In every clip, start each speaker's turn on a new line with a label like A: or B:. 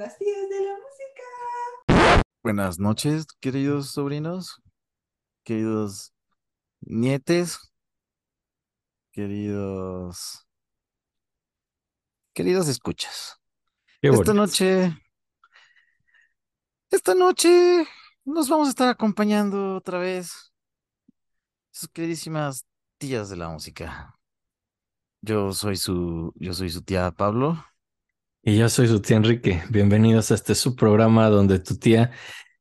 A: las tías de la música.
B: Buenas noches, queridos sobrinos, queridos nietes, queridos, queridos escuchas.
C: Qué
B: Esta noche, esta noche nos vamos a estar acompañando otra vez sus queridísimas tías de la música. Yo soy su, yo soy su tía Pablo.
C: Y yo soy su tía Enrique. Bienvenidos a este su programa donde tu tía,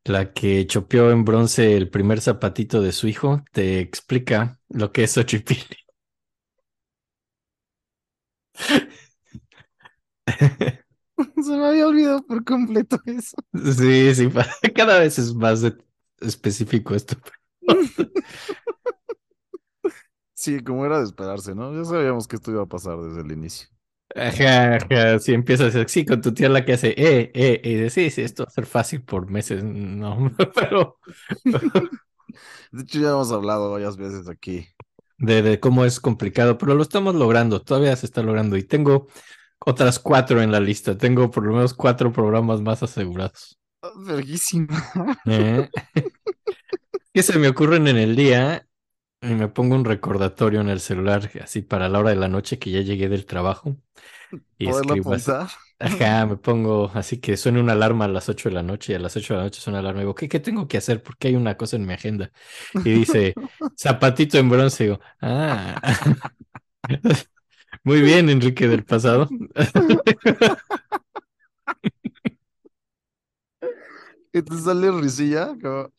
C: la que chopeó en bronce el primer zapatito de su hijo, te explica lo que es Xochipilli.
B: Se me había olvidado por completo eso.
C: Sí, sí, cada vez es más específico esto.
B: Sí, como era de esperarse, ¿no? Ya sabíamos que esto iba a pasar desde el inicio.
C: Ajá, ajá, si empiezas así con tu tía la que hace, eh, eh, y de sí, sí, esto va a ser fácil por meses, no, pero
B: De hecho, ya hemos hablado varias veces aquí.
C: de, de cómo es complicado, pero lo estamos logrando, todavía se está logrando y tengo otras cuatro en la lista, tengo por lo menos cuatro programas más asegurados.
B: Ah, Verguísima.
C: ¿eh? que se me ocurren en el día y me pongo un recordatorio en el celular, así para la hora de la noche que ya llegué del trabajo y escribo así. Ajá, me pongo así que suena una alarma a las 8 de la noche y a las 8 de la noche suena la alarma y digo, ¿qué, qué tengo que hacer? Porque hay una cosa en mi agenda. Y dice, zapatito en bronce. Y digo, ah. Muy bien, Enrique del pasado.
B: Y te sale risilla. Como,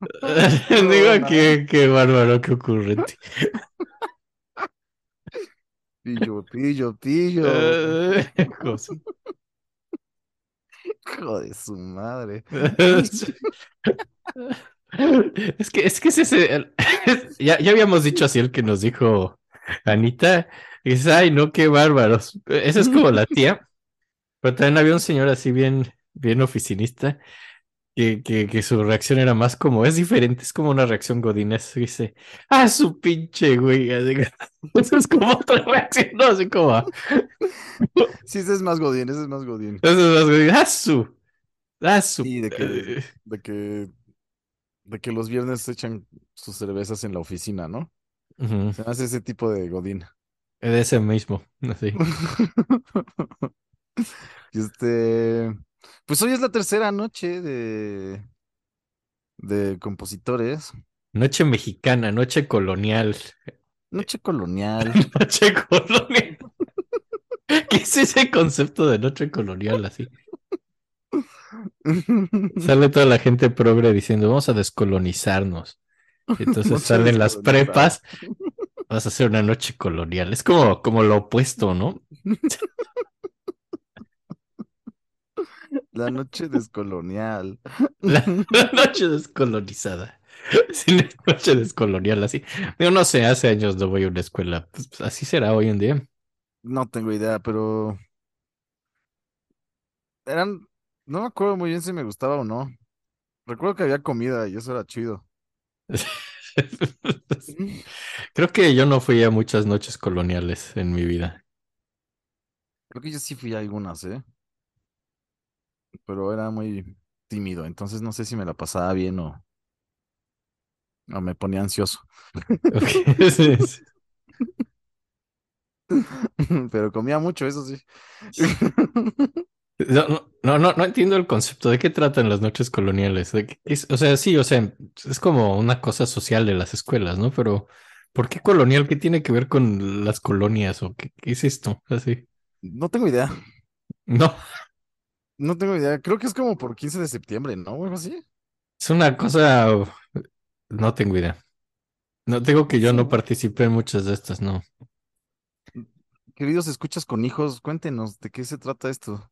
C: Digo, qué, qué bárbaro, qué ocurrente.
B: pillo, pillo, pillo. Hijo de su madre.
C: Es que, es que es ese. el- ya, ya habíamos dicho así el que nos dijo Anita. Y dices, ay, no, qué bárbaros. Esa es como la tía. Pero también había un señor así bien, bien oficinista. Que, que, que su reacción era más como, es diferente, es como una reacción godínez. Dice, ah, su pinche güey. Así que- Eso es como otra reacción, ¿no? Así como, ah,
B: Sí, ese es más Godín, ese es más Godín.
C: eso es más godín. Ah, su. Ah, su.
B: Sí, de que,
C: eh,
B: de que, de que los viernes se echan sus cervezas en la oficina, ¿no? Se hace ese tipo de Godín.
C: De ese mismo, así.
B: Y este, pues hoy es la tercera noche de, de compositores.
C: Noche mexicana, noche colonial.
B: Noche colonial.
C: Noche colonial. ¿Qué es ese concepto de noche colonial así? Sale toda la gente progre diciendo, vamos a descolonizarnos. Entonces salen las prepas, vas a hacer una noche colonial. Es como, como lo opuesto, ¿no?
B: La noche descolonial.
C: La, la noche descolonizada. Sí, la noche descolonial, así. Yo no sé, hace años no voy a una escuela. Pues, pues, así será hoy en día.
B: No tengo idea, pero eran, no me acuerdo muy bien si me gustaba o no. Recuerdo que había comida y eso era chido.
C: Creo que yo no fui a muchas noches coloniales en mi vida.
B: Creo que yo sí fui a algunas, ¿eh? Pero era muy tímido, entonces no sé si me la pasaba bien o, o me ponía ansioso.
C: Ok, sí, sí.
B: Pero comía mucho, eso sí.
C: No, no, no, no, no entiendo el concepto. ¿De qué tratan las noches coloniales? ¿De qué es- o sea, sí, o sea, es como una cosa social de las escuelas, ¿no? Pero, ¿por qué colonial? ¿Qué tiene que ver con las colonias? ¿O qué, qué es esto? Así.
B: No tengo idea.
C: No,
B: No tengo idea. Creo que es como por 15 de septiembre, ¿no? O algo así.
C: es una cosa. No tengo idea. No tengo que yo no
B: ¿no?
C: participé en muchas de estas, no.
B: Queridos escuchas con hijos, cuéntenos de qué se trata esto.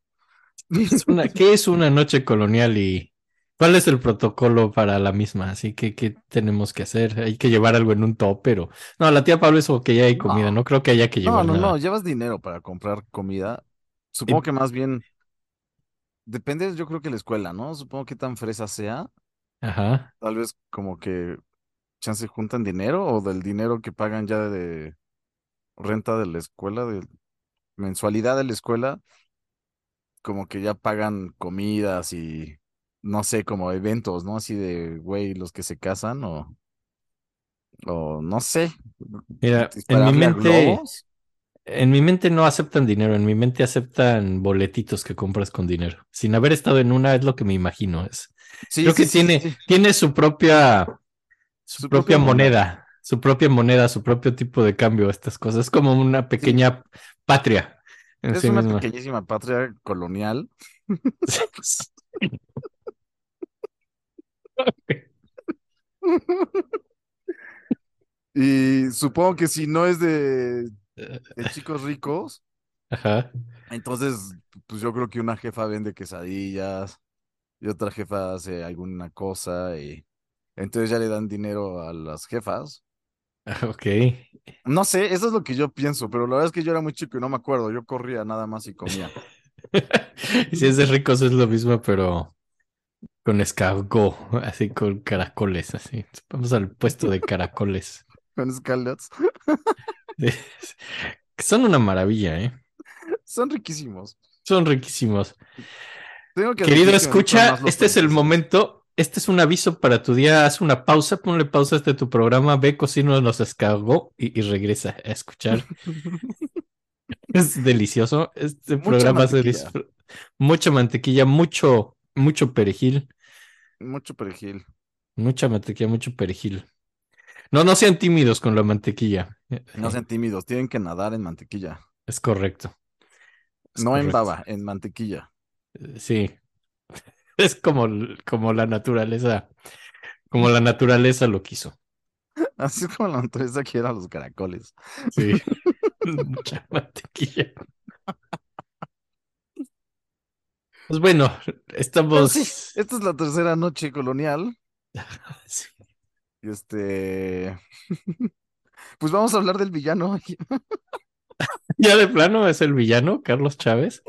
C: Es una, ¿qué es una noche colonial y cuál es el protocolo para la misma? Así que, ¿qué tenemos que hacer? Hay que llevar algo en un top, pero no, la tía Pablo es que ya hay comida,
B: No.
C: no creo que haya que
B: No,
C: llevar
B: no,
C: nada.
B: no, llevas dinero para comprar comida. Supongo que más bien depende, yo creo que la escuela, ¿no? Supongo que tan fresa sea.
C: Ajá.
B: Tal vez como que chance juntan dinero o del dinero que pagan ya de renta de la escuela, de mensualidad de la escuela, como que ya pagan comidas y no sé, como eventos, ¿no? Así de, güey, los que se casan o, o no sé.
C: Mira, en mi mente,
B: globos.
C: En mi mente no aceptan dinero, en mi mente aceptan boletitos que compras con dinero. Sin haber estado en una es lo que me imagino. Es,
B: Sí,
C: creo
B: sí,
C: que
B: sí,
C: tiene, tiene su propia, su,
B: Su
C: propia
B: propia moneda.
C: moneda, su propia moneda, su propio tipo de cambio, estas cosas. Es como una pequeña patria
B: Es una
C: misma.
B: pequeñísima patria colonial. Y supongo que si no es de, de chicos ricos,
C: Ajá.
B: entonces, pues yo creo que una jefa vende quesadillas y otra jefa hace alguna cosa y entonces ya le dan dinero a las jefas.
C: Ok.
B: No sé, eso es lo que yo pienso, pero la verdad es que yo era muy chico y no me acuerdo. Yo corría nada más y comía.
C: Si es de ricos es lo mismo, pero con escargot, así con caracoles, así. Vamos al puesto de caracoles.
B: Con scallops.
C: Son una maravilla, ¿eh?
B: Son riquísimos.
C: Son riquísimos.
B: Tengo que
C: Querido escucha, este es el momento, este es un aviso para tu día, haz una pausa, ponle pausa a este tu programa, ve, cocina los escargot y, y regresa a escuchar. Es delicioso, este
B: Mucha
C: programa se disfruta. Mucha mantequilla, mucho, mucho perejil,
B: Mucho perejil.
C: mucha mantequilla, mucho perejil. No, no sean tímidos con la mantequilla.
B: No sean tímidos, tienen que nadar en mantequilla.
C: Es correcto. Es
B: No en baba, en mantequilla.
C: Sí. Es como, como la naturaleza, como la naturaleza lo quiso.
B: Así es como la naturaleza quiere a los caracoles.
C: Sí. Mucha mantequilla. Pues bueno, estamos.
B: sí, esta es la tercera noche colonial.
C: Sí.
B: Y este. Pues vamos a hablar del villano.
C: Ya de plano es el villano, Carlos Chávez.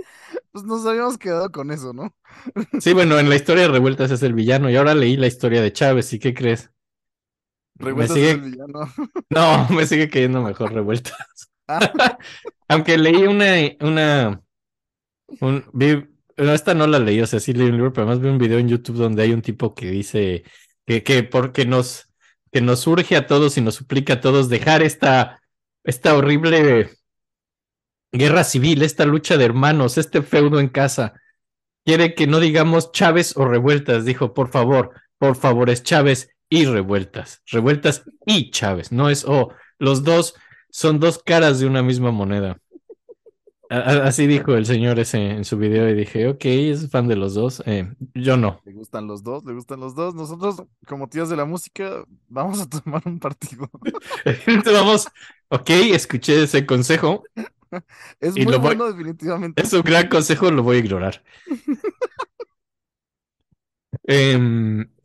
B: Pues nos habíamos quedado con eso, ¿no?
C: Sí, bueno, en la historia de Revueltas es el villano y ahora leí la historia de Chávez. ¿Y qué crees?
B: Revueltas
C: sigue-
B: es el villano.
C: No, me sigue cayendo mejor Revueltas.
B: Ah,
C: Aunque leí una, una, un, vi, no, esta no la leí, o sea, sí leí un libro, pero además vi un video en YouTube donde hay un tipo que dice que, que porque nos, que nos urge a todos y nos suplica a todos dejar esta, esta horrible guerra civil, esta lucha de hermanos, este feudo en casa. Quiere que no digamos Chávez o revueltas, dijo, por favor, por favor, es Chávez y revueltas, revueltas y Chávez, no es o los dos son dos caras de una misma moneda. Así dijo el señor ese en su video y dije, ok, es fan de los dos. Eh, yo no.
B: le gustan los dos, le gustan los dos. Nosotros, como tíos de la música, vamos a tomar un partido.
C: Vamos, ok, escuché ese consejo.
B: Es muy
C: lo voy-
B: bueno, definitivamente.
C: Es un gran consejo, lo voy a ignorar.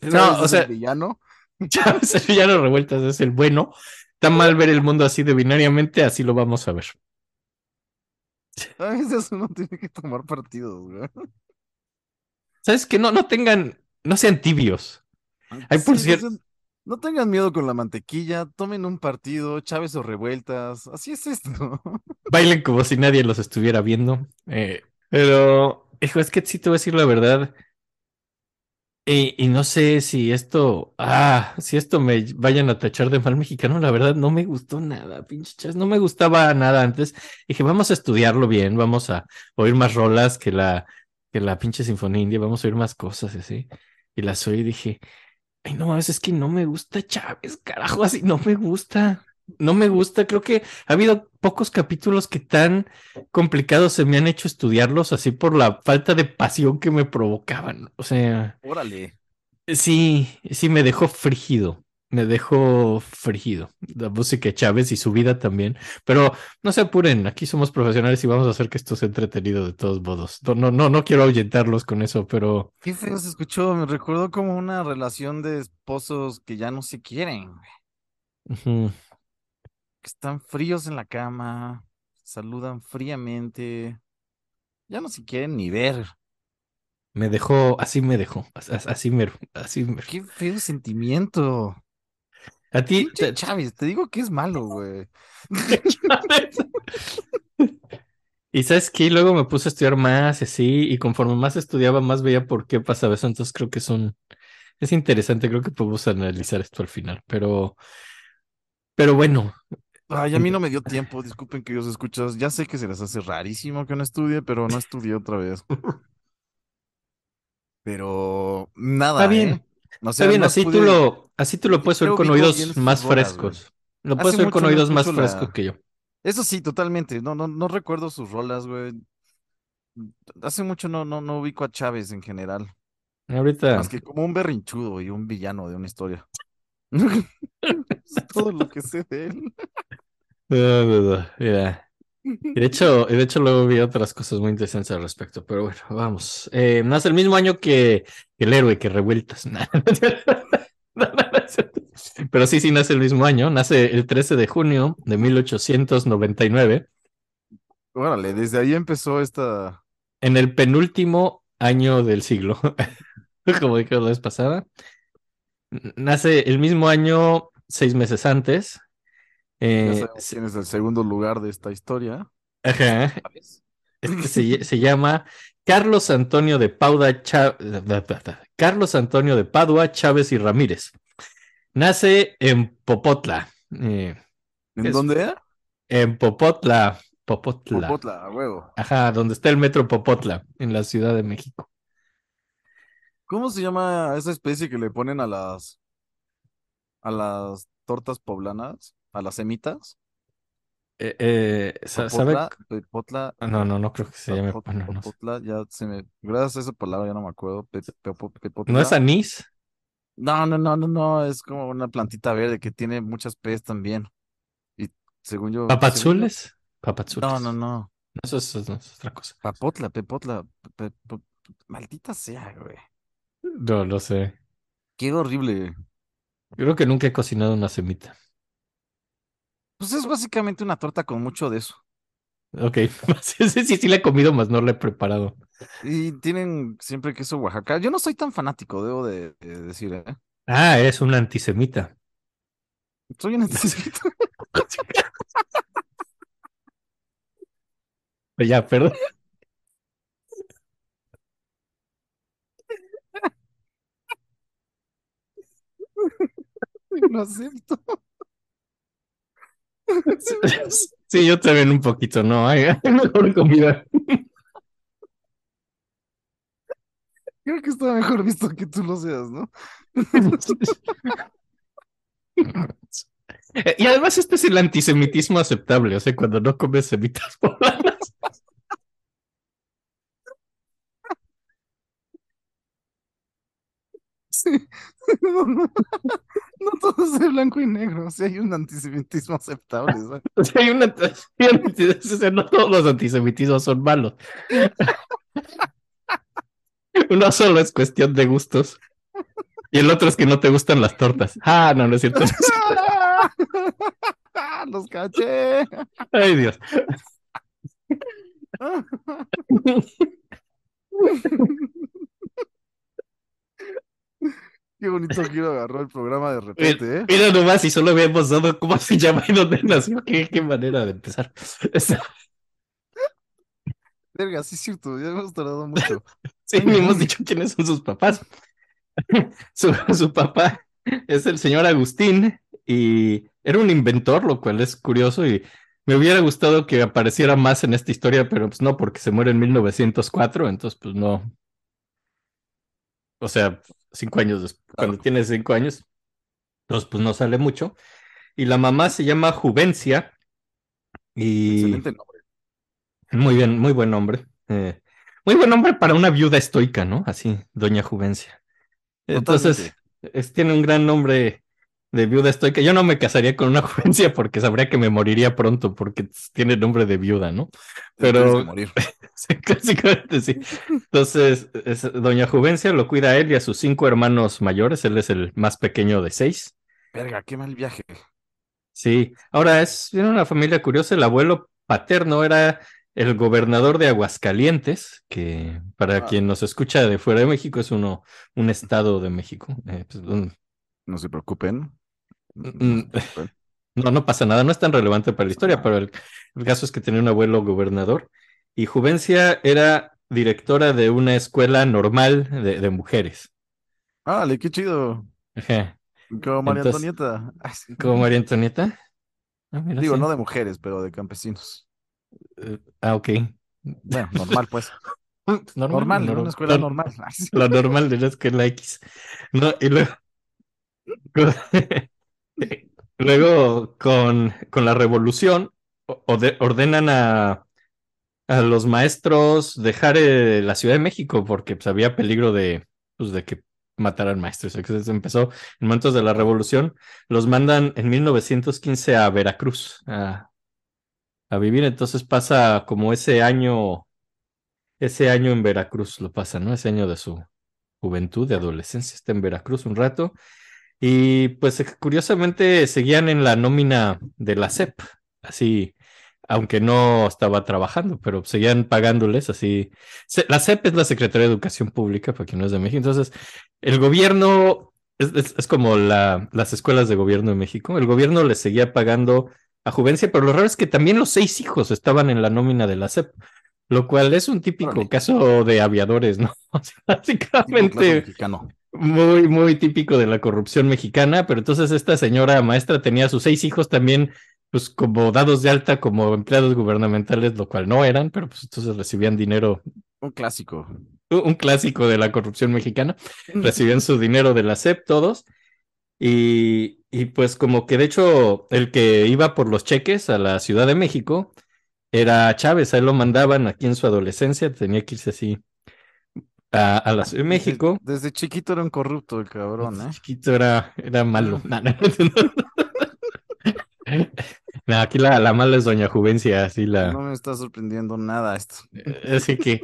B: ¿Sabes?
C: no, o
B: el
C: sea,
B: villano.
C: Chávez el villano revueltas es el bueno. Está mal ver el mundo así de binariamente, así lo vamos a ver.
B: A veces uno tiene que tomar partidos, güey.
C: ¿Sabes que No, no tengan, no sean tibios. Ay, por
B: Sí,
C: cierto-
B: no tengan miedo con la mantequilla, tomen un partido, Chávez o revueltas. Así es esto.
C: Bailen como si nadie los estuviera viendo. Eh, pero, hijo, es que sí te voy a decir la verdad. Y, y no sé si esto, ah, si esto me vayan a tachar de mal mexicano, la verdad no me gustó nada, pinche chas, no me gustaba nada antes. Dije, vamos a estudiarlo bien, vamos a oír más rolas que la, que la pinche sinfonía india, vamos a oír más cosas así. Y las oí y dije, ay, no es que no me gusta Chávez, carajo, así no me gusta. No me gusta, creo que ha habido pocos capítulos que tan complicados se me han hecho estudiarlos así por la falta de pasión que me provocaban. O sea,
B: Órale.
C: sí, sí me dejó frígido, me dejó frígido la música de Chávez y su vida también. Pero no se apuren, aquí somos profesionales y vamos a hacer que esto sea entretenido de todos modos. No, no, no, no quiero ahuyentarlos con eso, pero
B: Qué feo se escuchó. Me recordó como una relación de esposos que ya no se quieren,
C: ujú,
B: que están fríos en la cama, saludan fríamente, ya no se quieren ni ver.
C: me dejó, así me dejó, as- as- así mero, así mero.
B: Qué feo sentimiento.
C: A ti, te-
B: Chávez, te digo que es malo, güey.
C: Y sabes qué, luego me puse a estudiar más y así, y conforme más estudiaba, más veía por qué pasaba eso. Entonces creo que es un, es interesante, creo que podemos analizar esto al final. Pero, pero bueno,
B: Ay, a mí no me dio tiempo, disculpen que yo os escuchas. Ya sé que se les hace rarísimo que no estudie, pero no estudié otra vez. Pero nada,
C: está bien,
B: ¿eh? O
C: está bien,
B: no
C: así tú lo, así tú lo puedes oír con oídos más frescos. Lo puedes oír con oídos más frescos que yo.
B: Eso sí, totalmente. No, no, no recuerdo sus rolas, güey. Hace mucho no, no, no ubico a Chávez en general.
C: Ahorita,
B: Más que como un berrinchudo y un villano de una historia. Es todo lo que sé de él.
C: Mira. De hecho, de hecho luego vi otras cosas muy interesantes al respecto, pero bueno, vamos. Eh, nace el mismo año que, que el héroe, que revueltas. Pero sí, sí, nace el mismo año. Nace el 13 de junio de 1899,
B: Órale, desde ahí empezó esta.
C: en el penúltimo año del siglo, como dije la vez pasada. Nace el mismo año, seis meses antes.
B: Ya
C: Eh, se-
B: quién es el segundo lugar de esta historia.
C: ajá,
B: ¿sabes?
C: Este se, se llama Carlos Antonio de Pauda Cha- Carlos Antonio de Padua, Chávez y Ramírez. Nace en Popotla. eh,
B: ¿En
C: Es-
B: dónde
C: en Popotla. Popotla.
B: Popotla, a huevo.
C: Ajá, donde está el metro Popotla, en la Ciudad de México.
B: ¿Cómo se llama esa especie que le ponen a las a las tortas poblanas? ¿A las semitas?
C: Eh, eh, sa- ¿sabe?
B: Popotla, Pepotla,
C: Ah, No, no, no creo que se llame.
B: Popot-
C: bueno, no.
B: Popotla, ya se me. Gracias a esa palabra ya no me acuerdo.
C: ¿No es anís?
B: No, no, no, no, no, es como una plantita verde que tiene muchas P's también. Y según yo. según
C: ¿Papazules? Papazules.
B: No, no, no.
C: Eso es, eso es otra cosa.
B: Papotla, Pepotla. pe- pe- Maldita sea, güey.
C: No, no sé.
B: Qué horrible.
C: Yo creo que nunca he cocinado una semita.
B: Pues es básicamente una torta con mucho de eso.
C: Ok, sí, sí, sí, la he comido, más no la he preparado.
B: Y tienen siempre queso Oaxaca. Yo no soy tan fanático, debo de, de decir, ¿eh?
C: Ah, eres un antisemita.
B: Soy un antisemita.
C: Ya, perdón.
B: Lo acepto.
C: Sí, yo también un poquito, no, hay, mejor comida.
B: Creo que está mejor visto que tú lo seas, ¿no?
C: Y además este es el antisemitismo aceptable, o sea, cuando no comes semitas poblanas.
B: Sí. No, no, no todo es de blanco y negro. Sí hay un antisemitismo aceptable, ¿sabes?
C: Hay un no todos los antisemitismos son malos. Uno solo es cuestión de gustos. Y el otro es que no te gustan las tortas. Ah, no, no es cierto. no es cierto.
B: ¡Los caché!
C: Ay, Dios.
B: Qué bonito que agarró el programa de repente, ¿eh?
C: Mira nomás, y solo habíamos dado cómo se llama y dónde nació. Qué, qué manera de empezar.
B: Verga, sí es cierto, ya hemos tardado mucho.
C: Sí, ni hemos dicho quiénes son sus papás. Su, su papá es el señor Agustín y era un inventor, lo cual es curioso y me hubiera gustado que apareciera más en esta historia, pero pues no, porque se muere en 1904, entonces pues no. O sea, cinco años después, cuando tiene cinco años, entonces pues no sale mucho. Y la mamá se llama Juvencia y...
B: Excelente nombre.
C: Muy bien, muy buen nombre. Eh, muy buen nombre para una viuda estoica, ¿no? Así, Doña Juvencia. Entonces, es- tiene un gran nombre de viuda estoica. Yo no me casaría con una Juvencia porque sabría que me moriría pronto porque tiene nombre de viuda, ¿no? Pero-
B: que morir.
C: Sí, básicamente sí. Entonces, es- Doña Juvencia lo cuida a él y a sus cinco hermanos mayores. Él es el más pequeño de seis.
B: Verga, qué mal viaje.
C: Sí, ahora es una familia curiosa. El abuelo paterno era el gobernador de Aguascalientes, que para
B: Ah.
C: quien nos escucha de fuera de México es uno, un estado de México. Eh, pues, un-
B: No se preocupen. No se
C: Mm,
B: preocupen.
C: no, no pasa nada, no es tan relevante para la historia, pero el, el caso es que tenía un abuelo gobernador y Juvencia era directora de una escuela normal de, de mujeres.
B: Árale, qué chido.
C: Ajá.
B: Como María
C: Entonces,
B: Antonieta.
C: ¿Como María Antonieta? Ah, mira,
B: Digo,
C: sí.
B: no de mujeres, pero de campesinos.
C: Eh, Ah, ok.
B: Bueno, normal, pues.
C: Normal,
B: Normal, una escuela normal. Sí.
C: Lo normal de la escuela X. No, y luego. Luego, con, con la revolución, orde- ordenan a, a los maestros dejar eh, la Ciudad de México porque pues, había peligro de, pues, de que mataran maestros. Entonces empezó en momentos de la revolución. Los mandan en 1915 a Veracruz a, a vivir. Entonces pasa como ese año, ese año en Veracruz lo pasa, ¿no? Ese año de su juventud, de adolescencia, está en Veracruz un rato. Y pues eh, curiosamente seguían en la nómina de la SEP, así, aunque no estaba trabajando, pero seguían pagándoles así. La SEP es la Secretaría de Educación Pública, para quien no es de México. Entonces, el gobierno es, es- es como la- las escuelas de gobierno de México. El gobierno les seguía pagando a Juvencia, pero lo raro es que también los seis hijos estaban en la nómina de la SEP, lo cual es un típico caso de aviadores, ¿no? O sea, básicamente
B: mexicano.
C: muy, muy típico de la corrupción mexicana, pero entonces esta señora maestra tenía sus seis hijos también, pues como dados de alta como empleados gubernamentales, lo cual no eran, pero pues entonces recibían dinero,
B: Un clásico.
C: un clásico de la corrupción mexicana, recibían su dinero de la SEP todos, y, y pues como que de hecho el que iba por los cheques a la Ciudad de México era Chávez, a él lo mandaban aquí en su adolescencia, tenía que irse así a, a la Ciudad de México.
B: Desde, chiquito era un corrupto el cabrón, ¿eh?
C: Chiquito era, era malo. No, no, no. No, aquí la, la mala es Doña Juvencia, así la.
B: No me está sorprendiendo nada esto.
C: Así que,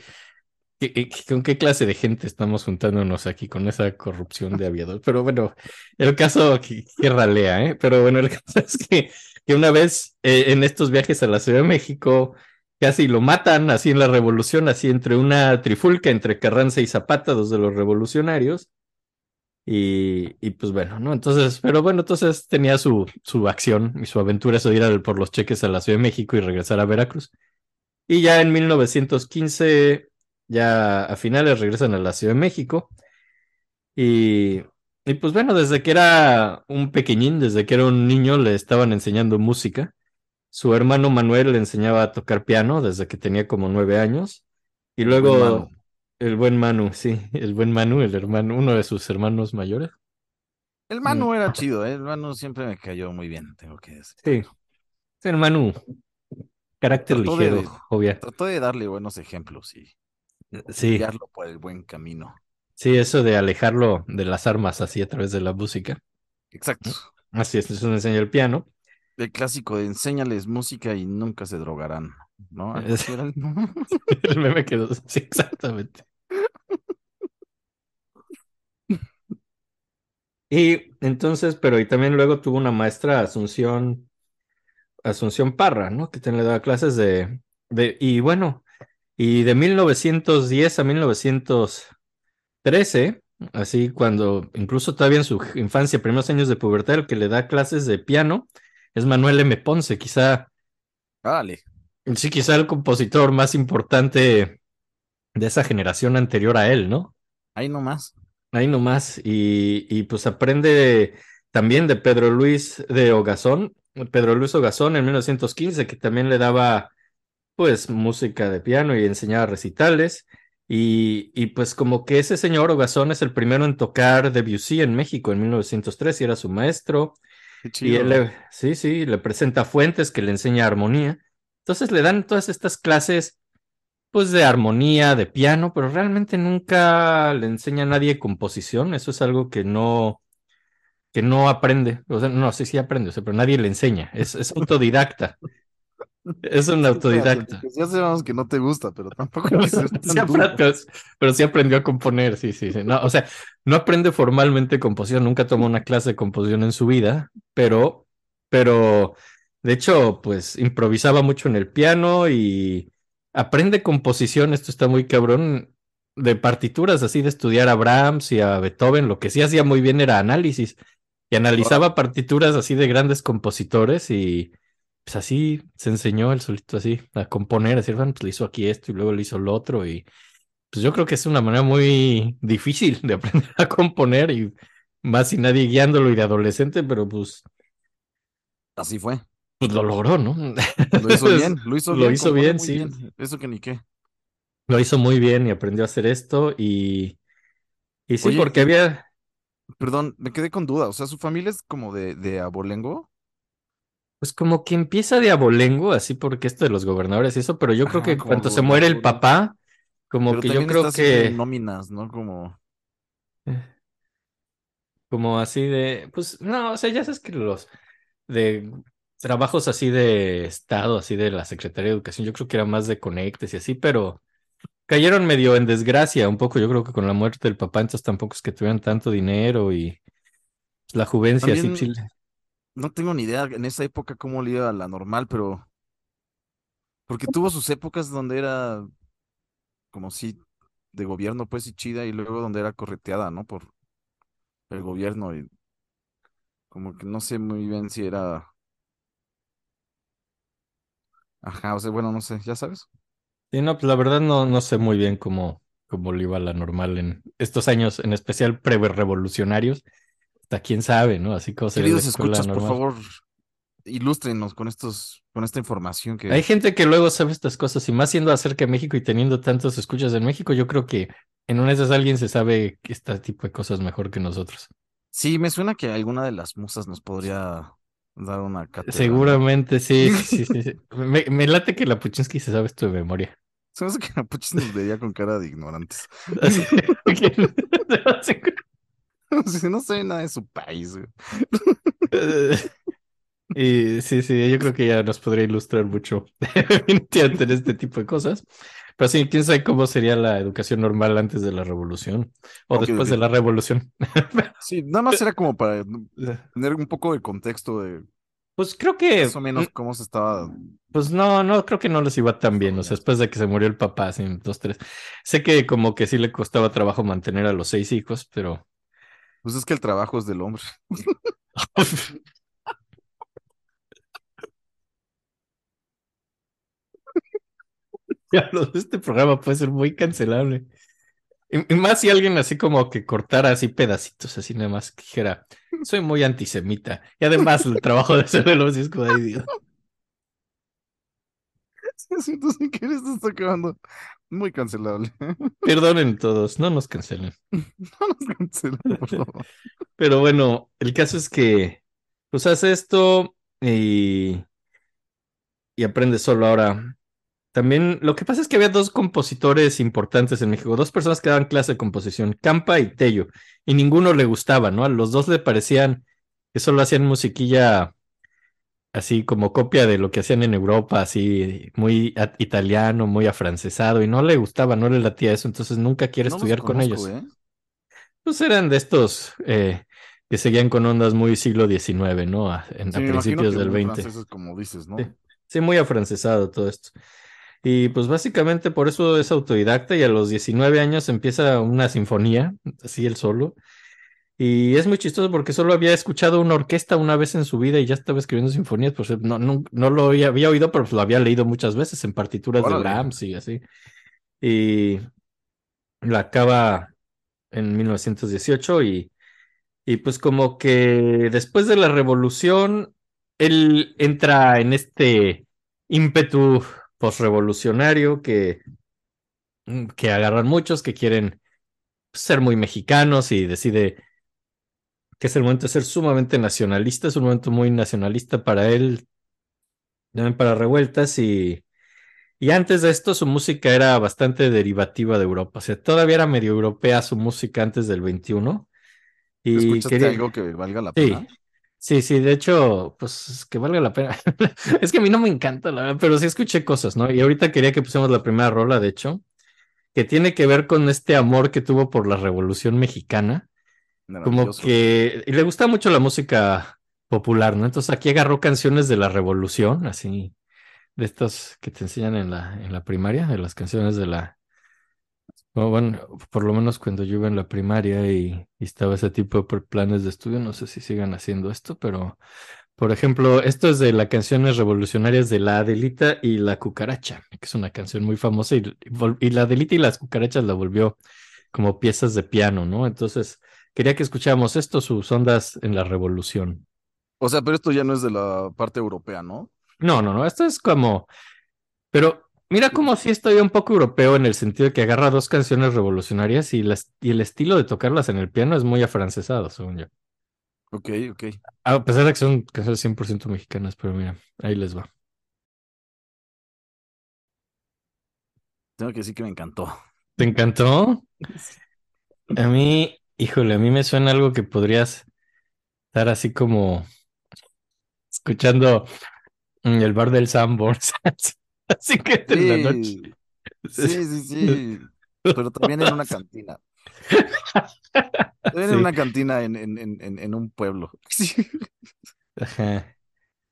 C: que- que- ¿con qué clase de gente estamos juntándonos aquí con esa corrupción de aviador? Pero bueno, el caso que, que ralea, ¿eh? Pero bueno, el caso es que, que una vez eh, en estos viajes a la Ciudad de México casi lo matan, así en la revolución, así entre una trifulca entre Carranza y Zapata, dos de los revolucionarios. Y, y pues bueno, ¿no? Entonces, pero bueno, entonces tenía su, su acción y su aventura, eso de ir al- por los cheques a la Ciudad de México y regresar a Veracruz. Y ya en 1915, ya a finales regresan a la Ciudad de México. Y, y pues bueno, desde que era un pequeñín, desde que era un niño, le estaban enseñando música. Su hermano Manuel le enseñaba a tocar piano desde que tenía como nueve años. Y luego. El buen Manu, sí, el buen Manu, el hermano, uno de sus hermanos mayores.
B: El Manu era chido, ¿eh? El Manu siempre me cayó muy bien, tengo que decir.
C: Sí, el Manu, carácter
B: Trató de-
C: ligero, obvia.
B: Trató de darle buenos ejemplos y
C: Sí,
B: guiarlo por el buen camino.
C: sí, eso de alejarlo de las armas así a través de la música.
B: Exacto.
C: Así es, eso enseña el piano.
B: El clásico de enséñales música y nunca se drogarán, ¿no?
C: Es-
B: El
C: meme quedó, sí, exactamente. Y entonces, pero y también luego tuvo una maestra Asunción, Asunción Parra, ¿no? Que también le daba clases de, de, y bueno, y de 1910 a 1913, así cuando, incluso todavía en su infancia, primeros años de pubertad, el que le da clases de piano es Manuel M. Ponce, quizá
B: Árale.
C: Sí, quizá el compositor más importante de esa generación anterior a él, ¿no?
B: Ahí nomás.
C: Ahí nomás. Y, y pues aprende también de Pedro Luis de Ogazón, Pedro Luis Ogazón en 1915, que también le daba pues música de piano y enseñaba recitales. Y, y pues como que ese señor Ogazón es el primero en tocar Debussy en México en 1903 y era su maestro. Y él le, sí, sí, le presenta Fuentes que le enseña armonía. Entonces le dan todas estas clases, pues de armonía, de piano, pero realmente nunca le enseña a nadie composición. Eso es algo que no, que no aprende. O sea, no, sí, sí aprende, o sea, pero nadie le enseña. Es, es autodidacta. Es un autodidacta.
B: espérate, Ya sabemos que no te gusta, pero tampoco
C: Sí aprendió, pero sí aprendió a componer, sí, sí, sí. No, o sea, no aprende formalmente composición, nunca tomó una clase de composición en su vida, pero, pero, de hecho, pues improvisaba mucho en el piano y aprende composición, esto está muy cabrón, de partituras, así de estudiar a Brahms y a Beethoven, lo que sí hacía muy bien era análisis, y analizaba partituras así de grandes compositores y pues así se enseñó él solito así a componer, a decir, bueno, pues le hizo aquí esto y luego le hizo lo otro y pues yo creo que es una manera muy difícil de aprender a componer y más sin nadie guiándolo y de adolescente, pero pues,
B: Así fue.
C: Pues lo logró, ¿no?
B: Lo hizo bien, lo hizo
C: Lo
B: bien.
C: hizo
B: compone
C: bien, sí.
B: Eso que ni qué.
C: Lo hizo muy bien y aprendió a hacer esto y, y sí,
B: Oye,
C: porque había,
B: Perdón, me quedé con duda. O sea, su familia es como de, de abolengo.
C: pues como que empieza de abolengo, así porque esto de los gobernadores y eso, pero yo creo que cuando se muere el papá, como
B: Pero
C: que yo creo que...
B: nóminas, ¿no? Como.
C: Como así de, pues no, o sea, ya sabes que los de trabajos así de Estado, así de la Secretaría de Educación, yo creo que era más de conectes y así, pero cayeron medio en desgracia un poco, yo creo que con la muerte del papá, entonces tampoco es que tuvieran tanto dinero y pues, la juvencia así,
B: También-
C: sí,
B: No tengo ni idea en esa época cómo le iba a la normal, pero. Porque tuvo sus épocas donde era. Como si. De gobierno, pues, y chida, y luego donde era correteada, ¿no? Por el gobierno. Y como que no sé muy bien si era. Ajá, o sea, bueno, no sé, ya sabes.
C: Sí, no, pues la verdad no, no sé muy bien cómo, cómo le iba a la normal en estos años, en especial pre-revolucionarios, hasta quién sabe, ¿no? Así la
B: Queridos escuchas, por favor, ilústrenos con estos, con esta información que.
C: Hay gente que luego sabe estas cosas y más siendo acerca de México y teniendo tantos escuchas en México, yo creo que en una de esas alguien se sabe este tipo de cosas mejor que nosotros.
B: Sí, me suena que alguna de las musas nos podría dar una cátedra.
C: Seguramente, sí, sí, sí, sí. Me, me late que la Puchinsky se sabe esto de memoria.
B: Se me hace que Napuchis nos vería con cara de ignorantes. Si no sabe nada de su país.
C: Y sí, sí, yo creo que ya nos podría ilustrar mucho en este tipo de cosas. Pero sí, quién sabe cómo sería la educación normal antes de la revolución o después de la revolución.
B: Sí, nada más era como para tener un poco de contexto de
C: Pues creo que
B: más o menos cómo se estaba.
C: Pues no, no, creo que no les iba tan bien. O sea, después de que se murió el papá, así, dos, tres. Sé que como que sí le costaba trabajo mantener a los seis hijos, pero.
B: Pues es que el trabajo es del hombre.
C: Diablos, este programa puede ser muy cancelable. Y, más si alguien así como que cortara así pedacitos, así nada más que dijera, soy muy antisemita. Y además el trabajo de de los como, ay, Dios.
B: Siento sin querer esto está quedando muy cancelable.
C: Perdonen todos, no nos cancelen.
B: No nos cancelen, por favor.
C: Pero bueno, el caso es que pues hace esto y, y aprende solo ahora. También lo que pasa es que había dos compositores importantes en México, dos personas que daban clase de composición, Campa y Tello, y ninguno le gustaba, ¿no? A los dos le parecían que solo hacían musiquilla así como copia de lo que hacían en Europa, así muy italiano, muy afrancesado, y no le gustaba, no le latía eso, entonces nunca quiere
B: No
C: estudiar con ellos.
B: ¿eh?
C: Pues eran de estos eh, que seguían con ondas muy siglo XIX, ¿no? A, en-
B: Sí,
C: a
B: me imagino
C: principios del
B: muy
C: 20.
B: franceses, como dices, ¿no?
C: Sí. Sí, muy afrancesado todo esto. Y pues básicamente por eso es autodidacta y a los 19 años empieza una sinfonía, así él solo. Y es muy chistoso porque solo había escuchado una orquesta una vez en su vida y ya estaba escribiendo sinfonías, pues no, no, no lo había, había oído, pero lo había leído muchas veces en partituras de. Brahms y así. Y la acaba en 1918 y, y pues como que después de la revolución, él entra en este ímpetu postrevolucionario que, que agarran muchos que quieren ser muy mexicanos y decide que es el momento de ser sumamente nacionalista, es un momento muy nacionalista para él, también para revueltas y, y antes de esto su música era bastante derivativa de Europa, o sea, todavía era medio europea su música antes del 21 y
B: ¿Escuchaste
C: quería-
B: algo que valga la pena?
C: sí, sí, de hecho, pues que valga la pena. Es que a mí no me encanta, la verdad, pero sí escuché cosas, ¿no? Y ahorita quería que pusiéramos la primera rola, de hecho, que tiene que ver con este amor que tuvo por la Revolución Mexicana, como que y le gusta mucho la música popular, ¿no? Entonces aquí agarró canciones de la Revolución, así, de estas que te enseñan en la, en la primaria, de las canciones de la... bueno, por lo menos cuando yo iba en la primaria y, y estaba ese tipo de planes de estudio, no sé si sigan haciendo esto, pero Por ejemplo, esto es de las canciones revolucionarias de La Adelita y La Cucaracha, que es una canción muy famosa y, y La Adelita y las Cucarachas la volvió como piezas de piano, ¿no? Entonces, quería que escucháramos esto, sus ondas en la revolución.
B: O sea, pero esto ya no es de la parte europea, ¿no?
C: No, no, no, esto es como, pero mira como si estoy un poco europeo en el sentido de que agarra dos canciones revolucionarias y, las, y el estilo de tocarlas en el piano es muy afrancesado, según yo.
B: Ok, ok.
C: A pesar de que son canciones 100% mexicanas, pero mira, ahí les va.
B: Tengo que decir que me encantó.
C: ¿Te encantó? A mí, híjole, a mí me suena algo que podrías estar así como escuchando en el bar del Sanborns. así que en la noche.
B: Sí, sí, sí, sí. Pero también en una cantina. También
C: Sí.
B: en una cantina en, en, en, en un pueblo. Sí.
C: Ajá.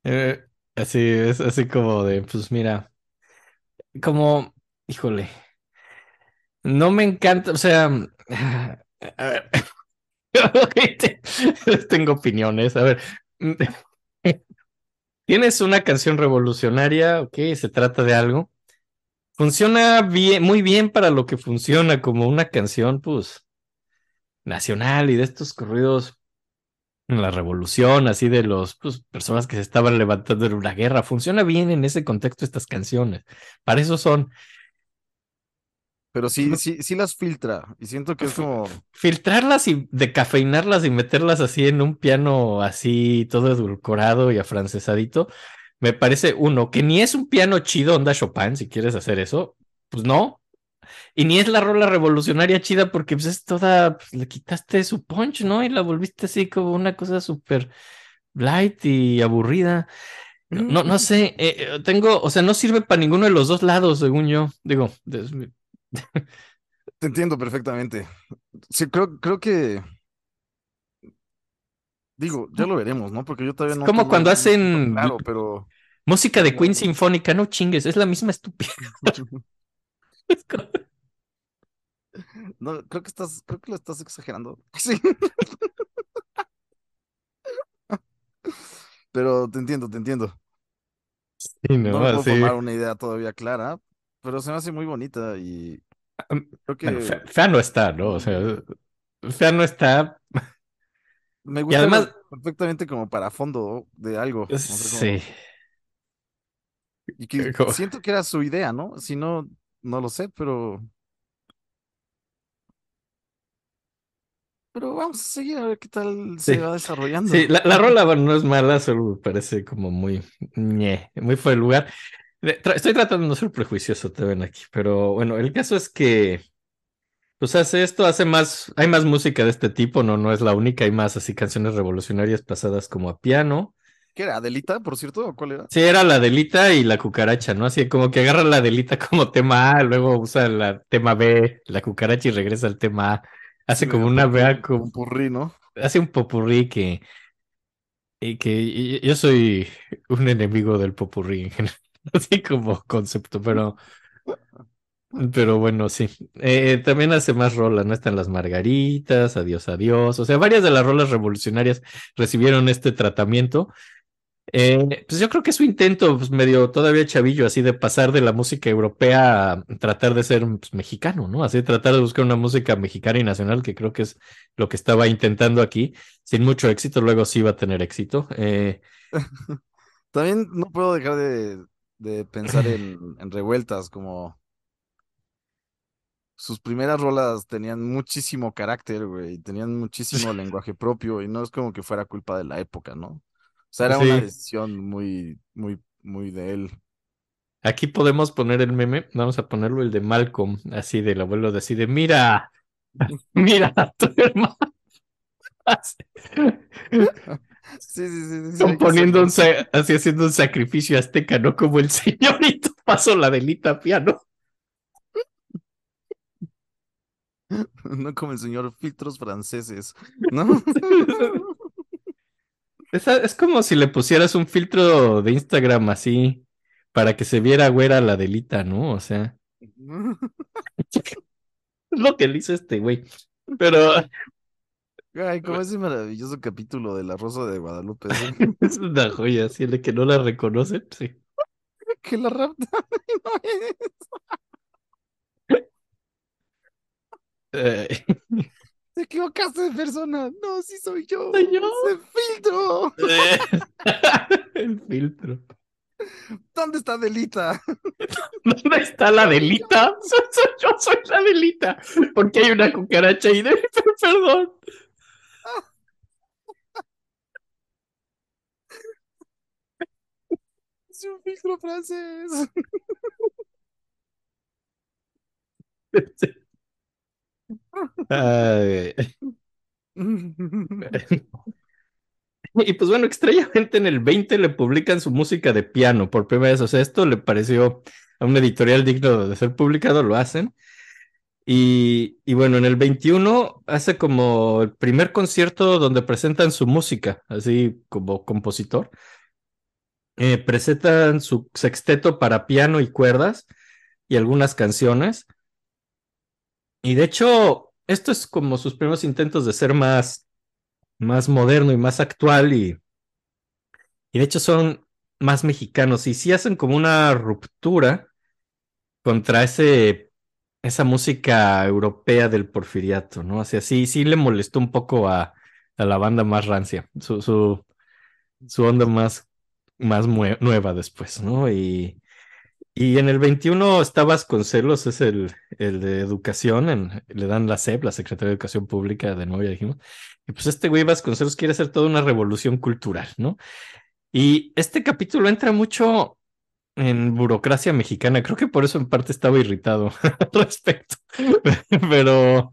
C: Eh, así, es así como de, pues mira, como, híjole, no me encanta, o sea, a ver, tengo opiniones, a ver, tienes una canción revolucionaria, ok, se trata de algo, funciona bien, muy bien para lo que funciona como una canción, pues, nacional y de estos corridos en la revolución, así de los pues, personas que se estaban levantando en una guerra. Funciona bien en ese contexto estas canciones. Para eso son.
B: Pero sí, sí, sí las filtra. Y siento que es como.
C: Filtrarlas y decafeinarlas y meterlas así en un piano así todo edulcorado y afrancesadito. Me parece uno, que ni es un piano chido, onda Chopin, si quieres hacer eso. Pues no. Y ni es la rola revolucionaria chida porque pues es toda, pues, le quitaste su punch, ¿no? Y la volviste así como una cosa súper light y aburrida. No, no, no sé, eh, eh, tengo, o sea, no sirve para ninguno de los dos lados, según yo. Digo, des-
B: Te entiendo perfectamente. Sí, creo, creo que. Digo, ya lo veremos, ¿no? Porque yo todavía
C: Es
B: no.
C: como
B: tengo
C: cuando hacen-
B: Claro, pero.
C: música de
B: Como-
C: Queen Sinfónica, no chingues, es la misma estúpida. Es como-
B: No, creo que estás, creo que lo estás exagerando. Sí. Pero te entiendo, te entiendo.
C: Sí,
B: No
C: no,
B: me puedo formar una idea todavía clara, pero se me hace muy bonita y
C: Am-
B: creo que
C: Bueno, fea, fea no está, ¿no? O sea, fea no está.
B: me gusta
C: además-
B: perfectamente como para fondo de algo.
C: Sí.
B: y que siento que era su idea, ¿no? Si no, no lo sé, pero. Pero vamos a seguir a ver qué tal
C: Sí.
B: se va desarrollando.
C: Sí, la, la rola bueno, no es mala, solo me parece como muy ñe, muy fuera de lugar. Estoy tratando de no ser prejuicioso, te ven aquí, pero bueno, el caso es que pues hace esto, hace más, hay más música de este tipo, no, no es la única, hay más así canciones revolucionarias pasadas como a piano.
B: ¿Qué era? ¿Adelita, por cierto? ¿O cuál era?
C: Sí, era la delita y la cucaracha, ¿no? Así como que agarra la delita como tema A, luego usa la tema B, la cucaracha y regresa al tema A. Hace
B: Sí,
C: como una vea como
B: popurrí, ¿no?
C: hace un popurrí que, y que y- yo soy un enemigo del popurrí en general, así como concepto, pero, pero bueno, sí. Eh, también hace más rolas, ¿no? Están las margaritas, adiós, adiós. O sea, varias de las rolas revolucionarias recibieron este tratamiento. Eh, pues yo creo que su intento, pues, medio todavía chavillo, así de pasar de la música europea a tratar de ser pues, mexicano, ¿no? Así tratar de buscar una música mexicana y nacional, que creo que es lo que estaba intentando aquí, sin mucho éxito, luego sí va a tener éxito. Eh,
B: También no puedo dejar de, de pensar en, en revueltas, como sus primeras rolas tenían muchísimo carácter, güey, tenían muchísimo lenguaje propio y no es como que fuera culpa de la época, ¿no? O sea, era una decisión muy, muy, muy de él.
C: aquí podemos poner el meme, vamos a ponerlo el de Malcolm, así del abuelo de así de, mira, mira a tu hermano.
B: Sí, sí, sí, sí, sí,
C: Como
B: hay que
C: poniendo un, así haciendo un sacrificio azteca, ¿no? Como el señorito pasó la delita piano.
B: No como el señor filtros franceses, ¿no?
C: Es, es como si le pusieras un filtro de Instagram así para que se viera güera la delita, ¿no? O sea, es lo que le hizo este güey. Pero,
B: Ay, como ese maravilloso capítulo de La Rosa de Guadalupe.
C: Es una joya, así de que no la reconocen, sí.
B: que la raptan no es.
C: Eh,
B: Te equivocaste de persona. No, sí soy yo.
C: Soy yo.
B: ¡Se filtro!
C: El filtro.
B: ¿Dónde está Delita?
C: ¿Dónde está la delita? Soy, soy yo, soy la delita. Porque hay una cucaracha ahí dentro, perdón.
B: Es un filtro francés.
C: Y pues bueno, extrañamente en el 20 le publican su música de piano por primera vez. O sea, esto le pareció a un editorial digno de ser publicado, lo hacen. Y, y bueno, en el 21 hace como el primer concierto donde presentan su música, así como compositor. Eh, presentan su sexteto para piano y cuerdas y algunas canciones. Y de hecho, esto es como sus primeros intentos de ser más, más moderno y más actual y, y de hecho son más mexicanos y sí hacen como una ruptura contra ese, esa música europea del porfiriato, ¿no? O sea, sí, sí le molestó un poco a, a la banda más rancia, su, su, su onda más, más nueva después, ¿no? Y, y en el 21 está Vasconcelos, es el, el de educación, en- le dan la SEP, la Secretaría de Educación Pública, de nuevo ya dijimos. Y pues este güey Vasconcelos quiere hacer toda una revolución cultural, ¿no? Y este capítulo entra mucho en burocracia mexicana, creo que por eso en parte estaba irritado al respecto. Pero,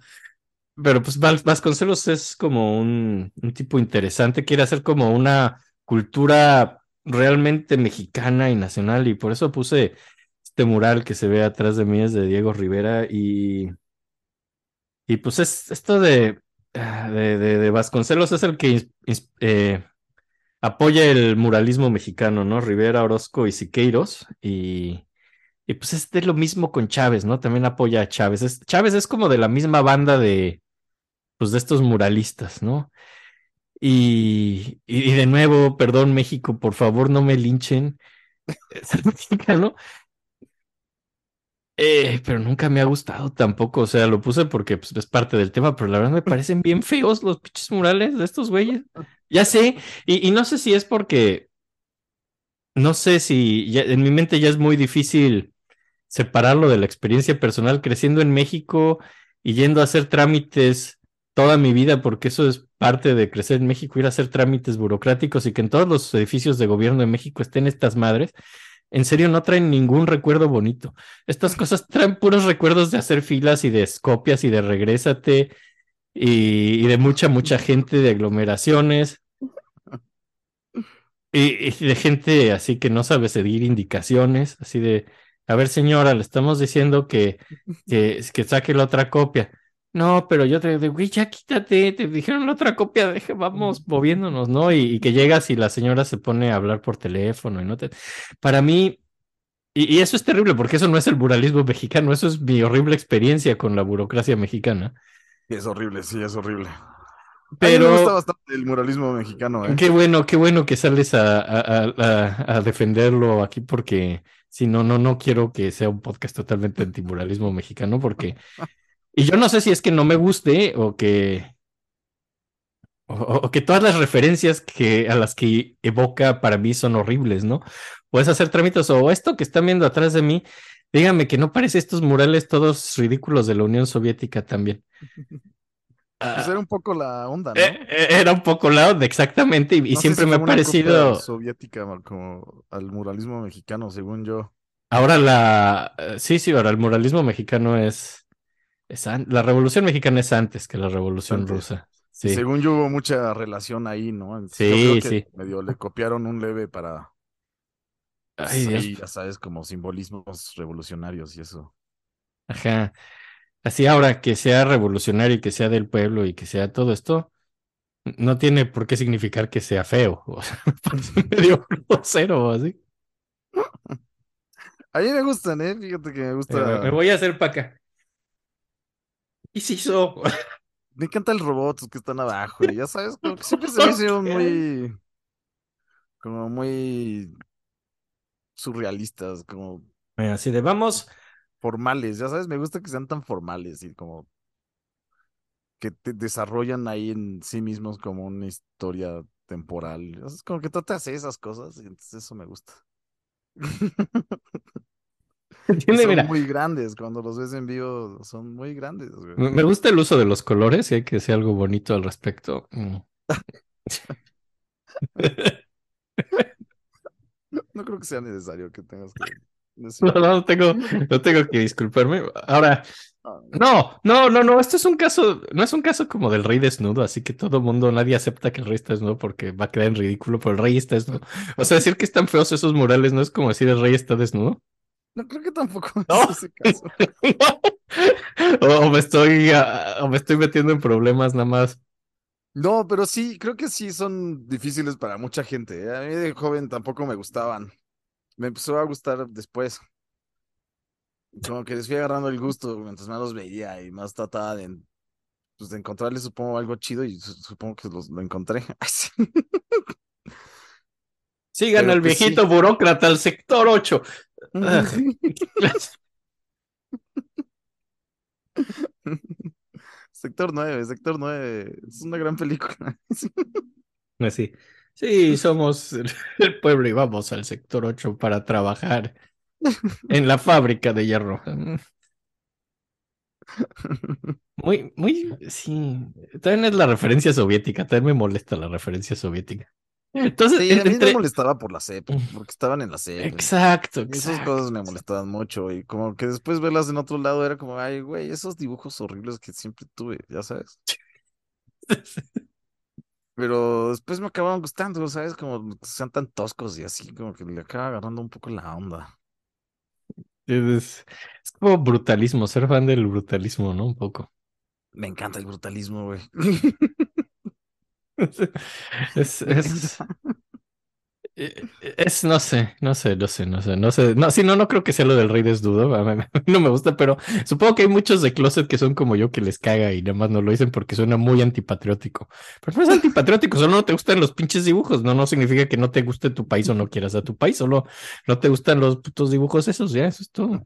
C: pero pues Vas- Vasconcelos es como un, un tipo interesante, quiere hacer como una cultura realmente mexicana y nacional, y por eso puse este mural que se ve atrás de mí, es de Diego Rivera, y, y pues es esto de, ah, de, de- Vasconcelos es el que eh, apoya el muralismo mexicano, ¿no? Rivera, Orozco y Siqueiros, y, y pues es lo mismo con Chávez, ¿no? También apoya a Chávez. Es- Chávez es como de la misma banda de, pues de estos muralistas, ¿no? Y, de nuevo, perdón México, por favor no me linchen. Mexicano. Eh, pero nunca me ha gustado tampoco, o sea, lo puse porque pues, es parte del tema, pero la verdad me parecen bien feos los pinches murales de estos güeyes. Ya sé, y, no sé si es porque, no sé si en mi mente ya es muy difícil separarlo de la experiencia personal creciendo en México y yendo a hacer trámites toda mi vida, porque eso es parte de crecer en México, ir a hacer trámites burocráticos y que en todos los edificios de gobierno de México estén estas madres. En serio, no traen ningún recuerdo bonito. Estas cosas traen puros recuerdos de hacer filas y de copias y de regrésate y, y de mucha, mucha gente, de aglomeraciones. Y, y de gente así que no sabe seguir indicaciones, así de, a ver señora, le estamos diciendo que, que, que saque la otra copia. No, pero yo te digo, güey, ya quítate, te dijeron la otra copia, vamos moviéndonos, ¿no? Y, y que llegas y la señora se pone a hablar por teléfono y no te... Para mí, y, y eso es terrible porque eso no es el muralismo mexicano, eso es mi horrible experiencia con la burocracia mexicana.
B: Es horrible, sí, es horrible. A mí
C: Pero...
B: me gusta bastante el muralismo mexicano, ¿eh?
C: Qué bueno, qué bueno que sales a, a, a, a defenderlo aquí porque si no, no, no quiero que sea un podcast totalmente antimuralismo mexicano porque... Y yo no sé si es que no me guste o que... O, o que todas las referencias que, a las que evoca para mí son horribles, ¿no? Puedes hacer trámites o esto que están viendo atrás de mí, dígame que no parece estos murales todos ridículos de la Unión Soviética también.
B: Pues era un poco la onda, ¿no?
C: Eh, eh, Era un poco la onda, exactamente, y,
B: No
C: siempre
B: si
C: me ha parecido.
B: soviética como al muralismo mexicano, según yo.
C: Ahora la. eh, Sí, sí, ahora el muralismo mexicano es. Es La revolución mexicana es antes que la revolución
B: Antes.
C: rusa.
B: Y
C: Sí.
B: según yo hubo mucha relación ahí, ¿no? Entonces,
C: Sí,
B: yo creo que
C: sí.
B: medio le copiaron un leve para
C: Ay, Dios.
B: ahí, ya sabes, como simbolismos revolucionarios y eso.
C: Ajá. Así ahora que sea revolucionario y que sea del pueblo y que sea todo esto, no tiene por qué significar que sea feo. O sea, me medio grosero así.
B: A mí me gustan, ¿eh? Fíjate que me
C: Me, me
B: gusta.
C: voy a hacer para acá. ¿Y si hizo?
B: Me encanta el robot que están abajo, y ya sabes, como que siempre se me hicieron muy, como muy surrealistas, como
C: Así de vamos,
B: formales, ya sabes, me gusta que sean tan formales y como que te desarrollan ahí en sí mismos como una historia temporal. Es como que tú te haces esas cosas y entonces eso me gusta. Son
C: mira,
B: muy grandes, cuando los ves en vivo son muy grandes, güey.
C: me gusta el uso de los colores y hay que decir algo bonito al respecto. Mm.
B: No creo que sea necesario que tengas que
C: No,
B: decir.
C: no tengo, no tengo que disculparme. Ahora,
B: Ah,
C: no, no, no, no, esto es un caso, no es un caso como del rey desnudo, así que todo mundo, nadie acepta que el rey está desnudo porque va a quedar en ridículo, pero el rey está desnudo. O sea, decir que están feos esos murales no es como decir el rey está desnudo.
B: No creo que tampoco
C: No.
B: es ese caso.
C: o, me estoy, ah, o me estoy metiendo en problemas nada más.
B: No, pero sí, creo que sí son difíciles para mucha gente. ¿eh? A mí de joven tampoco me gustaban. Me empezó a gustar después. Como que les fui agarrando el gusto mientras más los veía y más trataba de, pues, de encontrarle, supongo, algo chido y su- supongo que los, lo encontré. Sí.
C: Sigan
B: Pero
C: al
B: pues sí.
C: viejito burócrata, al sector 8.
B: Sector 9, Sector 9. Es una gran película. Sí.
C: Así. Sí, somos el pueblo y vamos al sector 8 para trabajar en la fábrica de hierro. Muy, muy, sí. También es la referencia soviética, también me molesta la referencia soviética. Entonces,
B: Sí, a mí me molestaba por la CEP, porque estaban en la CEP.
C: Exacto,
B: Y esas
C: exacto.
B: cosas me molestaban mucho y como que después verlas en otro lado era como, ay, güey, esos dibujos horribles que siempre tuve, ya sabes. Pero después me acababan gustando, ¿sabes? Como sean tan toscos y así, como que le acaba agarrando un poco la onda.
C: Es, es como brutalismo, ser fan del brutalismo, ¿no? Un poco.
B: Me encanta el brutalismo, güey.
C: Es,
B: Me
C: es,
B: encanta.
C: eh, es, no sé, no sé, no sé, no sé, no sé. No, sí, no, no creo que sea lo del rey desnudo. A mí, no me gusta, pero supongo que hay muchos de closet que son como yo que les caga y nada más no lo dicen porque suena muy antipatriótico. Pero no es antipatriótico, solo no te gustan los pinches dibujos. No, no significa que no te guste tu país o no quieras a tu país, solo no te gustan los putos dibujos esos, ya, eso es todo.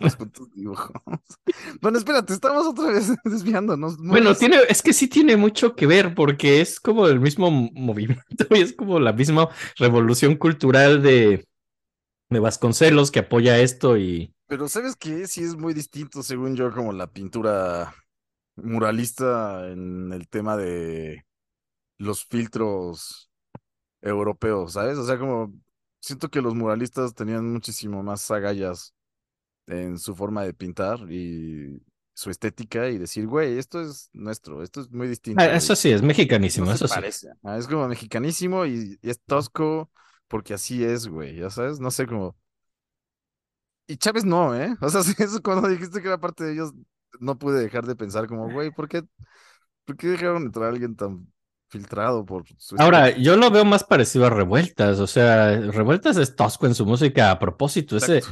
B: Los putos dibujos. Bueno, espérate, estamos otra vez desviándonos. No
C: Bueno, tiene, es que sí tiene mucho que ver porque es como el mismo movimiento y es como la misma revolución cultural de, de Vasconcelos que apoya esto y
B: Pero ¿sabes qué? Sí es muy distinto, según yo, como la pintura muralista en el tema de los filtros europeos, ¿sabes? O sea, como siento que los muralistas tenían muchísimo más agallas en su forma de pintar y su estética y decir, güey, esto es nuestro, esto es muy distinto.
C: Ah, eso sí, es mexicanísimo,
B: no
C: eso sí.
B: parece. Ah, es como mexicanísimo y, y es tosco porque así es, güey, ya sabes, no sé cómo. Y Chávez no, ¿eh? O sea, eso cuando dijiste que era parte de ellos, no pude dejar de pensar como, güey, ¿por qué, por qué dejaron entrar a alguien tan filtrado por su
C: Ahora, yo lo veo más parecido a Revueltas, o sea, Revueltas es tosco en su música a propósito, ese.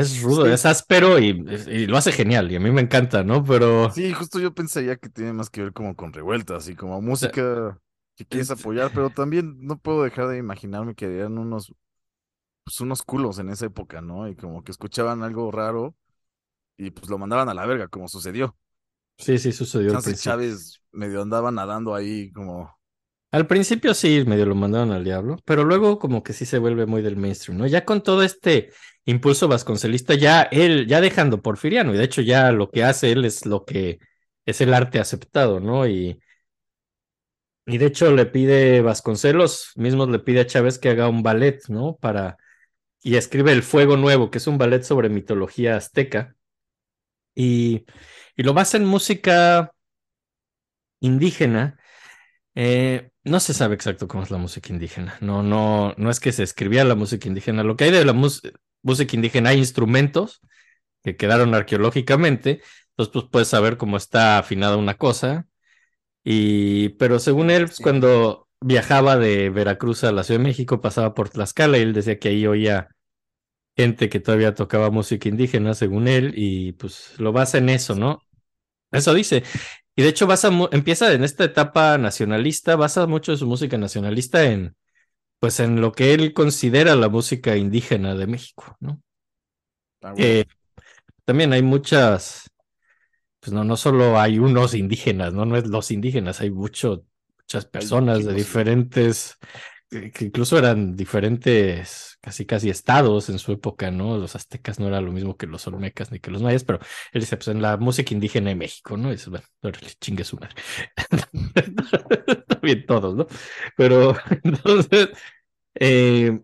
C: Es rudo,
B: Sí.
C: es áspero y, y lo hace genial y a mí me encanta, ¿no? Pero
B: Sí, justo yo pensaría que tiene más que ver como con revueltas y como música que quieres
C: es-
B: apoyar, pero también no puedo dejar de imaginarme que eran unos, pues unos culos en esa época, ¿no? Y como que escuchaban algo raro y pues lo mandaban a la verga, como sucedió.
C: sí, sí sucedió principio.
B: Chávez medio andaba nadando ahí como...
C: Al principio sí, medio lo mandaron al diablo, pero luego como que sí se vuelve muy del mainstream, ¿no? Ya con todo este impulso vasconcelista, ya él, ya dejando Porfiriano, y de hecho ya lo que hace él es lo que es el arte aceptado, ¿no? Y, y de hecho le pide Vasconcelos, mismo le pide a Chávez que haga un ballet, ¿no? Para, y escribe El Fuego Nuevo, que es un ballet sobre mitología azteca, y, y lo basa en música indígena. Eh, no se sabe exacto cómo es la música indígena. No, no, no es que se escribía la música indígena. Lo que hay de la mus- música indígena hay instrumentos que quedaron arqueológicamente. Entonces, pues puedes saber cómo está afinada una cosa. Y, pero según él, pues,
B: Sí.
C: cuando viajaba de Veracruz a la Ciudad de México, pasaba por Tlaxcala y él decía que ahí oía gente que todavía tocaba música indígena, según él, y pues lo basa en eso, ¿no? Eso dice. Y de hecho basa empieza en esta etapa nacionalista, basa mucho de su música nacionalista en, pues en lo que él considera la música indígena de México, ¿no?
B: Ah.
C: Eh, también hay muchas, pues no, no solo hay unos indígenas, ¿no? No es los indígenas, hay mucho, muchas personas de diferentes, que, incluso eran diferentes, casi casi estados en su época, ¿no? Los aztecas no era lo mismo que los olmecas ni que los mayas, pero él dice, pues en la música indígena de México, ¿no? Y dice, bueno, chingue su madre. También todos, ¿no? Pero entonces, eh,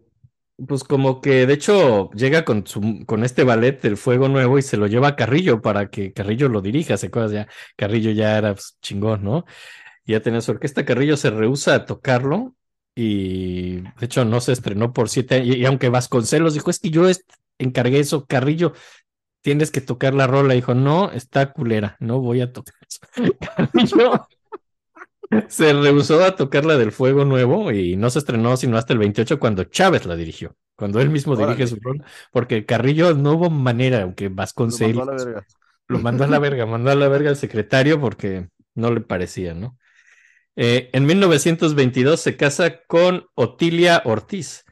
C: pues como que de hecho llega con, su, con este ballet del Fuego Nuevo y se lo lleva a Carrillo para que Carrillo lo dirija, ¿se acuerdas? Ya Carrillo ya era pues, chingón, ¿no? Ya tenía su orquesta, Carrillo se rehúsa a tocarlo y de hecho no se estrenó por siete años. Y, y aunque Vasconcelos dijo, es que yo encargué eso, Carrillo, tienes que tocar la rola. Dijo, no, está culera, no voy a tocar eso. Carrillo se rehusó a tocar la del Fuego Nuevo y no se estrenó sino hasta el 28 cuando Chávez la dirigió, cuando él mismo dirige su rola, porque Carrillo no hubo manera, aunque
B: Lo
C: Vasconcelos
B: mandó a la verga.
C: lo mandó a la verga, mandó a la verga al secretario porque no le parecía, ¿no? Eh, en 1922 se casa con Otilia Ortiz,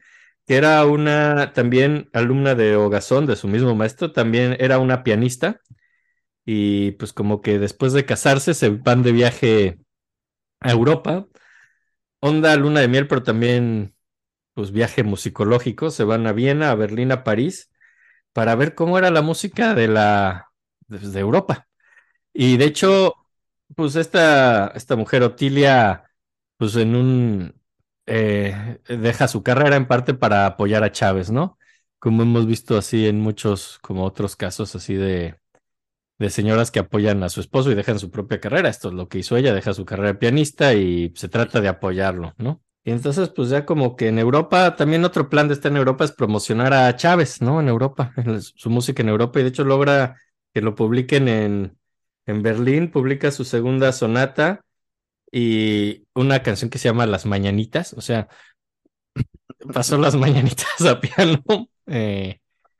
C: que era una también alumna de Ogazón, de su mismo maestro, también era una pianista, y pues como que después de casarse se van de viaje a Europa, onda luna de miel, pero también pues viaje musicológico, se van a Viena, a Berlín, a París, para ver cómo era la música de la de, de Europa. Y de hecho, pues esta, esta mujer Otilia, pues en un eh, deja su carrera en parte para apoyar a Chávez, ¿no? Como hemos visto así en muchos, como otros casos así de, de señoras que apoyan a su esposo y dejan su propia carrera. Esto es lo que hizo ella, deja su carrera de pianista y se trata de apoyarlo, ¿no? Y entonces, pues ya como que en Europa, también otro plan de estar en Europa es promocionar a Chávez, ¿no? En Europa, en su música en Europa, y de hecho logra que lo publiquen en, en Berlín, publica su segunda sonata y una canción que se llama Las Mañanitas, o sea, pasó las mañanitas a piano. eh,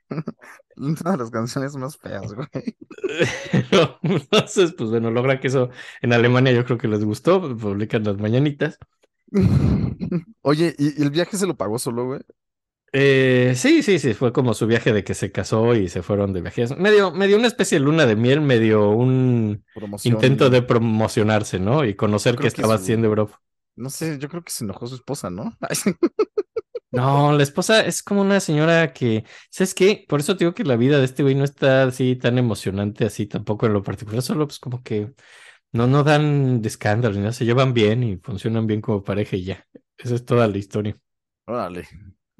B: Una de las canciones más feas, güey.
C: entonces, pues bueno, logra que eso en Alemania yo creo que les gustó, publican las mañanitas.
B: Oye, ¿y, y el viaje se lo pagó solo, güey?
C: Eh, sí, sí, sí, fue como su viaje de que se casó y se fueron de viajes. Medio, medio una especie de luna de miel, medio un
B: Promoción.
C: intento de promocionarse, ¿no? Y conocer qué
B: que
C: estaba
B: su-
C: haciendo Europa.
B: No sé, yo creo que se enojó su esposa, ¿no?
C: No, la esposa es como una señora que, ¿sabes qué? Por eso te digo que la vida de este güey no está así tan emocionante, así tampoco en lo particular, solo pues como que no, no dan de escándalo, nada, se llevan bien y funcionan bien como pareja y ya. Esa es toda la historia.
B: Órale.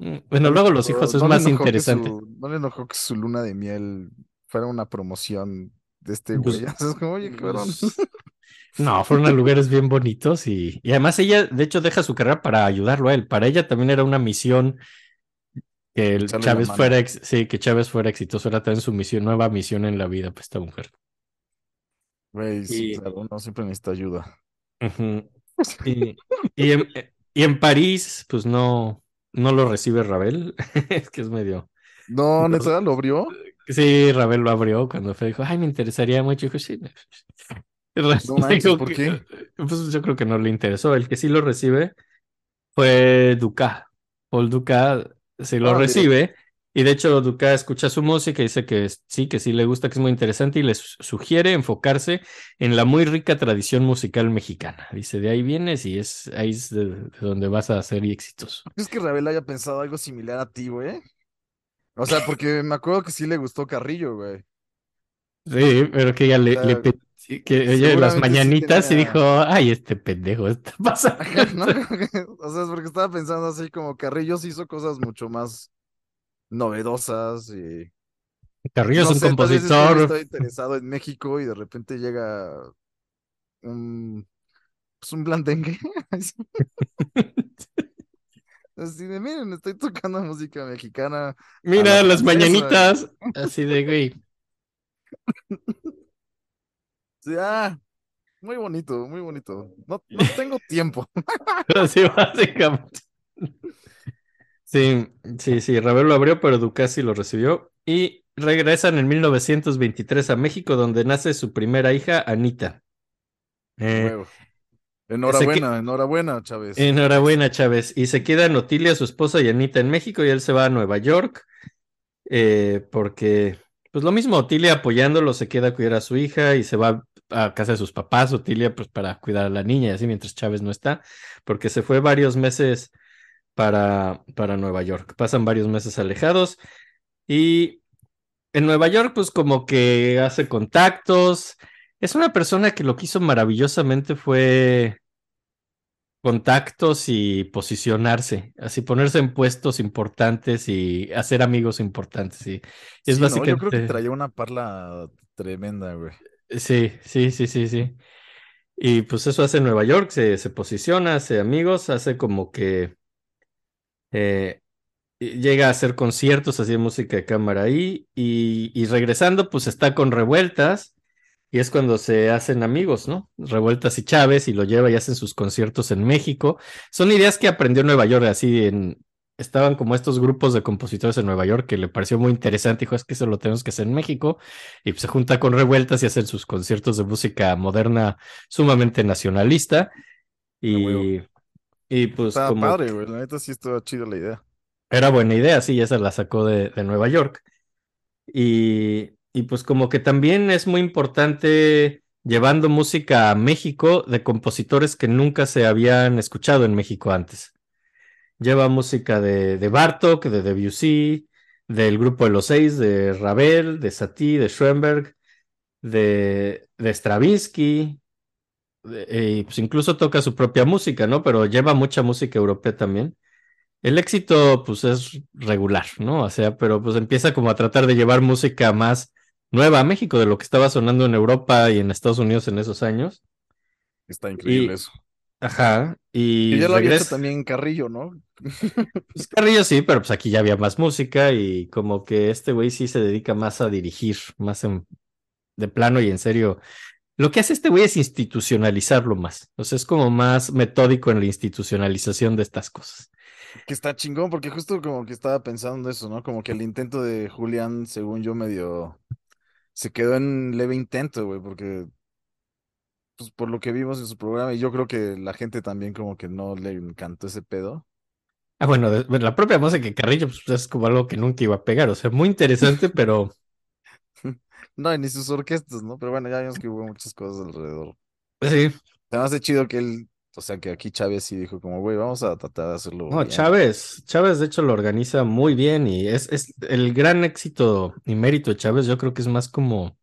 C: Mm, Bueno, luego los hijos es
B: ¿No le
C: más interesante.
B: su- no le enojó que su luna de miel fuera una promoción de este
C: Pues-
B: güey. Es como, oye, cabrón.
C: No, fueron a lugares bien bonitos y, y además ella, de hecho, deja su carrera para ayudarlo a él. Para ella también era una misión que el Chávez fuera, ex- sí, que Chávez fuera exitoso, era también su misión, nueva misión en la vida, pues esta mujer.
B: Güey, sí,
C: Y-
B: claro, uno siempre necesita ayuda.
C: Y en, y en París, pues no, no lo recibe Ravel, es que es medio.
B: No, neta, ¿lo abrió?
C: Sí, Ravel lo abrió cuando fue, dijo, ay, me interesaría mucho. Dijo, sí.
B: No manches, ¿por qué?
C: Pues yo creo que no le interesó. El que sí lo recibe fue Ducá. Paul Ducá sí lo
B: Órale.
C: recibe. Y de hecho, Ducá escucha su música y dice que sí, que sí le gusta, que es muy interesante y les sugiere enfocarse en la muy rica tradición musical mexicana. Dice, de ahí vienes y es ahí es de, de donde vas a ser exitoso.
B: ¿Es que Ravel haya pensado algo similar a ti, güey? O sea, porque me acuerdo que sí le gustó Carrillo, güey.
C: Sí, pero que ella le,
B: sea,
C: le que oye las
B: seguramente sí
C: mañanitas y dijo, ay, este pendejo está pasando.
B: ¿no? O sea, es porque estaba pensando así como Carrillo sí hizo cosas mucho más novedosas y
C: Carrillo
B: no
C: es un
B: sé,
C: compositor.
B: está interesado en México y de repente llega un pues un blandengue. Así de, miren, estoy tocando música mexicana.
C: Mira
B: la
C: las mañanitas. Así de güey.
B: Sí, ah, muy bonito, muy bonito. No, no tengo tiempo.
C: Así básicamente. Sí, sí, sí. Ravel lo abrió, pero Ducasi lo recibió. Y regresan en 1923 a México, donde nace su primera hija, Anita. Eh.
B: Enhorabuena, enhorabuena, Chávez.
C: Enhorabuena, Chávez. Y se quedan Otilia, su esposa y Anita en México y él se va a Nueva York eh, porque, pues lo mismo, Otilia apoyándolo se queda a cuidar a su hija y se va a casa de sus papás, Otilia, pues para cuidar a la niña y así mientras Chávez no está, porque se fue varios meses para, para Nueva York. Pasan varios meses alejados y en Nueva York, pues como que hace contactos. Es una persona que lo que hizo maravillosamente fue contactos y posicionarse, así ponerse en puestos importantes y hacer amigos importantes. Y es
B: Sí, ¿no?
C: básicamente.
B: Yo creo que traía una parla tremenda, güey.
C: Sí, sí, sí, sí, sí. Y pues eso hace Nueva York, se, se posiciona, hace amigos, hace como que eh, llega a hacer conciertos, hacía música de cámara ahí, y, y regresando, pues está con Revueltas, y es cuando se hacen amigos, ¿no? Revueltas y Chávez, y lo lleva y hacen sus conciertos en México. Son ideas que aprendió en Nueva York, así en... Estaban como estos grupos de compositores en Nueva York que le pareció muy interesante. Dijo, es que eso lo tenemos que hacer en México. Y pues, se junta con Revueltas y hacen sus conciertos de música moderna sumamente nacionalista.
B: huevo.
C: Y, y pues
B: Estaba
C: como
B: padre, güey. La neta sí estaba chida la idea.
C: era buena idea, sí, esa la sacó de, de Nueva York. Y, y pues como que también es muy importante llevando música a México de compositores que nunca se habían escuchado en México antes. Lleva música de, de Bartok, de Debussy, del grupo de los seis, de Ravel, de Satie, de Schoenberg, de, de Stravinsky, eh, pues incluso toca su propia música, ¿no? Pero lleva mucha música europea también. El éxito, pues, es regular, ¿no? O sea, pero pues empieza como a tratar de llevar música más nueva a México de lo que estaba sonando en Europa y en Estados Unidos en esos años.
B: Está increíble
C: Y-
B: eso.
C: Ajá, y
B: Y ya lo había hecho
C: regresa.
B: también Carrillo, ¿no?
C: Pues Carrillo sí, pero pues aquí ya había más música y como que este güey sí se dedica más a dirigir, más en- de plano y en serio. Lo que hace este güey es institucionalizarlo más. O sea, es como más metódico en la institucionalización de estas cosas.
B: Que está chingón, porque justo como que estaba pensando eso, ¿no? Como que el intento de Julián, según yo, medio se quedó en leve intento, güey, porque pues por lo que vimos en su programa, y yo creo que la gente también como que no le encantó ese pedo.
C: Ah, bueno, de- bueno, la propia música de Carrillo pues, es como algo que nunca iba a pegar. O sea, muy interesante, pero
B: No, y ni sus orquestas, ¿no? Pero bueno, ya vimos que hubo muchas cosas alrededor.
C: sí.
B: Se me hace chido que él, o sea, que aquí Chávez sí dijo como, güey, vamos a tratar de hacerlo
C: No,
B: bien.
C: Chávez, Chávez de hecho lo organiza muy bien y es, es el gran éxito y mérito de Chávez, yo creo que es más como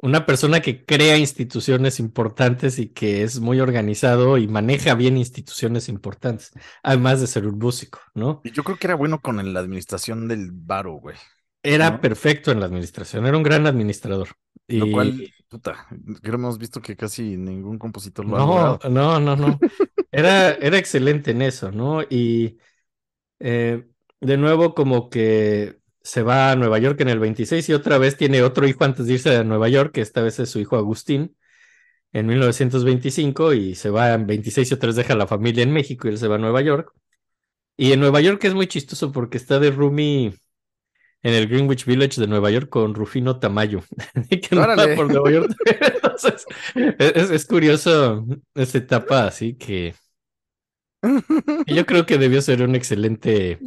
C: una persona que crea instituciones importantes y que es muy organizado y maneja bien instituciones importantes, además de ser un músico, ¿no?
B: Y yo creo que era bueno con la administración del varo, güey.
C: Era
B: ¿No?
C: perfecto en la administración, era un gran administrador. Y...
B: Lo cual, puta, creo que hemos visto que casi ningún compositor lo ha
C: No,
B: logrado.
C: no, no, no. Era, era excelente en eso, ¿no? Y eh, de nuevo como que se va a Nueva York en el 26 y otra vez tiene otro hijo antes de irse a Nueva York, que esta vez es su hijo Agustín, en 1925 y se va en 26 y otra vez deja la familia en México y él se va a Nueva York. Y en Nueva York es muy chistoso porque está de roomie en el Greenwich Village de Nueva York con Rufino Tamayo, que
B: Órale.
C: por Nueva York. Entonces, es, es curioso esta etapa así que yo creo que debió ser un excelente,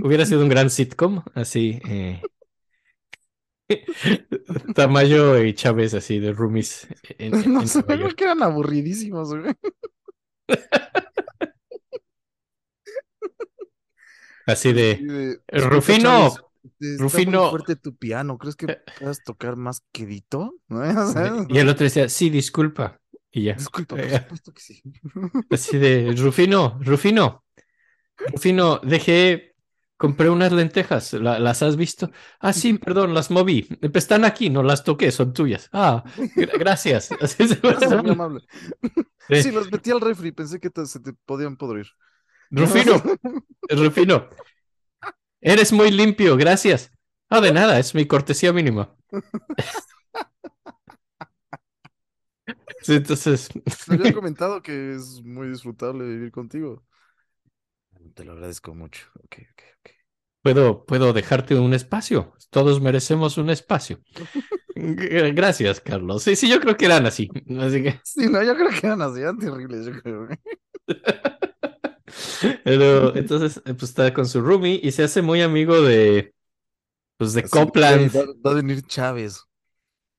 C: hubiera sido un gran sitcom, así. eh, Tamayo y Chávez así de roomies en,
B: No
C: en
B: sé, creo que eran aburridísimos, güey.
C: Así
B: Sí,
C: de,
B: de,
C: "Eh,
B: "Escucha,
C: Rufino,
B: Chávez, está muy
C: Rufino".
B: fuerte tu piano. ¿Crees que puedas tocar más quedito? ¿No?
C: Y el otro decía, sí, disculpa. Y ya.
B: Disculpa, por
C: Eh,
B: supuesto que sí.
C: Así de, Rufino, Rufino, Rufino, dejé, compré unas lentejas, ¿la- ¿las has visto? Ah, sí, perdón, las moví. Están aquí, no las toqué, son tuyas. Ah, gra- gracias. Así se
B: Gracias, muy amable.
C: Sí.
B: Sí, los metí al refri, pensé que te- se te podían podrir.
C: Rufino, Rufino, eres muy limpio, gracias. Ah, de nada, es mi cortesía mínima. Sí, entonces,
B: Te había comentado que es muy disfrutable vivir contigo. Te lo agradezco mucho. Ok, ok, ok.
C: puedo, puedo dejarte un espacio. Todos merecemos un espacio. Gracias, Carlos. Sí, sí, yo creo que eran así. Así que,
B: Sí, no, yo creo que eran así, eran terribles, yo creo.
C: pero entonces, eh, pues está con su roomie y se hace muy amigo de, pues de Copland.
B: va a venir Chávez.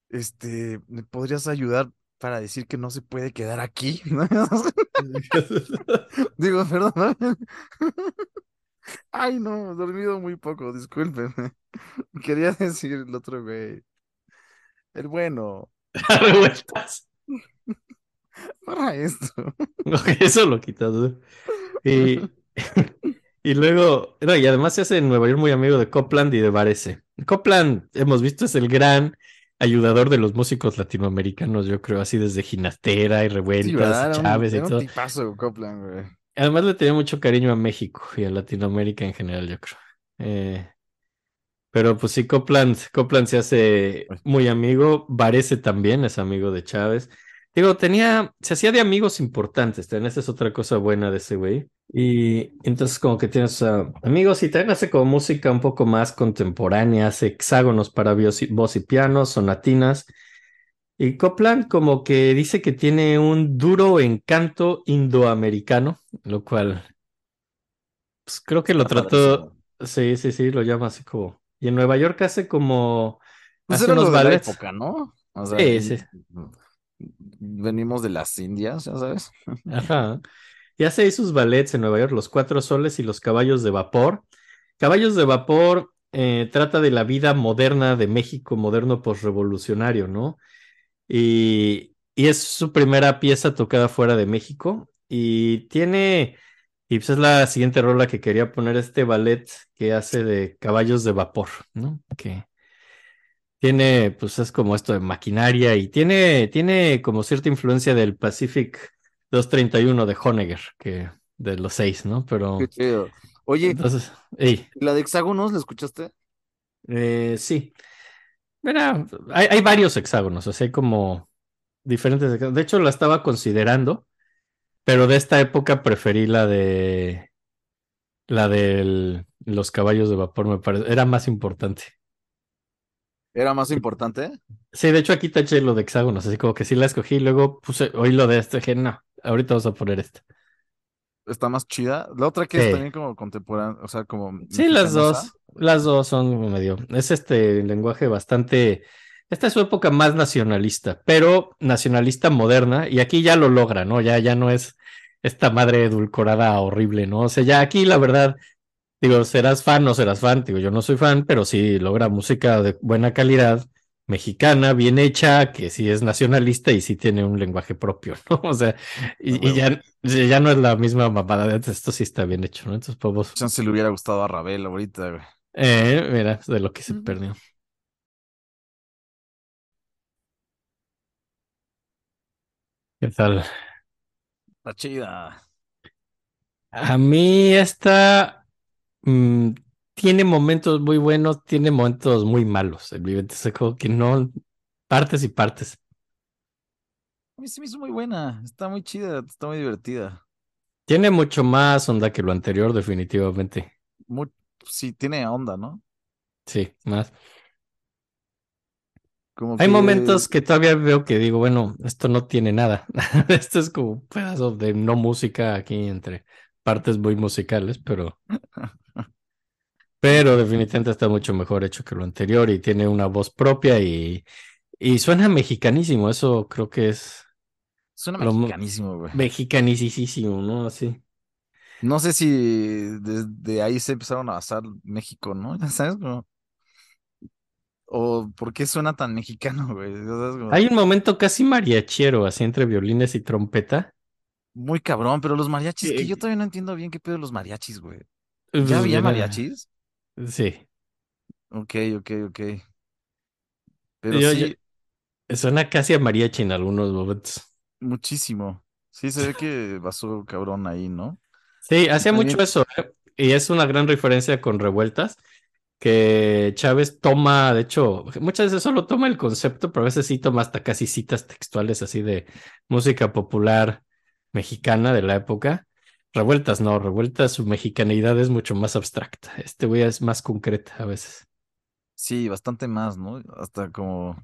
B: Este, ¿me podrías ayudar para decir que no se puede quedar aquí? Digo, perdón. Ay, no, he dormido muy poco, discúlpenme. Quería decir el otro güey. El bueno,
C: Revueltas.
B: para esto.
C: Eso lo quitas. ¿no? Y, y luego, no, y además se hace en Nueva York muy amigo de Copland y de Varese. Copland, hemos visto, es el gran ayudador de los músicos latinoamericanos, yo creo, así desde Ginastera y
B: Sí,
C: Revueltas,
B: un,
C: Chávez y todo.
B: tipazo, Copland, güey.
C: Además le tenía mucho cariño a México y a Latinoamérica en general, yo creo. Eh, pero pues sí, Copland, Copland se hace muy amigo, Varese también es amigo de Chávez. Digo, tenía, se hacía de amigos importantes, también esa es otra cosa buena de ese güey. Y entonces como que tienes ah, amigos y también hace como música un poco más contemporánea, hace hexágonos para voz y, piano, sonatinas. Y Copland como que dice que tiene un duro encanto indoamericano, lo cual pues, creo que lo trató, sí, sí, sí, lo llama así como... Y en Nueva York hace como...
B: Pues
C: hace
B: era lo
C: unos
B: de la época, ¿no? O sea,
C: Sí, sí.
B: Venimos de las Indias, ya sabes.
C: Ajá. Y hace ahí sus ballets en Nueva York, Los Cuatro Soles y Los Caballos de Vapor. Caballos de Vapor eh, trata de la vida moderna de México, moderno postrevolucionario, ¿no? Y, y es su primera pieza tocada fuera de México. Y tiene, y pues es la siguiente rola que quería poner, este ballet que hace de Caballos de Vapor, ¿no? Que tiene, pues es como esto de maquinaria y tiene, tiene como cierta influencia del Pacific 231 de Honegger, que de los seis, ¿no? Pero
B: Qué chido. Oye,
C: entonces,
B: la de hexágonos, ¿la escuchaste?
C: eh, sí. Mira, hay, hay varios hexágonos, o sea, hay como diferentes. hexágonos. De hecho, la estaba considerando, pero de esta época preferí la de la de los caballos de vapor, me parece, era más importante.
B: ¿Era más importante?
C: Sí, de hecho aquí taché lo de hexágonos, así como que sí la escogí y luego puse, oí lo de este, dije, no, ahorita vamos a poner esta.
B: Está más chida. La otra que es también como contemporánea, o sea, como
C: Sí, las dos, las dos son medio, es este lenguaje bastante, esta es su época más nacionalista, pero nacionalista moderna, y aquí ya lo logra, ¿no? Ya, ya no es esta madre edulcorada horrible, ¿no? O sea, ya aquí la verdad, digo, serás fan o serás fan, digo, yo no soy fan, pero sí logra música de buena calidad, mexicana, bien hecha, que sí es nacionalista y sí tiene un lenguaje propio, ¿no? O sea, y, y ya, ya no es la misma mamada de antes, esto sí está bien hecho, ¿no? Entonces podemos...
B: Chance le hubiera gustado a Ravel ahorita, güey.
C: Eh, mira, de lo que se perdió. ¿Qué tal?
B: Está chida.
C: A mí esta mm, tiene momentos muy buenos, tiene momentos muy malos. El Vivente Seco, que no, partes y partes.
B: A mí se me hizo muy buena. Está muy chida, está muy divertida.
C: Tiene mucho más onda que lo anterior, definitivamente.
B: Muy, sí, tiene onda, ¿no?
C: Sí, más.
B: Como
C: Hay
B: que
C: momentos que todavía veo que digo, bueno, esto no tiene nada. Esto es como un pedazo de no música aquí entre partes muy musicales, pero pero definitivamente está mucho mejor hecho que lo anterior y tiene una voz propia y, y suena mexicanísimo. Eso creo que es
B: suena mexicanísimo, güey.
C: mexicanísimo, ¿no? Así.
B: No sé si desde ahí se empezaron a basar México, ¿no? Ya sabes, como... O por qué suena tan mexicano, güey. Ya sabes, como-
C: Hay un momento casi mariachero, así entre violines y trompeta.
B: Muy cabrón, pero los mariachis, que
C: Eh,
B: yo todavía no entiendo bien qué pedo los mariachis, güey.
C: Pues
B: ¿Ya había
C: viene-
B: mariachis?
C: Sí.
B: Ok, ok, ok. Pero
C: Yo-
B: sí,
C: Suena casi a mariachi en algunos momentos.
B: muchísimo. Sí, se ve que basó cabrón ahí, ¿no?
C: Sí, hacía
B: También-
C: mucho eso, ¿eh? Y es una gran referencia con Revueltas, que Chávez toma, de hecho, muchas veces solo toma el concepto, pero a veces sí toma hasta casi citas textuales así de música popular mexicana de la época. Revueltas, no, revueltas, su mexicanidad es mucho más abstracta. Este güey es más concreta a veces.
B: Sí, bastante más, ¿no? Hasta como,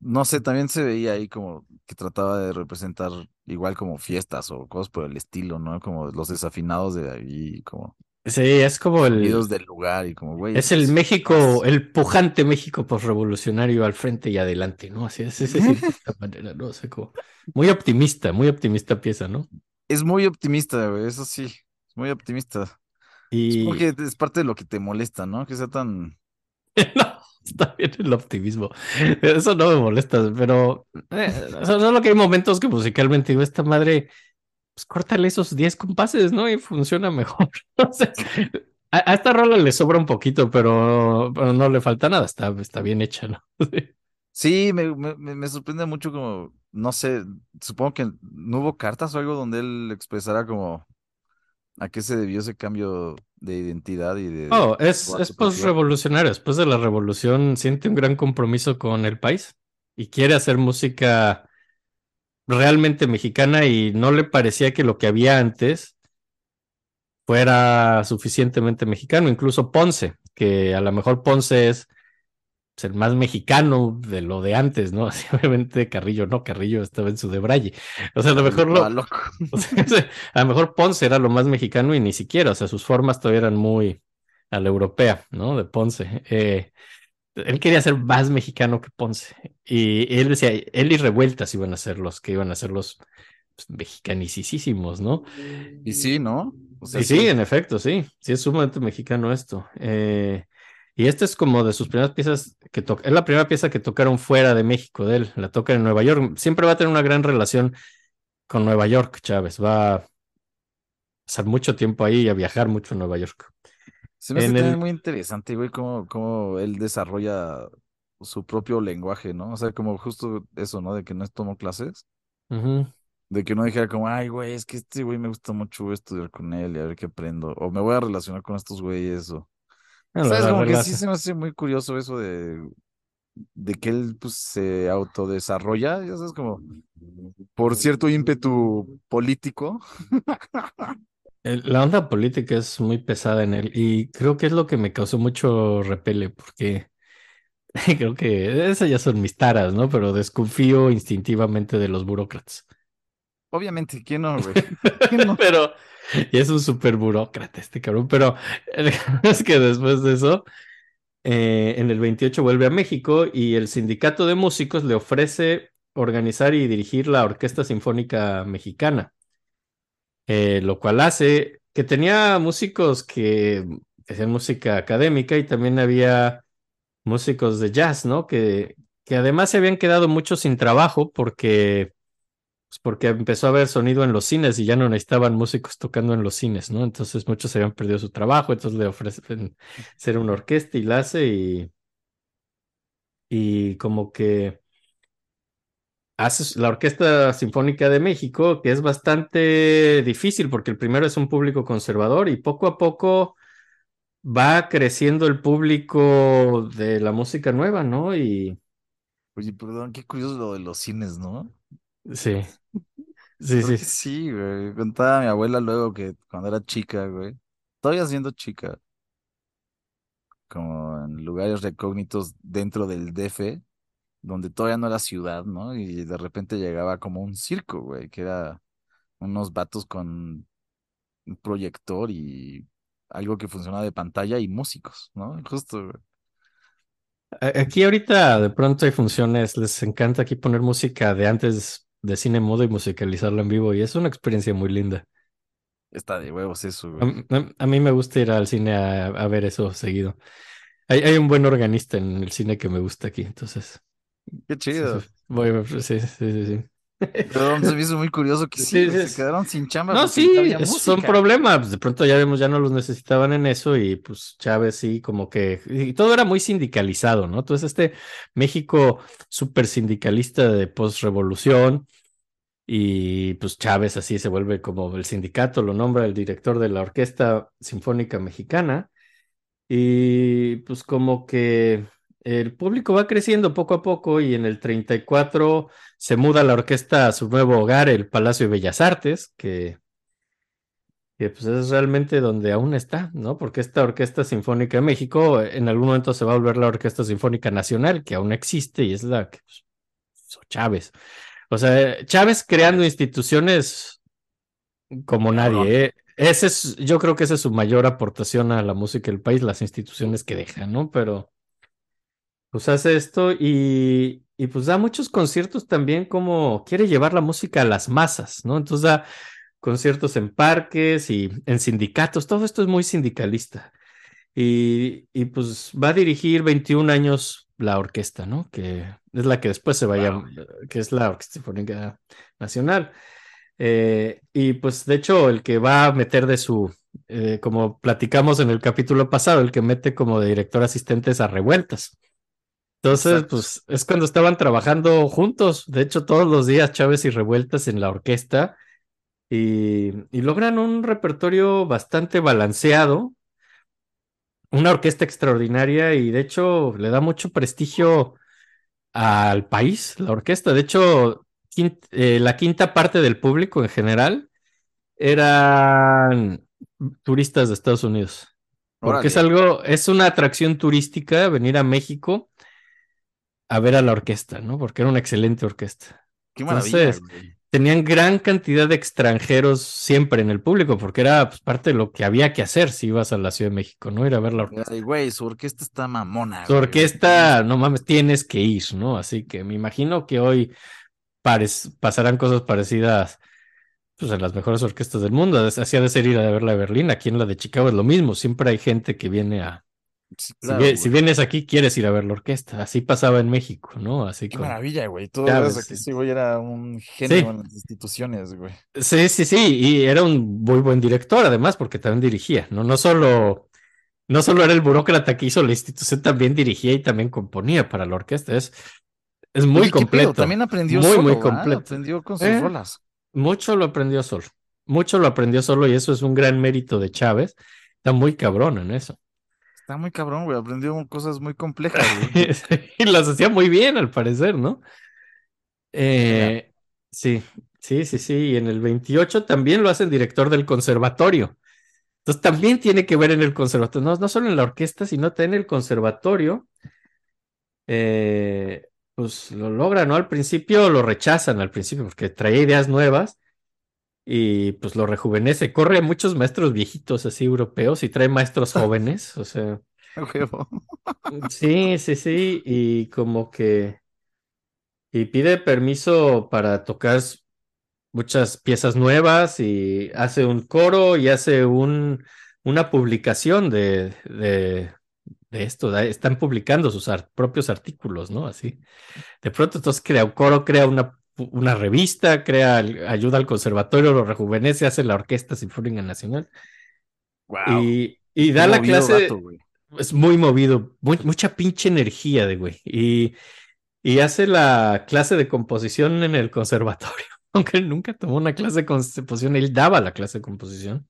B: no sé, también se veía ahí como que trataba de representar igual como fiestas o cosas por el estilo, ¿no? Como los desafinados de ahí, como
C: Sí, es como el.
B: sonidos del lugar y como, güey,
C: Es el
B: es
C: México, el pujante México postrevolucionario al frente y adelante, ¿no? Así es, ese sí, de esta manera, ¿no? O sea, como muy optimista, muy optimista pieza, ¿no?
B: Es muy optimista, güey, eso sí, es muy optimista. Supongo
C: Y
B: que es parte de lo que te molesta, ¿no? Que sea tan...
C: no, está bien el optimismo. Eso no me molesta, pero eh, so- solo que hay momentos que musicalmente digo, esta madre, pues córtale esos 10 compases, ¿no? Y funciona mejor. O sea, a, a esta rola le sobra un poquito, pero, pero no le falta nada, está, está bien hecha, ¿no?
B: Sí, me, me- me sorprende mucho como, no sé, supongo que no hubo cartas o algo donde él expresara como a qué se debió ese cambio de identidad y de...
C: Oh, es, es post-revolucionario. Después de la revolución siente un gran compromiso con el país y quiere hacer música realmente mexicana y no le parecía que lo que había antes fuera suficientemente mexicano. Incluso Ponce, que a lo mejor Ponce es el más mexicano de lo de antes, ¿no? Así, obviamente Carrillo no, Carrillo estaba en su de Braille. O sea, a lo mejor lo, o sea, a lo mejor Ponce era lo más mexicano y ni siquiera, o sea, sus formas todavía eran muy a la europea, ¿no? De Ponce. Eh, él quería ser más mexicano que Ponce. Y él decía, él y Revueltas iban a ser los que iban a ser los pues, mexicanicísimos, ¿no?
B: Y sí, ¿no? O sea,
C: Y sí, en efecto, sí. Sí, es sumamente mexicano esto. Eh, y esta es como de sus primeras piezas que toca. Es la primera pieza que tocaron fuera de México de él. La toca en Nueva York. Siempre va a tener una gran relación con Nueva York, Chávez. Va a pasar mucho tiempo ahí y a viajar mucho a Nueva York.
B: Se me hace
C: el-
B: muy interesante, güey, cómo, cómo él desarrolla su propio lenguaje, ¿no? O sea, como justo eso, ¿no? De que no tomó clases, de que no dijera como, ay, güey, es que este güey me gusta mucho, voy a estudiar con él y a ver qué aprendo, o me voy a relacionar con estos güeyes, o...
C: Bueno,
B: ¿Sabes? Como que sí se me hace muy curioso eso de, de que él, pues, se autodesarrolla, ya sabes, como por cierto ímpetu político.
C: La onda política es muy pesada en él y creo que es lo que me causó mucho repele porque creo que esas ya son mis taras, ¿no? Pero desconfío instintivamente de los burócratas.
B: Obviamente, ¿quién no, güey? ¿Quién no?
C: Pero y es un súper burócrata este cabrón. Pero es que después de eso, eh, en el 28 vuelve a México y el sindicato de músicos le ofrece organizar y dirigir la Orquesta Sinfónica Mexicana, eh, lo cual hace que tenía músicos que hacían música académica y también había músicos de jazz, ¿no? Que, que además se habían quedado muchos sin trabajo porque pues porque empezó a haber sonido en los cines y ya no necesitaban músicos tocando en los cines, ¿no? Entonces muchos habían perdido su trabajo, entonces le ofrecen ser una orquesta y la hace y, y como que hace la Orquesta Sinfónica de México, que es bastante difícil porque el primero es un público conservador y poco a poco va creciendo el público de la música nueva, ¿no? Y
B: Oye, perdón, qué curioso lo de los cines, ¿no?
C: sí, sí, sí.
B: que sí, güey. Contaba mi abuela luego que cuando era chica, güey, todavía siendo chica, como en lugares recógnitos dentro del DF, donde todavía no era ciudad, ¿no? Y de repente llegaba como un circo, güey, que era unos vatos con un proyector y algo que funcionaba de pantalla y músicos, ¿no? Justo, güey.
C: Aquí ahorita de pronto hay funciones, les encanta aquí poner música de antes de cine mudo y musicalizarla en vivo y es una experiencia muy linda.
B: Está de huevos eso,
C: A,
B: güey.
C: a- a mí me gusta ir al cine a, a ver eso seguido. Hay, hay un buen organista en el cine que me gusta aquí, entonces
B: Qué chido.
C: sí, sí, sí.
B: Pero se me hizo muy curioso que sí,
C: Sí,
B: güey,
C: sí,
B: se quedaron sin chamba
C: No, sí, es- un problema. pues, de pronto ya vemos, ya no los necesitaban en eso y pues Chávez sí, como que, y todo era muy sindicalizado, ¿no? Entonces este México súper sindicalista de postrevolución y pues Chávez así se vuelve como el sindicato, lo nombra el director de la Orquesta Sinfónica Mexicana y pues como que el público va creciendo poco a poco y en el 34 se muda la orquesta a su nuevo hogar, el Palacio de Bellas Artes, que que pues es realmente donde aún está, ¿no? Porque esta Orquesta Sinfónica de México en algún momento se va a volver la Orquesta Sinfónica Nacional, que aún existe y es la que pues, Chávez. O sea, Chávez creando instituciones como nadie, ¿eh? Ese es, yo creo que esa es su mayor aportación a la música del país, las instituciones que deja, ¿no? Pero pues hace esto y, y pues da muchos conciertos también como quiere llevar la música a las masas, ¿no? Entonces da conciertos en parques y en sindicatos, todo esto es muy sindicalista. Y, y pues va a dirigir 21 años la orquesta, ¿no? Que es la que después se vaya,
B: Wow.
C: que es la Orquesta Sinfónica Nacional. Eh, y pues de hecho el que va a meter de su, eh, como platicamos en el capítulo pasado, el que mete como de director asistente es a Revueltas. Entonces,
B: Exacto.
C: pues es cuando estaban trabajando juntos, de hecho todos los días Chávez y Revueltas en la orquesta y, y logran un repertorio bastante balanceado, una orquesta extraordinaria y de hecho le da mucho prestigio al país, la orquesta. De hecho, eh, la quinta parte del público en general eran turistas de Estados Unidos. Porque es algo, es una atracción turística venir a México a ver a la orquesta, ¿no? Porque era una excelente orquesta.
B: Qué
C: Entonces, tenían gran cantidad de extranjeros siempre en el público, porque era pues, parte de lo que había que hacer si ibas a la Ciudad de México, ¿no? Ir a ver la orquesta.
B: Ay, güey, su orquesta está mamona,
C: Su
B: güey.
C: orquesta, no mames, tienes que ir, ¿no? Así que me imagino que hoy pasarán cosas parecidas pues, en las mejores orquestas del mundo. Así ha de ser ir a ver la de Berlín, aquí en la de Chicago es lo mismo. Siempre hay gente que viene a. Si, vienes aquí, quieres ir a ver la orquesta. Así pasaba en México, ¿no? Así
B: Qué
C: con
B: maravilla, güey.
C: Chávez,
B: ves aquí,
C: sí.
B: güey era un genio
C: Sí.
B: en las instituciones, güey.
C: Sí, sí, sí, y era un muy buen director además porque también dirigía, ¿no? No solo, no solo era el burócrata que hizo la institución, también dirigía y también componía para la orquesta. Es, es muy
B: Oye,
C: completo.
B: También aprendió
C: muy,
B: solo,
C: muy
B: ¿va?
C: completo.
B: Aprendió con sus
C: Eh,
B: rolas.
C: Mucho lo aprendió solo. Mucho lo aprendió solo y eso es un gran mérito de Chávez. Está muy cabrón en eso.
B: Está muy cabrón, güey. Aprendió cosas muy complejas, güey.
C: y las hacía muy bien, al parecer, ¿no? Eh, sí, sí, sí, sí. Y en el 28 también lo hacen director del conservatorio. Entonces también tiene que ver en el conservatorio, no, no solo en la orquesta, sino también en el conservatorio. Eh, pues lo logra, ¿no? Al principio lo rechazan, al principio, porque traía ideas nuevas y pues lo rejuvenece. Corre a muchos maestros viejitos así europeos y trae maestros jóvenes, o sea,
B: Huevo.
C: sí, sí, sí, y como que, y pide permiso para tocar muchas piezas nuevas y hace un coro y hace un, una publicación de, de, de esto, están publicando sus propios artículos, ¿no? Así. De pronto, entonces crea un coro, crea una, una revista, crea, ayuda al conservatorio, lo rejuvenece, hace la Orquesta Sinfónica Nacional
B: Wow.
C: y, y
B: Qué
C: da la clase,
B: vato,
C: es muy movido, muy- mucha pinche energía de güey. Y, y hace la clase de composición en el conservatorio, aunque él nunca tomó una clase de composición, él daba la clase de composición.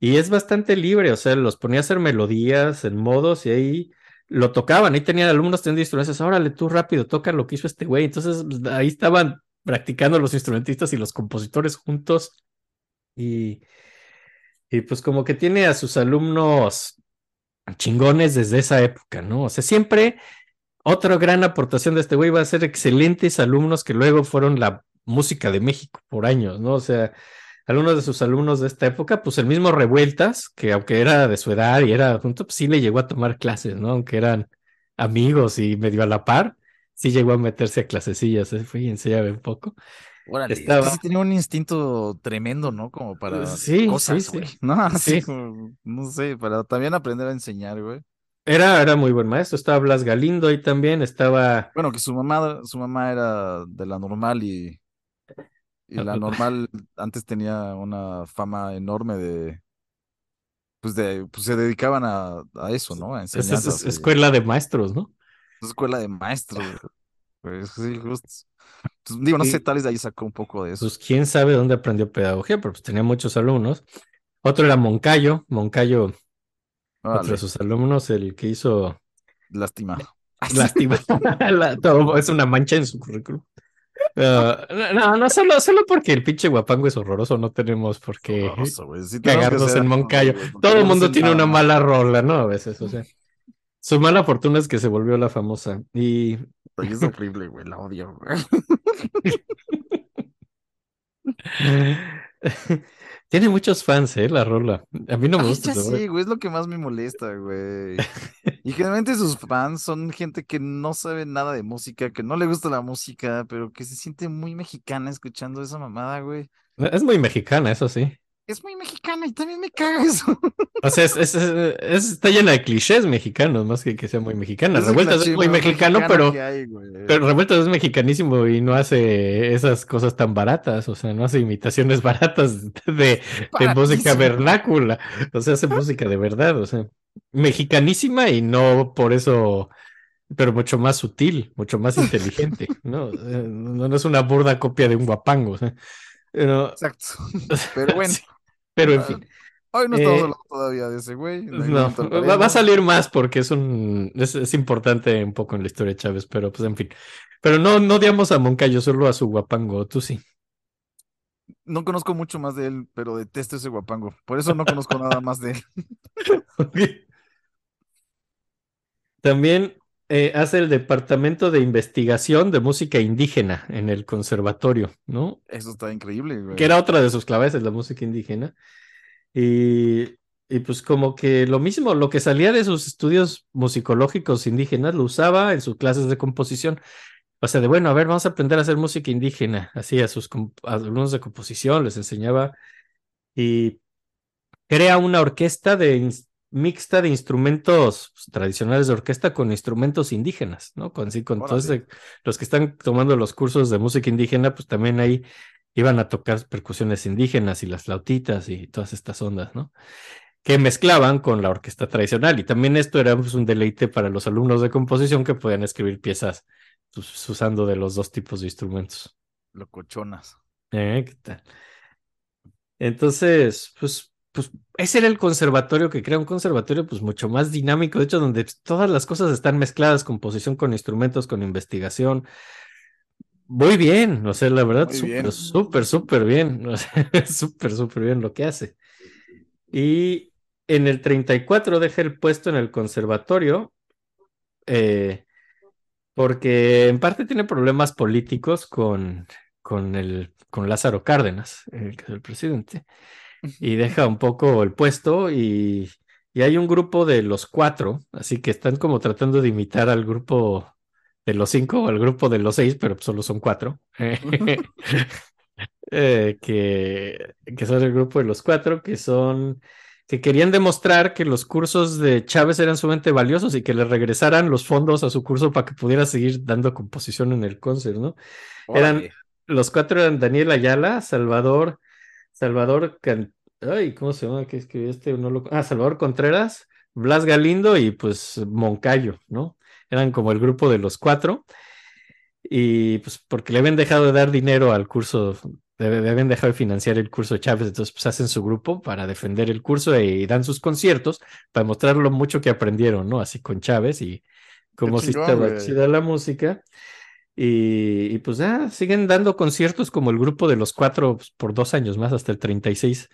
C: Y es bastante libre, o sea, los ponía a hacer melodías en modos y ahí lo tocaban. Ahí tenían alumnos teniendo instrumentos, órale, tú rápido, toca lo que hizo este güey. Entonces pues, ahí estaban practicando los instrumentistas y los compositores juntos. Y, y pues como que tiene a sus alumnos chingones desde esa época, ¿no? O sea, siempre otra gran aportación de este güey va a ser excelentes alumnos que luego fueron la música de México por años, ¿no? O sea, algunos de sus alumnos de esta época, pues el mismo Revueltas, que aunque era de su edad y era junto, pues sí le llegó a tomar clases, ¿no? Aunque eran amigos y medio a la par, sí llegó a meterse a clasecillas, ¿eh? fue y enseñaba un poco.
B: Órale,
C: Estaba-
B: sí tenía un instinto tremendo, ¿no? Como para
C: Sí, sí,
B: cosas,
C: sí.
B: güey. No, así
C: Sí.
B: como, no sé, para también aprender a enseñar, güey.
C: Era, era muy buen maestro, estaba Blas Galindo ahí también, estaba...
B: Bueno, que su mamá, su mamá era de la normal y, y la normal antes tenía una fama enorme de, pues de, pues se dedicaban a, a eso, ¿no? A
C: Es, es-
B: enseñanzas.
C: es
B: y-
C: escuela de maestros, ¿no?
B: escuela de maestros. Pues sí, justo. Pues, digo, no sé, tal vez de ahí sacó un poco de eso.
C: Pues quién sabe dónde aprendió pedagogía, pero pues tenía muchos alumnos. Otro era Moncayo, Moncayo, otro
B: Órale,
C: de sus alumnos, el que hizo
B: lástima.
C: lástima. Es una mancha en su currículum. Ah, no, no, solo, solo porque el pinche guapango es horroroso, no tenemos por qué.
B: Sí
C: cagarnos en Moncayo. Todo el mundo tiene
B: nada
C: una mala rola, ¿no? A veces, o sea. Su mala fortuna es que se volvió la famosa. Y
B: Y es horrible, güey. La odio, güey.
C: tiene muchos fans, ¿eh? La rola. A mí no me
B: Ay,
C: gusta.
B: ya sé, güey. Es lo que más me molesta, güey. Y generalmente sus fans son gente que no sabe nada de música, que no le gusta la música, pero que se siente muy mexicana escuchando esa mamada, güey.
C: Es muy mexicana, eso sí.
B: Es muy mexicana y también me caga eso.
C: O sea, es, es- es- es- está llena de clichés mexicanos, más que que sea muy mexicana. Revueltas es muy mexicano, pero,
B: hay,
C: pero Revueltas es mexicanísimo y no hace esas cosas tan baratas. O sea, no hace imitaciones baratas de, de música vernácula. O sea, hace música de verdad. O sea, mexicanísima y no por eso, pero mucho más sutil, mucho más inteligente. No, Eh, no, no es una burda copia de un guapango. o sea, pero,
B: Exacto. Pero bueno.
C: pero en fin.
B: Hoy no estamos
C: Eh,
B: hablando todavía de ese güey.
C: No, va, va a salir más porque es un es, es importante un poco en la historia de Chávez, pero pues en fin. Pero no, no odiamos a Moncayo, solo a su guapango, tú sí.
B: No conozco mucho más de él, pero detesto ese guapango. Por eso no conozco nada más de él.
C: También eh, hace el departamento de investigación de música indígena en el conservatorio, ¿no?
B: Eso está increíble, güey.
C: Que era otra de sus claves, la música indígena. Y, y pues como que lo mismo, lo que salía de sus estudios musicológicos indígenas lo usaba en sus clases de composición. O sea, de bueno, a ver, vamos a aprender a hacer música indígena. Así a sus com- alumnos de composición les enseñaba y crea una orquesta de mixta de instrumentos pues, tradicionales de orquesta con instrumentos indígenas, ¿no? Con, sí, con todos los que están tomando los cursos de música indígena, pues también ahí iban a tocar percusiones indígenas y las flautitas y todas estas ondas, ¿no? Que mezclaban con la orquesta tradicional. Y también esto era pues, un deleite para los alumnos de composición que podían escribir piezas pues, usando de los dos tipos de instrumentos.
B: Locochonas.
C: ¿Eh? ¿Qué tal? Entonces, pues, pues ese era el conservatorio que crea un conservatorio pues mucho más dinámico, de hecho, donde todas las cosas están mezcladas, composición con instrumentos, con investigación. Muy bien, o sea, la verdad, súper, súper, súper bien, o sea, súper, súper bien lo que hace. Y en el 34 deja el puesto en el conservatorio, eh, porque en parte tiene problemas políticos con, con, el, con Lázaro Cárdenas, el el presidente, y deja un poco el puesto y, y hay un grupo de los cuatro, así que están como tratando de imitar al grupo de los cinco o al grupo de los seis, pero solo son cuatro. Eh, que, que son el grupo de los cuatro, que son que querían demostrar que los cursos de Chávez eran sumamente valiosos y que le regresaran los fondos a su curso para que pudiera seguir dando composición en el concert, ¿no? Eran, los cuatro eran Daniel Ayala, Salvador, Salvador, Can- ay, ¿cómo se llama? Que es que este no lo, ah, Salvador Contreras, Blas Galindo y pues Moncayo, ¿no? Eran como el grupo de los cuatro. Y pues porque le habían dejado de dar dinero al curso, le, le habían dejado de financiar el curso de Chávez, entonces pues hacen su grupo para defender el curso y dan sus conciertos para mostrar lo mucho que aprendieron, ¿no? Así con Chávez y cómo sí
B: chingón,
C: estaba chida la música. Y, y, pues ah, siguen dando conciertos como el grupo de los cuatro pues, por dos años más, hasta el 36.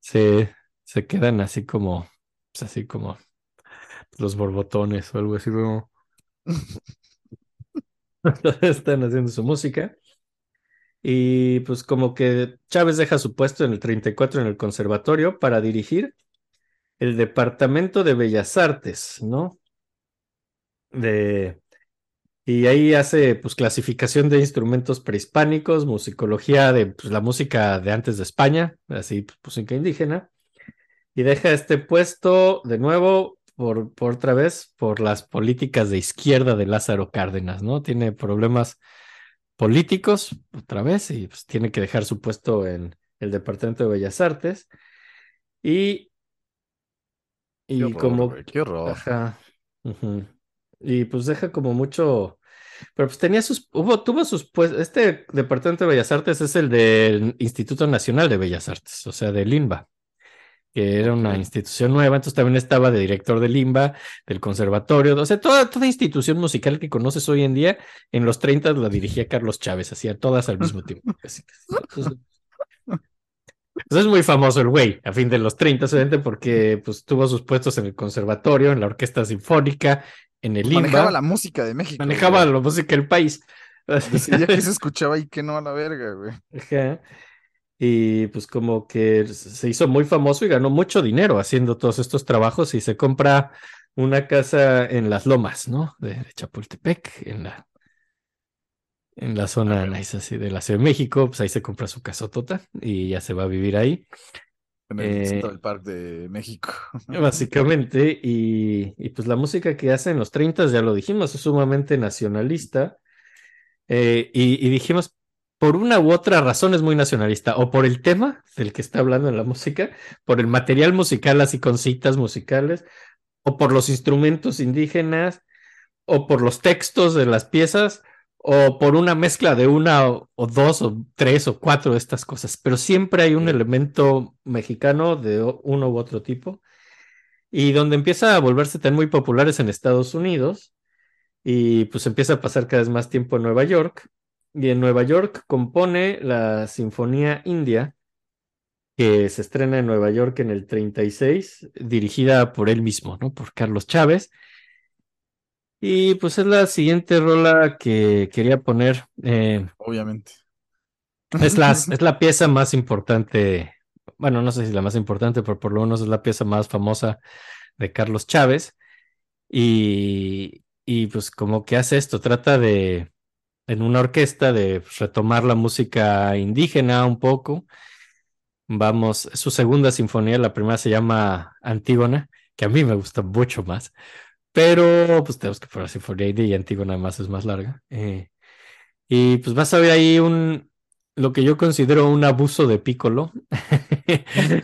C: Se, se quedan así como, pues, así como los borbotones o algo así como. Están haciendo su música. Y pues como que Chávez deja su puesto en el 34 en el conservatorio para dirigir el Departamento de Bellas Artes, ¿no? De, y ahí hace pues clasificación de instrumentos prehispánicos, musicología de pues, la música de antes de España, así pues, música indígena. Y deja este puesto de nuevo por, por otra vez por las políticas de izquierda de Lázaro Cárdenas, ¿no? Tiene problemas políticos otra vez y pues tiene que dejar su puesto en el Departamento de Bellas Artes. Y, y
B: Qué horror,
C: como
B: qué horror.
C: Ajá. Y pues deja como mucho. Pero pues tenía sus. Hubo, tuvo sus pues. Este departamento de Bellas Artes es el del Instituto Nacional de Bellas Artes, o sea, del INBA. que era una institución nueva, entonces también estaba de director del IMBA, del conservatorio, o sea, toda, toda institución musical que conoces hoy en día, en los 30 la dirigía Carlos Chávez, hacía todas al mismo tiempo. casi. Entonces, pues es muy famoso el güey, a fin de los 30, obviamente, porque pues tuvo sus puestos en el conservatorio, en la orquesta sinfónica, en el IMBA,
B: Manejaba la música de México.
C: manejaba
B: güey.
C: la música del país.
B: Decidía que se escuchaba y que no a la verga, güey.
C: Ajá. Y pues como que se hizo muy famoso y ganó mucho dinero haciendo todos estos trabajos y se compra una casa en las lomas, ¿no? De Chapultepec, en la, en la zona nice así de la Ciudad de México, pues ahí se compra su casotota y ya se va a vivir ahí,
B: En el
C: Eh,
B: Central Park de México.
C: básicamente. Y, y pues la música que hace en los 30, ya lo dijimos, es sumamente nacionalista. Eh, y, y dijimos, por una u otra razón es muy nacionalista, o por el tema del que está hablando en la música, por el material musical, así con citas musicales, o por los instrumentos indígenas, o por los textos de las piezas, o por una mezcla de una o, dos o tres o cuatro de estas cosas. Pero siempre hay un elemento mexicano de uno u otro tipo. Y donde empieza a volverse tan muy populares en Estados Unidos, y pues empieza a pasar cada vez más tiempo en Nueva York. Y en Nueva York compone la Sinfonía India, que se estrena en Nueva York en el 36, dirigida por él mismo, ¿no? Por Carlos Chávez. Y pues es la siguiente rola que quería poner. eh,
B: Obviamente.
C: es, la, es la pieza más importante, bueno, no sé si la más importante, pero por lo menos es la pieza más famosa de Carlos Chávez. Y, y pues como que hace esto, trata de, en una orquesta, de retomar la música indígena un poco. Vamos, es su segunda sinfonía, la primera se llama Antígona, que a mí me gusta mucho más, pero pues tenemos que poner Sinfonía India y Antígona más es más larga. Eh, y pues vas a ver ahí un, lo que yo considero un abuso de pícolo,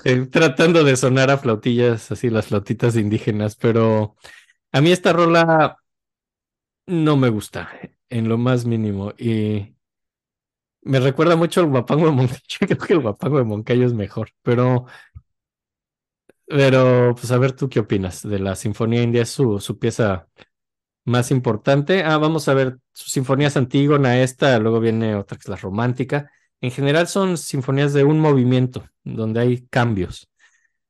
C: eh, tratando de sonar a flautillas, así las flautitas indígenas, pero a mí esta rola no me gusta en lo más mínimo y me recuerda mucho al guapango de Moncayo, creo que el guapango de Moncayo es mejor, pero pero pues a ver tú qué opinas de la Sinfonía India, es su, su pieza más importante. Ah, vamos a ver, sus sinfonías Antígona, esta, luego viene otra que es la romántica. En general son sinfonías de un movimiento, donde hay cambios.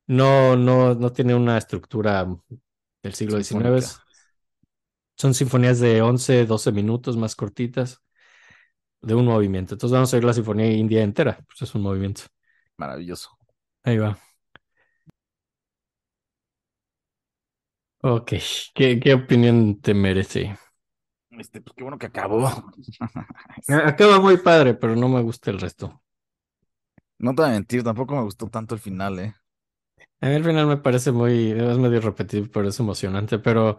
C: No, no, no tiene una estructura del siglo XIX.
B: Sinfónica.
C: es- Son sinfonías de 11, 12 minutos más cortitas, de un movimiento. Entonces vamos a ver la Sinfonía India entera, pues es un movimiento.
B: Maravilloso.
C: Ahí va. Ok, ¿qué, qué opinión te merece?
B: Este, pues qué bueno que acabó.
C: Acaba muy padre, pero no me gusta el resto.
B: No te voy a mentir, tampoco me gustó tanto el final, ¿eh?
C: A mí al final me parece muy, es medio repetitivo, pero es emocionante, pero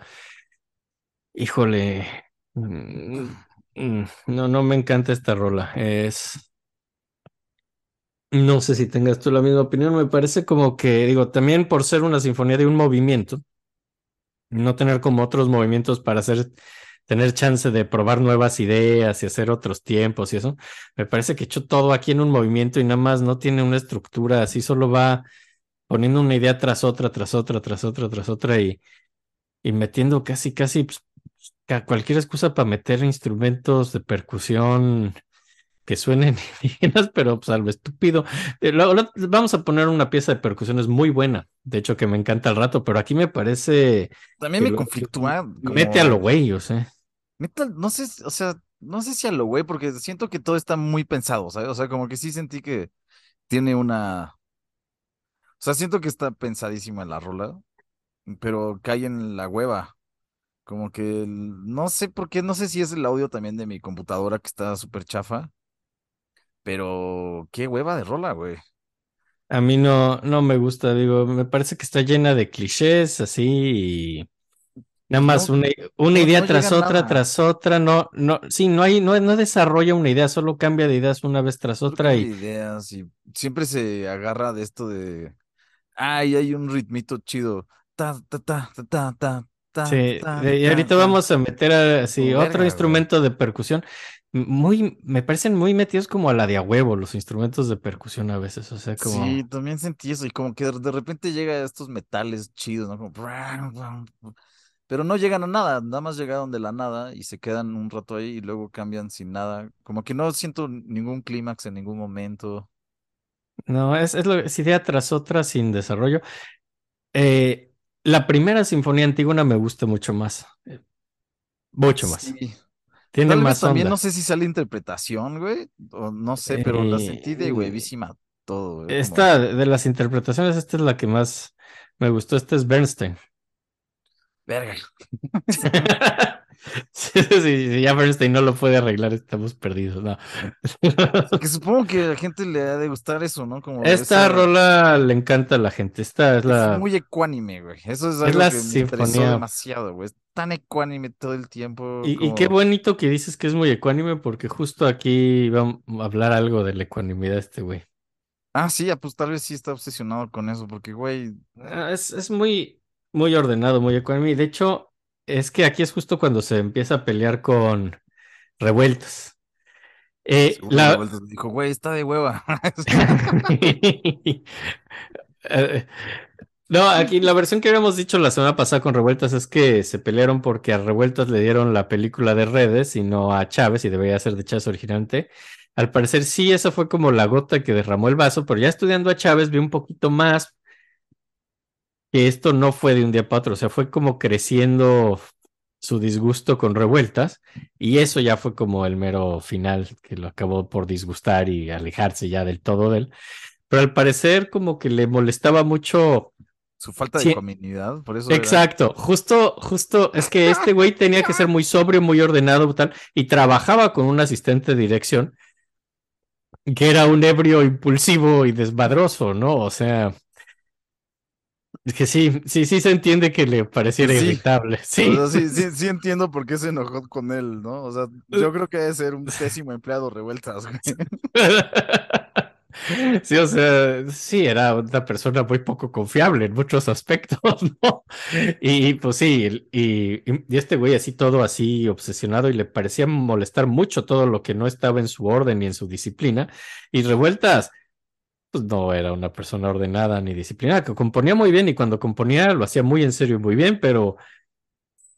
C: híjole, mm, mm, no, no me encanta esta rola. Es, no sé si tengas tú la misma opinión, me parece como que, digo, también por ser una sinfonía de un movimiento, no tener como otros movimientos para hacer, tener chance de probar nuevas ideas y hacer otros tiempos y eso, me parece que echó todo aquí en un movimiento y nada más no tiene una estructura, así solo va poniendo una idea tras otra, tras otra, tras otra, tras otra y, y metiendo casi, casi pues, cualquier excusa para meter instrumentos de percusión que suenen indígenas, pero pues estúpido. Eh, vamos a poner una pieza de percusiones muy buena, de hecho que me encanta al rato, pero aquí me parece
B: También
C: que
B: me
C: lo-
B: conflictúa.
C: mete a lo güey, o sea.
B: No sé, o sea, no sé si a lo güey, porque siento que todo está muy pensado, ¿sabes? O sea, como que sí sentí que tiene una. O sea, siento que está pensadísima la rola, pero cae en la hueva. Como que el- no sé por qué, no sé si es el audio también de mi computadora que está súper chafa, pero qué hueva de rola, güey.
C: A mí no, no me gusta, digo, me parece que está llena de clichés así y nada más
B: No,
C: una, una
B: no-
C: idea
B: no
C: tras otra,
B: nada.
C: tras otra, no, no, sí, no hay, no, no desarrolla una idea, solo cambia de ideas una vez tras otra y
B: ideas y siempre se agarra de esto de, ay, hay un ritmito chido. Ta, ta, ta, ta, ta, ta,
C: sí, y
B: ta,
C: ahorita
B: ta.
C: vamos a meter así
B: Como
C: otro instrumento de percusión. Muy, me parecen muy metidos como a la de a huevo los instrumentos de percusión a veces, o sea, como...
B: Sí, también sentí eso y como que de, repente llega estos metales chidos, ¿no? Como... Pero no llegan a nada, nada más llegaron de la nada y se quedan un rato ahí y luego cambian sin nada. Como que no siento ningún clímax en ningún momento.
C: No, es, es, lo, es idea tras otra sin desarrollo. Eh, la primera sinfonía antigua me gusta mucho más. eh, Mucho más.
B: Sí.
C: Tiene
B: Tal vez
C: más
B: también
C: onda.
B: no sé si sale interpretación, güey, o no sé, pero la sentí de
C: Eh,
B: huevísima todo, güey. como-
C: Esta, de las interpretaciones, esta es la que más me gustó. Esta es Bernstein.
B: Verga.
C: Sí, sí, sí, ya Bernstein no lo puede arreglar, estamos perdidos, no.
B: Que supongo que a la gente le ha de gustar eso, ¿no? Como
C: Esta
B: esa-
C: rola le encanta a la gente. Esta es
B: Es
C: la.
B: muy ecuánime, güey. Eso es
C: es
B: algo
C: la
B: que me interesó
C: sinfonía.
B: demasiado, güey. Es tan ecuánime todo el tiempo.
C: Y, qué bonito que dices que es muy ecuánime, porque justo aquí vamos a hablar algo de la ecuanimidad de este güey.
B: Ah, sí, ah, pues tal vez sí está obsesionado con eso, porque, güey,
C: Ah, Es, es muy, muy ordenado, muy ecuánime. De hecho, es que aquí es justo cuando se empieza a pelear con revueltas. Eh,
B: seguro
C: la-
B: dijo, güey, está de hueva.
C: No, aquí la versión que habíamos dicho la semana pasada con Revueltas es que se pelearon porque a Revueltas le dieron la película de Redes y no a Chávez y debería ser de Chávez originalmente. Al parecer sí, esa fue como la gota que derramó el vaso, pero ya estudiando a Chávez vi un poquito más que esto no fue de un día para otro, o sea, fue como creciendo su disgusto con Revueltas y eso ya fue como el mero final que lo acabó por disgustar y alejarse ya del todo de él. Pero al parecer como que le molestaba mucho
B: Su falta
C: Sí.
B: de comunidad, por eso. era-
C: Exacto, justo, justo, es que este güey tenía que ser muy sobrio, muy ordenado, tal, y trabajaba con un asistente de dirección que era un ebrio impulsivo y desmadroso, ¿no? O sea, es que sí, sí, sí se entiende que le pareciera
B: Sí.
C: irritable. Sí.
B: O sea, sí, sí, sí entiendo por qué se enojó con él, ¿no? O sea, yo creo que debe ser un pésimo empleado revueltas, güey.
C: Sí, o sea, sí, era una persona muy poco confiable en muchos aspectos, ¿no? Y pues sí, y, y- y este güey así todo así obsesionado y le parecía molestar mucho todo lo que no estaba en su orden ni en su disciplina. Y revueltas, pues no era una persona ordenada ni disciplinada, que componía muy bien y cuando componía lo hacía muy en serio y muy bien, pero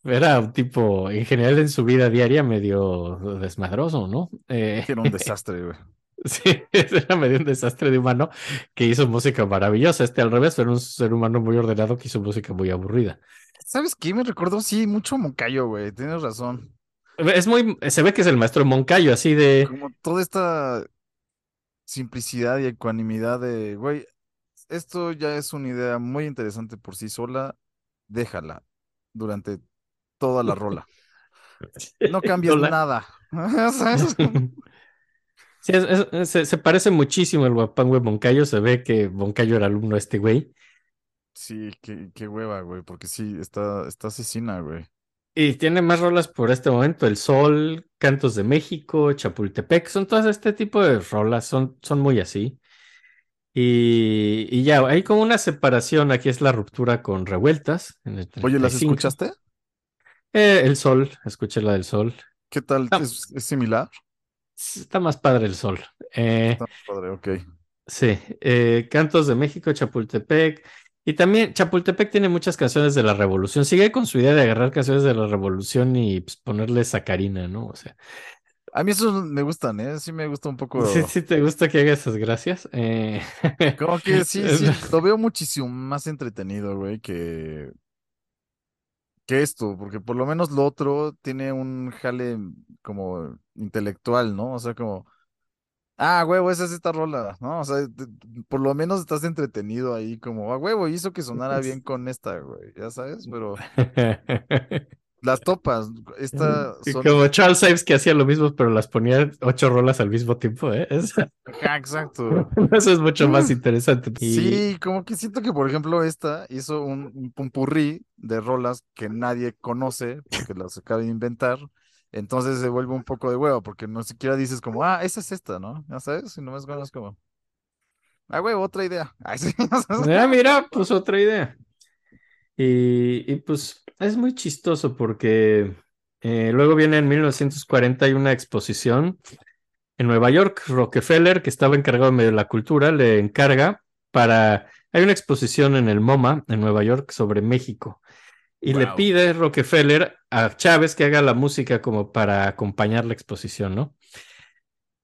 C: era un tipo en general en su vida diaria medio desmadroso, ¿no? Eh,
B: Era un desastre, güey.
C: Sí, era medio un desastre de humano que hizo música maravillosa. Este al revés, era un ser humano muy ordenado que hizo música muy aburrida.
B: ¿Sabes qué? Me recordó, sí, mucho Moncayo, güey. Tienes razón.
C: Es muy, se ve que es el maestro Moncayo, así de,
B: Como toda esta simplicidad y ecuanimidad de, güey, esto ya es una idea muy interesante por sí sola. Déjala durante toda la rola. No
C: la-
B: nada.
C: Sí, es- es- es- se, se parece muchísimo el guapangue Moncayo. Se ve que Moncayo era alumno de este güey.
B: Sí, qué, qué hueva, güey, porque sí, está, está asesina, güey.
C: Y tiene más rolas por este momento: El Sol, Cantos de México, Chapultepec. Son todas este tipo de rolas, son, son muy así. Y, y ya, hay como una separación. Aquí es la ruptura con Revueltas. En el
B: Oye, ¿las
C: 35.
B: escuchaste?
C: Eh, el Sol, escuché la del Sol.
B: ¿Qué tal? ¿Es, es similar?
C: Está más padre el Sol. Eh,
B: Está padre, ok.
C: Sí, eh, Cantos de México, Chapultepec. Y también Chapultepec tiene muchas canciones de la Revolución. Sigue con su idea de agarrar canciones de la Revolución y pues, ponerle sacarina, ¿no? O sea,
B: A mí esos me gustan, ¿eh? Sí me gusta un poco.
C: sí, sí te gusta que haga esas gracias. Eh,
B: Como que sí, sí, lo veo muchísimo más entretenido, güey, que, que esto, porque por lo menos lo otro tiene un jale como intelectual, ¿no? O sea, como, ah, huevo, esa es esta rola, ¿no? O sea, te- por lo menos estás entretenido ahí, como, ah, huevo, hizo que sonara bien con esta, güey, ya sabes, pero las topas, esta son...
C: como Charles Ives que hacía lo mismo, pero las ponía ocho rolas al mismo tiempo, ¿eh?
B: Ajá, exacto.
C: eso es mucho más interesante. Y-
B: Sí, como que siento que, por ejemplo, esta hizo un, un pumpurrí de rolas que nadie conoce, porque las acaba de inventar. Entonces se vuelve un poco de huevo, porque no siquiera dices como, ah, esa es esta, ¿no? Ya sabes, y nomás es como, ah, huevo, otra idea. Ay, sí,
C: Ah, mira, pues otra idea. Y, y, pues es muy chistoso porque Eh, luego viene en 1940 hay una exposición en Nueva York. Rockefeller, que estaba encargado de la cultura, le encarga para... Hay una exposición en el MoMA en Nueva York sobre México. Y le pide Rockefeller a Chávez que haga la música como para acompañar la exposición, ¿no?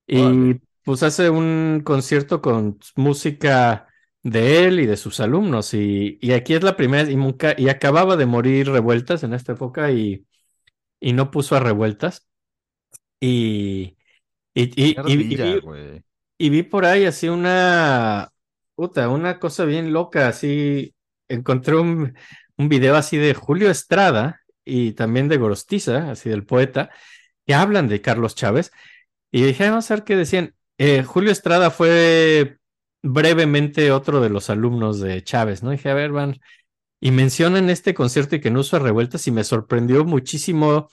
C: Y pues hace un concierto con música de él y de sus alumnos. Y, y aquí es la primera, y, nunca- y acababa de morir Revueltas en esta época y, y no puso a Revueltas. Y, y,
B: ardilla,
C: vi, y vi por ahí así una, puta, una cosa bien loca, así, encontré un, un video así de Julio Estrada y también de Gorostiza, así del poeta, que hablan de Carlos Chávez. Y dije, "Ah, vamos a ver qué decían. Eh, Julio Estrada fue brevemente otro de los alumnos de Chávez, ¿no? Dije, a ver, van. Y mencionan este concierto y que no usa revueltas y me sorprendió muchísimo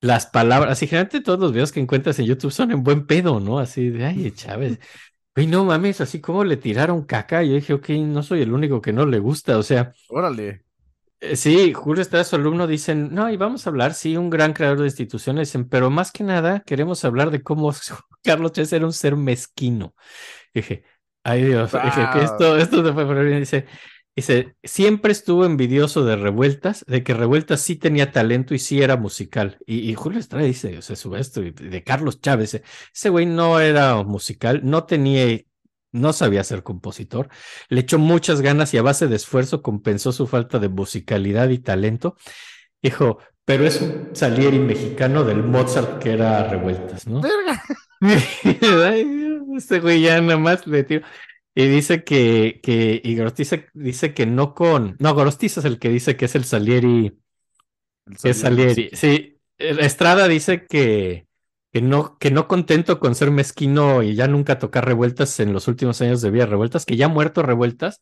C: las palabras. Así, generalmente todos los videos que encuentras en YouTube son en buen pedo, ¿no? Así de, ay, Chávez. Güey, no mames, así como le tiraron caca. Yo dije, ok, no soy el único que no le gusta. O sea,
B: Órale.
C: Eh, Sí, Julio Estrada, su alumno, dicen, no, y vamos a hablar, sí, un gran creador de instituciones, dicen, pero más que nada queremos hablar de cómo Carlos Chávez era un ser mezquino. Dije, ay Dios, dije que esto, esto se fue bien. Dice, dice, siempre estuvo envidioso de Revueltas, de que Revueltas sí tenía talento y sí era musical. Y, y Julio Estrada dice, o sea, sube esto, y de Carlos Chávez, ese güey no era musical, no tenía, no sabía ser compositor, le echó muchas ganas y a base de esfuerzo compensó su falta de musicalidad y talento. Dijo, pero es un Salieri mexicano del Mozart que era Revueltas, ¿no? Este güey ya nada más le tiro. Y dice que, que, y Gorostiza dice que no con, no, Gorostiza es el que dice que es el Salieri,
B: El
C: que es Salieri. Sí, Estrada dice que, que no, que no contento con ser mezquino y ya nunca tocar revueltas en los últimos años de vida revueltas, que ya muerto revueltas,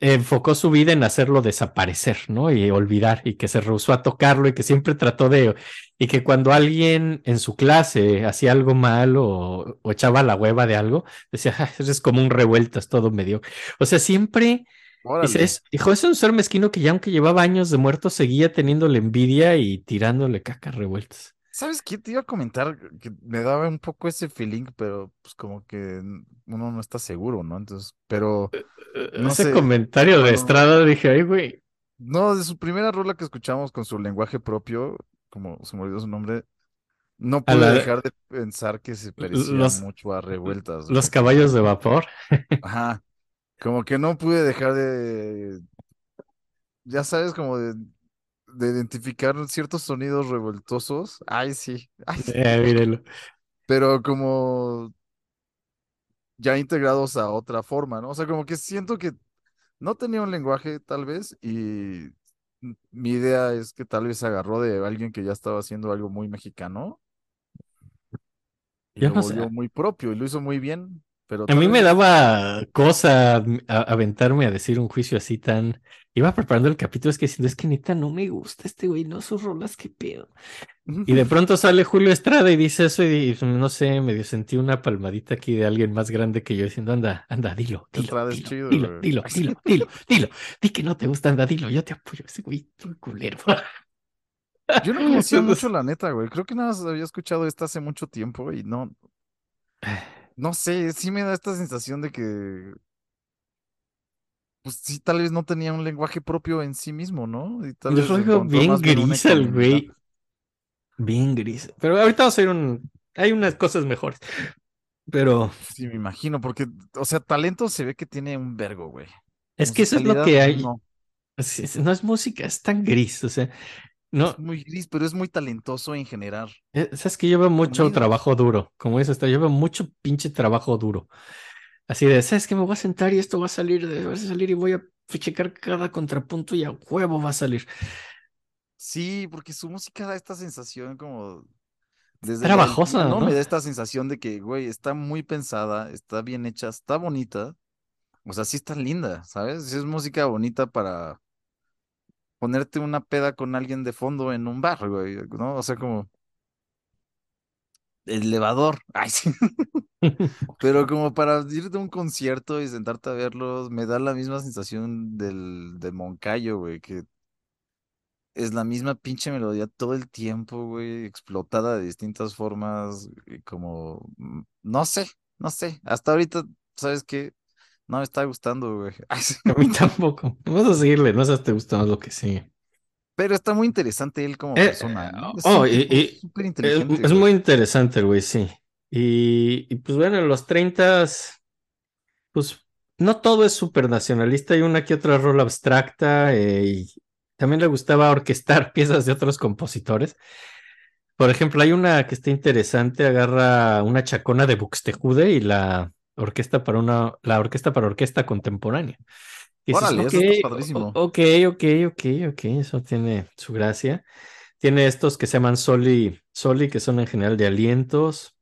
C: enfocó su vida en hacerlo desaparecer, ¿no? Y olvidar, y que se rehusó a tocarlo y que siempre trató de, y que cuando alguien en su clase hacía algo mal o, o echaba la hueva de algo, decía, "Ah, eres como un revueltas, todo medio. O sea, siempre, dice,
B: Órale.
C: es, hijo, es un ser mezquino que ya aunque llevaba años de muerto, seguía teniéndole envidia y tirándole caca revueltas.
B: ¿Sabes qué te iba a comentar? Que me daba un poco ese feeling, pero pues como que uno no está seguro, ¿no? Entonces, pero no
C: Ese
B: sé,
C: comentario de Estrada, dije, ay, güey,
B: no, de su primera rola que escuchamos con su lenguaje propio, como se me olvidó su nombre, no pude
C: la-
B: dejar de pensar que se parecía
C: los-
B: mucho a Revueltas.
C: los
B: güey.
C: caballos de vapor.
B: Ajá, como que no pude dejar de, ya sabes, como de, de identificar ciertos sonidos revoltosos. Ay, sí, ay, sí.
C: Eh, mírelo.
B: pero como ya integrados a otra forma, ¿no? O sea, como que siento que no tenía un lenguaje tal vez y mi idea es que tal vez agarró de alguien que ya estaba haciendo algo muy mexicano y
C: Yo
B: lo
C: no sé.
B: volvió muy propio y lo hizo muy bien, pero
C: A mí me daba cosa a- aventarme a decir un juicio así tan. Iba preparando el capítulo, es que diciendo, es que neta no me gusta este güey, no sus rolas, qué pedo. Y de pronto sale Julio Estrada y dice eso, y, y no sé, medio sentí una palmadita aquí de alguien más grande que yo diciendo, anda, anda, dilo, dilo,
B: Estrada es
C: dilo,
B: chido,
C: dilo,
B: güey.
C: dilo, dilo, dilo, dilo, di que no te gusta, anda, dilo, yo te apoyo, ese güey, un culero.
B: Yo no conocía mucho la neta, güey. Creo que nada más había escuchado esta hace mucho tiempo y no, no sé, sí me da esta sensación de que, pues sí, tal vez no tenía un lenguaje propio en sí mismo, ¿no? Y tal
C: Yo
B: vez
C: lo bien gris al güey. Bien gris. Pero ahorita vamos a ir un. Hay unas cosas mejores. Pero
B: Sí, me imagino, porque, o sea, talento se ve que tiene un vergo, güey.
C: es que eso es lo que hay.
B: No
C: es música, es tan gris. O sea, no.
B: es muy gris, pero es muy talentoso en general.
C: eh, Sabes que lleva mucho
B: Sonidos.
C: trabajo duro. Como dices, esto lleva mucho pinche trabajo duro. Así de, ¿sabes que Me voy a sentar y esto va a salir, va a salir y voy a checar cada contrapunto y a huevo va a salir.
B: Sí, porque su música da esta sensación como... Desde
C: trabajosa,
B: ¿no?
C: ¿no?
B: Me da esta sensación de que, güey, está muy pensada, está bien hecha, está bonita. O sea, sí está linda, ¿sabes? Sí Es música bonita para ponerte una peda con alguien de fondo en un bar, güey, ¿no? O sea, como... Elevador. Ay, sí. Pero como para irte a un concierto y sentarte a verlos, me da la misma sensación del, de Moncayo, güey, que es la misma pinche melodía todo el tiempo, güey, explotada de distintas formas, y como, mm, no sé, no sé, hasta ahorita, ¿sabes qué? No me está gustando, güey.
C: A mí tampoco. Vamos a seguirle, no sé si te gusta más lo que sigue.
B: Pero está muy interesante él como
C: Eh,
B: persona, ¿no? Es
C: oh, y- y-
B: súper
C: Es, es muy interesante güey, sí. Y, y pues bueno, en los 30, pues no todo es súper nacionalista, hay una que otra rola abstracta eh, y también le gustaba orquestar piezas de otros compositores. Por ejemplo, hay una que está interesante, agarra una chacona de Buxtehude y la orquesta para una, la orquesta para orquesta contemporánea. Dices,
B: Órale,
C: ok,
B: eso está padrísimo.
C: ok, ok, ok, ok, eso tiene su gracia. Tiene estos que se llaman soli, soli, que son en general de alientos.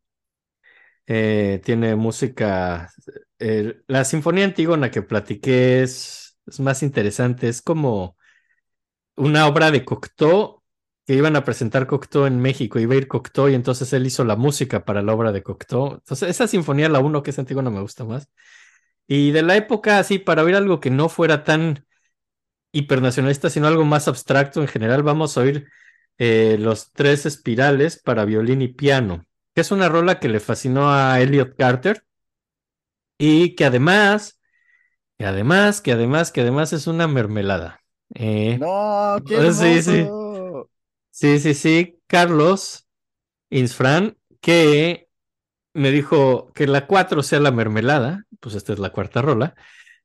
C: Eh, tiene música. eh, la Sinfonía Antígona que platiqué es, es más interesante. Es como una obra de Cocteau que iban a presentar Cocteau en México. Iba a ir Cocteau y entonces él hizo la música para la obra de Cocteau. Entonces, esa Sinfonía, la uno que es Antígona, me gusta más. Y de la época, así, para oír algo que no fuera tan hipernacionalista, sino algo más abstracto en general, vamos a oír eh, los tres espirales para violín y piano, que es una rola que le fascinó a Elliot Carter y que además, que además, que además, que además es una mermelada. Eh,
B: No, qué
C: sí, sí. Sí, sí, sí, Carlos Insfran, que me dijo que la 4 sea la mermelada, pues esta es la cuarta rola,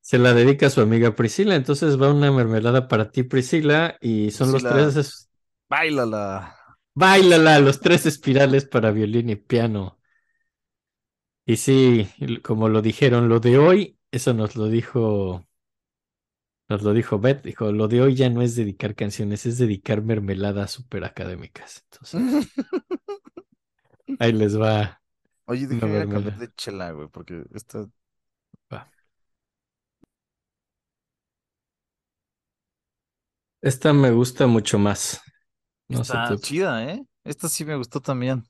C: se la dedica a su amiga Priscila, entonces va una mermelada para ti, Priscila, y son los tres, es-
B: Báilala.
C: Báilala, los tres espirales para violín y piano. Y sí, como lo dijeron, lo de hoy, eso nos lo dijo, nos lo dijo Beth, dijo, lo de hoy ya no es dedicar canciones, es dedicar mermeladas super académicas. Entonces, ahí les va.
B: Oye, déjame cambiar de chela, güey, porque esta
C: Esta me gusta mucho más. No sé,
B: está
C: tú-
B: chida, ¿eh? Esta sí me gustó también.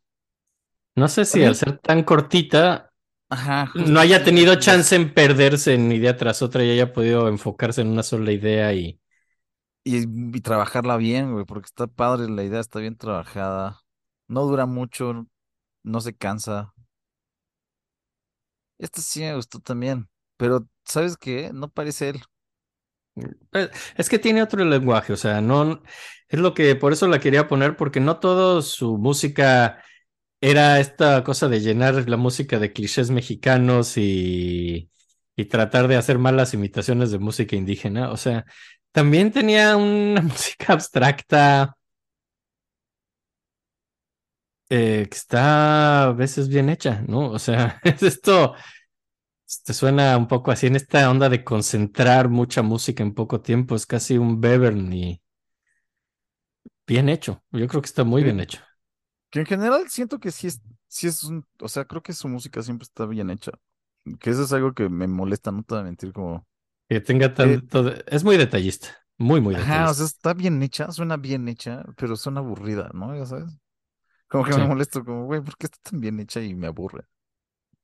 C: no sé si
B: También-
C: al ser tan cortita
B: Ajá. justo
C: no haya tenido chance en perderse en idea tras otra y haya podido enfocarse en una sola idea y
B: Y, y trabajarla bien, güey, porque está padre la idea, está bien trabajada. No dura mucho, no se cansa. Esta sí me gustó también. Pero, ¿sabes qué? No parece él.
C: Eh, Es que tiene otro lenguaje, o sea, no es lo que por eso la quería poner, porque no todo su música era esta cosa de llenar la música de clichés mexicanos y, y tratar de hacer malas imitaciones de música indígena. O sea, también tenía una música abstracta eh, que está a veces bien hecha, ¿no? O sea, es esto. Te suena un poco así en esta onda de concentrar mucha música en poco tiempo. Es casi un Bevern y bien hecho. Yo creo que está muy
B: Sí.
C: bien hecho.
B: Que en general siento que sí es, sí es un, o sea, creo que su música siempre está bien hecha. Que eso es algo que me molesta, no te voy a mentir, como,
C: Que tenga tanto. de- Es muy detallista. Muy, muy
B: ajá, o
C: detallista.
B: sea, está bien hecha, suena bien hecha, pero suena aburrida, ¿no? Ya sabes. Como que
C: Sí.
B: me molesto, como, güey, ¿por qué está tan bien hecha y me aburre?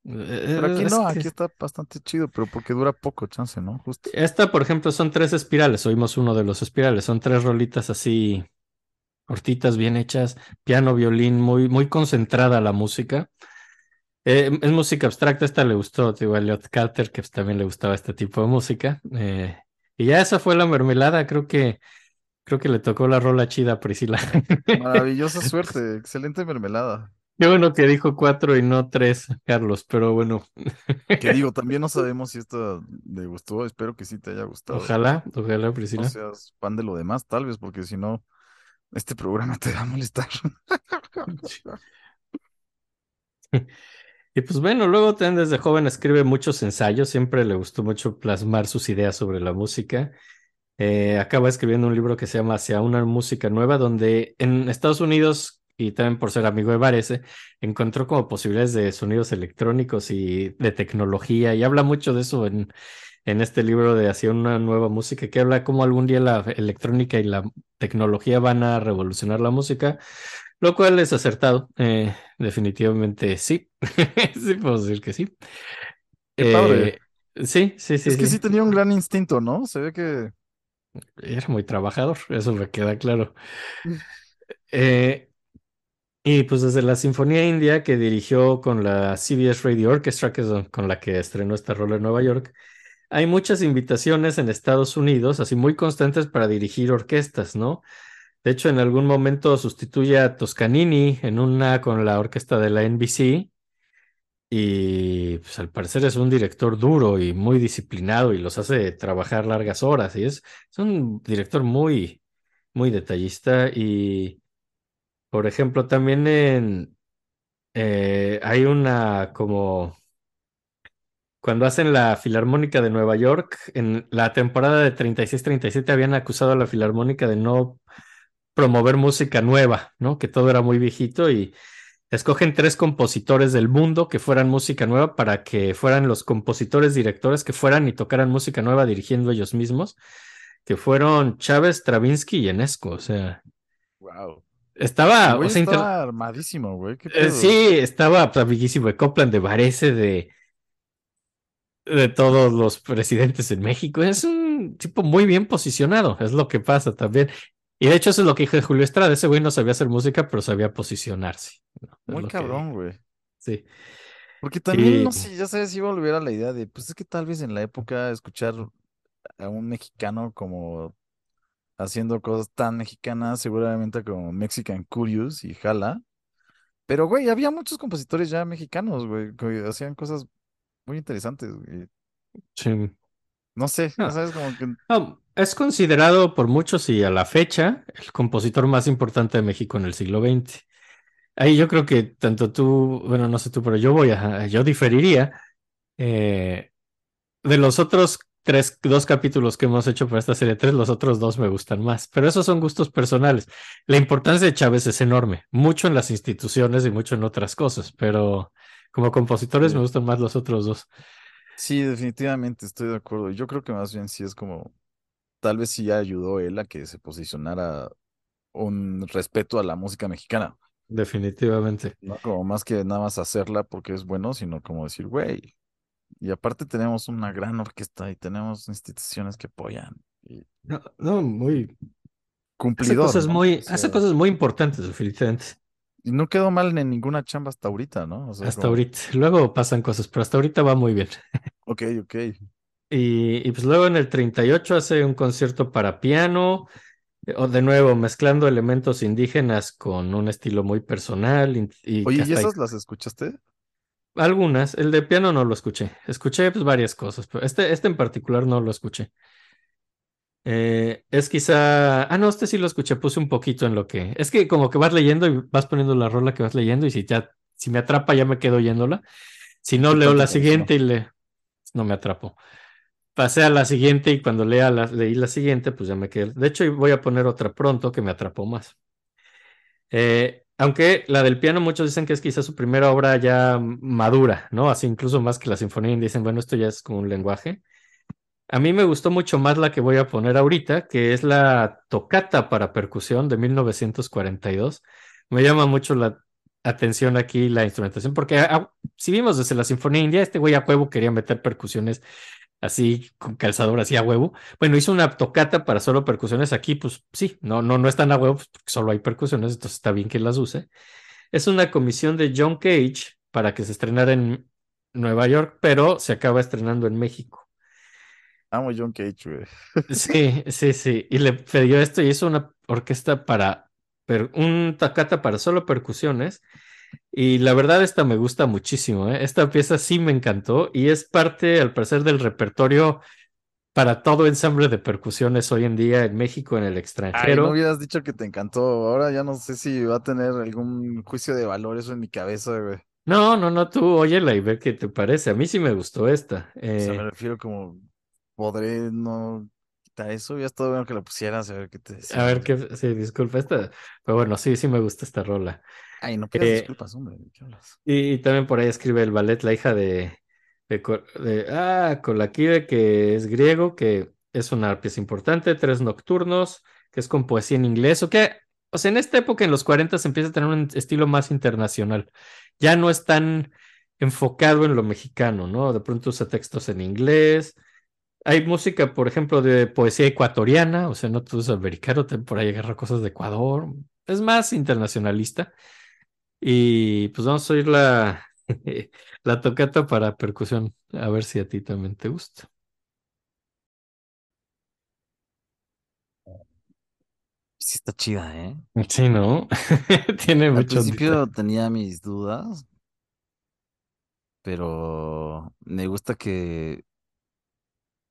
C: Eh,
B: Pero aquí no,
C: que
B: aquí está bastante chido, pero porque dura poco chance, ¿no? Justo.
C: Esta, por ejemplo, son tres espirales. Oímos uno de los espirales. Son tres rolitas así cortitas, bien hechas. Piano, violín, muy, muy concentrada la música. Eh, es música abstracta. Esta le gustó, te digo, a Elliot Carter, que también le gustaba este tipo de música. Eh, y ya esa fue la mermelada. Creo que, creo que le tocó la rola chida a Priscila.
B: Maravillosa suerte, excelente mermelada.
C: Qué bueno que dijo cuatro y no tres, Carlos, pero bueno,
B: Que digo, también no sabemos si esta le gustó, espero que sí te haya gustado.
C: ojalá, ojalá,
B: No
C: Priscila.
B: seas fan de lo demás, tal vez, porque si no, este programa te va a molestar.
C: Y pues bueno, luego también desde joven escribe muchos ensayos, siempre le gustó mucho plasmar sus ideas sobre la música. Eh, acaba escribiendo un libro que se llama Hacia una música nueva, donde en Estados Unidos, y también por ser amigo de Varese, encontró como posibilidades de sonidos electrónicos y de tecnología, y habla mucho de eso en, en este libro de Hacia una nueva música, que habla cómo algún día la electrónica y la tecnología van a revolucionar la música. Lo cual es acertado. eh, definitivamente sí. sí, puedo decir que sí.
B: Qué padre.
C: Eh, sí, sí, sí.
B: es que
C: sí.
B: sí tenía un gran instinto, ¿no? Se ve que
C: Era muy trabajador, eso me queda claro.
B: Mm.
C: Eh, y pues desde la Sinfonía India que dirigió con la CBS Radio Orchestra, que es con la que estrenó esta rola en Nueva York, hay muchas invitaciones en Estados Unidos, así muy constantes para dirigir orquestas, ¿no? De hecho, en algún momento sustituye a Toscanini en una con la orquesta de la NBC. Y pues al parecer es un director duro y muy disciplinado y los hace trabajar largas horas. Y es, un director muy, muy detallista. Y, por ejemplo, también en, eh, hay una como cuando hacen la Filarmónica de Nueva York, en la temporada de 36-37 habían acusado a la Filarmónica de no promover música nueva, ¿no? Que todo era muy viejito y escogen tres compositores del mundo que fueran música nueva para que fueran los compositores directores que fueran y tocaran música nueva dirigiendo ellos mismos, que fueron Chávez, Stravinsky y Enesco, o sea,
B: Wow.
C: estaba, o sea, inter-
B: estaba armadísimo, güey. ¿Qué
C: eh, sí, estaba pues, amiguísimo de Copland, de Varese, de, de todos los presidentes en México. Es un tipo muy bien posicionado, es lo que pasa también. Y de hecho eso es lo que dije de Julio Estrada, ese güey no sabía hacer música, pero sabía posicionarse.
B: Muy
C: que-
B: cabrón, güey.
C: sí.
B: Porque también, no sé, ya sabes, iba a volver a la idea de, pues es que tal vez en la época escuchar a un mexicano como haciendo cosas tan mexicanas, seguramente como Mexican Curious y Jala. Pero, güey, había muchos compositores ya mexicanos, güey, que hacían cosas muy interesantes, güey.
C: sí.
B: No sé, ya
C: Ah.
B: sabes, como que
C: No, es considerado por muchos y a la fecha el compositor más importante de México en el siglo XX. Ahí yo creo que tanto tú, bueno, no sé tú, pero yo voy a, yo diferiría. eh, de los otros tres, dos capítulos que hemos hecho para esta serie tres, los otros dos me gustan más, pero esos son gustos personales. La importancia de Chávez es enorme, mucho en las instituciones y mucho en otras cosas, pero como compositores
B: Sí.
C: me gustan más los otros dos.
B: sí, definitivamente estoy de acuerdo. Yo creo que más bien sí es como, tal vez sí ya ayudó él a que se posicionara un respeto a la música mexicana.
C: Definitivamente.
B: No como más que nada más hacerla porque es bueno, sino como decir, güey. Y aparte tenemos una gran orquesta y tenemos instituciones que apoyan. Y
C: No, no, muy, Hace
B: cumplidor,
C: cosas
B: ¿no?
C: muy,
B: O
C: hace cosas muy importantes, definitivamente.
B: Y no quedó mal en ninguna chamba hasta ahorita, ¿no? O sea,
C: Hasta
B: como,
C: ahorita. Luego pasan cosas, pero hasta ahorita va muy bien.
B: Ok, ok.
C: Y, y pues luego en el 38 hace un concierto para piano, eh, o de nuevo mezclando elementos indígenas con un estilo muy personal. Y,
B: Oye, ¿y esas las escuchaste?
C: algunas, el de piano no lo escuché. Escuché pues varias cosas, pero este, este en particular no lo escuché. Eh, es quizá. Ah, no, este sí lo escuché, puse un poquito en lo que. Es que como que vas leyendo y vas poniendo la rola que vas leyendo, y si ya, si me atrapa, ya me quedo oyéndola. Si no,
B: ¿Qué
C: leo la siguiente y le. No me atrapo. Pasé a la siguiente y cuando lea la, leí la siguiente, pues ya me quedé. De hecho, voy a poner otra pronto que me atrapó más. Eh, aunque la del piano, muchos dicen que es quizás su primera obra ya madura, ¿no? Así incluso más que la sinfonía, y dicen, bueno, esto ya es como un lenguaje. A mí me gustó mucho más la que voy a poner ahorita, que es la tocata para percusión de 1942. Me llama mucho la atención aquí la instrumentación, porque ah, si vimos desde la Sinfonía India, este güey a huevo quería meter percusiones así con calzador, así a huevo. Bueno, hizo una tocata para solo percusiones aquí, pues sí, no, no, no están a huevo, pues, solo hay percusiones, entonces está bien que las use. Es una comisión de John Cage para que se estrenara en Nueva York, pero se acaba estrenando en México.
B: Amo John Cage, güey.
C: Sí, sí, sí. Y le pidió esto y hizo una orquesta para, per- un tocata para solo percusiones. Y la verdad, esta me gusta muchísimo, ¿eh? Esta pieza sí me encantó y es parte, al parecer, del repertorio para todo ensamble de percusiones hoy en día en México, en el
B: Ay, no
C: extranjero.
B: hubieras dicho que te encantó. Ahora ya no sé si va a tener algún juicio de valor eso en mi cabeza, güey.
C: No, no, no, tú óyela y ve qué te parece. A mí sí me gustó esta.
B: O sea, me
C: Eh,
B: refiero como, podré no quitar eso. Ya está bueno que lo pusieras, a ver qué te decía.
C: a ver qué, sí, disculpa esta, pero bueno, sí, sí me gusta esta rola.
B: Ay, no pidas
C: Eh,
B: disculpas, hombre. ¿de qué hablas?
C: Y, y también por ahí escribe el ballet La hija de, de, de- ah, Colaquive, que es griego, que es una pieza importante, tres nocturnos, que es con poesía en inglés, o que, o sea, en esta época, en los 40, se empieza a tener un estilo más internacional. Ya no es tan enfocado en lo mexicano, ¿no? De pronto usa textos en inglés. Hay música, por ejemplo, de poesía ecuatoriana, o sea, no todo es americano, por ahí agarra cosas de Ecuador. Es más internacionalista. Y pues vamos a oír la, la tocata para percusión, a ver si a ti también te gusta.
B: Sí está chida, ¿eh?
C: Sí, ¿no? Tiene
B: Al
C: mucho.
B: principio tenía mis dudas, pero me gusta que,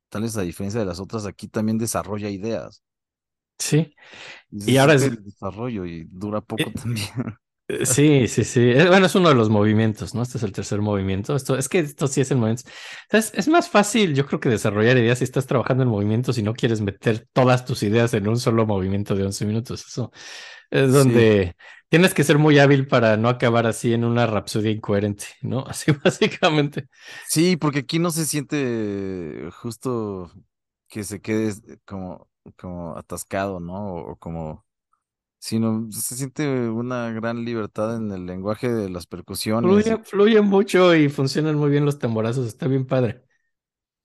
B: tal vez a diferencia de las otras, aquí también desarrolla ideas.
C: Sí,
B: Y,
C: ahora es-
B: el desarrollo y dura poco
C: Eh,
B: también.
C: Eh, Sí, sí, sí. Bueno, es uno de los movimientos, ¿no? Este es el tercer movimiento. Esto es que esto sí es el movimiento. Es, es más fácil, yo creo que desarrollar ideas si estás trabajando en movimientos y no quieres meter todas tus ideas en un solo movimiento de 11 minutos. Eso es
B: Sí.
C: Tienes que ser muy hábil para no acabar así en una rapsodia incoherente, ¿no? Así básicamente.
B: Sí, porque aquí no se siente justo que se quede como, como atascado, ¿no? O, o como, sino se siente una gran libertad en el lenguaje de las percusiones.
C: Fluye, fluye mucho y funcionan muy bien los tamborazos. Está bien padre.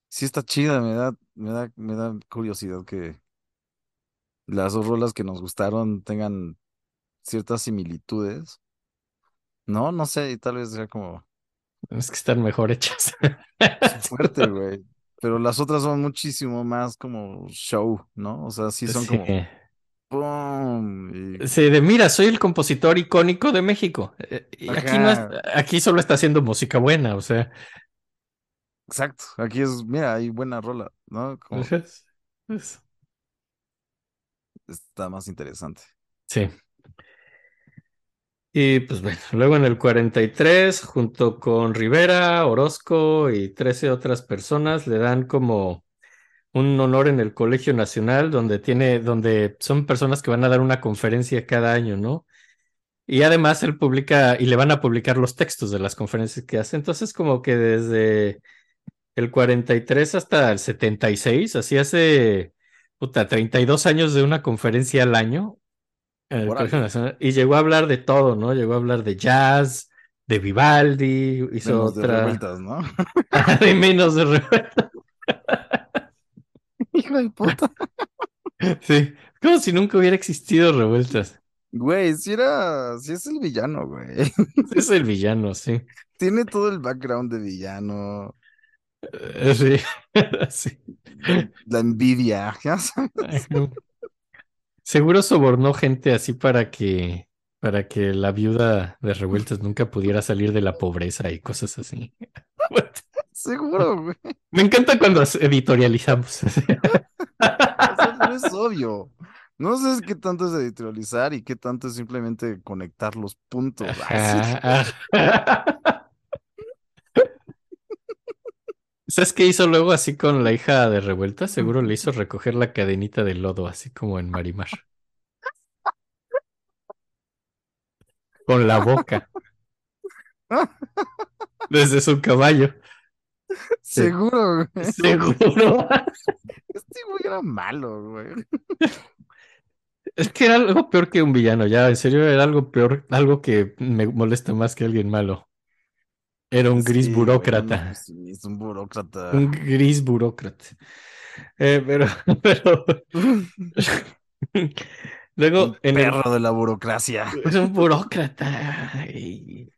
B: Sí está chida, me da, me da, me da curiosidad que las dos rolas que nos gustaron tengan ciertas similitudes. No, no sé, y tal vez sea como
C: Es que están mejor hechas.
B: fuerte, güey. Pero las otras son muchísimo más como show, ¿no? O sea, sí son como. ¡pum! y-
C: Sí, de mira, soy el compositor icónico de México. Eh, Y aquí no es, aquí solo está haciendo música buena, o sea.
B: Exacto. Aquí es, mira, hay buena rola, ¿no? Como
C: es- es-
B: está más interesante.
C: Sí. Y pues bueno, luego en el 43, junto con Rivera, Orozco y 13 otras personas, le dan como un honor en el Colegio Nacional, donde tiene, donde son personas que van a dar una conferencia cada año, ¿no? Y además él publica, y le van a publicar los textos de las conferencias que hace. Entonces, como que desde el 43 hasta el 76, así hace, puta, 32 años de una conferencia al año el
B: Órale.
C: Colegio Nacional. Y llegó a hablar de todo, ¿no? Llegó a hablar de jazz, de Vivaldi, hizo
B: Menos de
C: otra.
B: revueltas, ¿no?
C: de menos de revueltas.
B: Hijo de puta.
C: Sí, como si nunca hubiera existido revueltas.
B: Güey, si era, si es el villano, güey.
C: Es el villano, sí.
B: Tiene todo el background de villano,
C: Eh, Sí, sí.
B: la envidia, ya sabes.
C: Seguro sobornó gente así para que, para que la viuda de revueltas nunca pudiera salir de la pobreza y cosas así.
B: Seguro, güey.
C: Me encanta cuando editorializamos.
B: O sea, pero es obvio. No sé qué tanto es editorializar y qué tanto es simplemente conectar los puntos.
C: Ajá. ¿Sabes qué hizo luego así con la hija de revuelta? Seguro le hizo recoger la cadenita de lodo, así como en Marimar. Con la boca. Desde su caballo.
B: Seguro, güey.
C: Seguro.
B: Este güey era malo, güey.
C: Es que era algo peor que un villano, ya, en serio, era algo peor, algo que me molesta más que alguien malo. Era un gris
B: Sí,
C: burócrata.
B: sí, es un burócrata.
C: Un gris burócrata. Eh, pero, pero. Luego,
B: Un
C: en el-
B: perro de la burocracia.
C: es un burócrata. Y...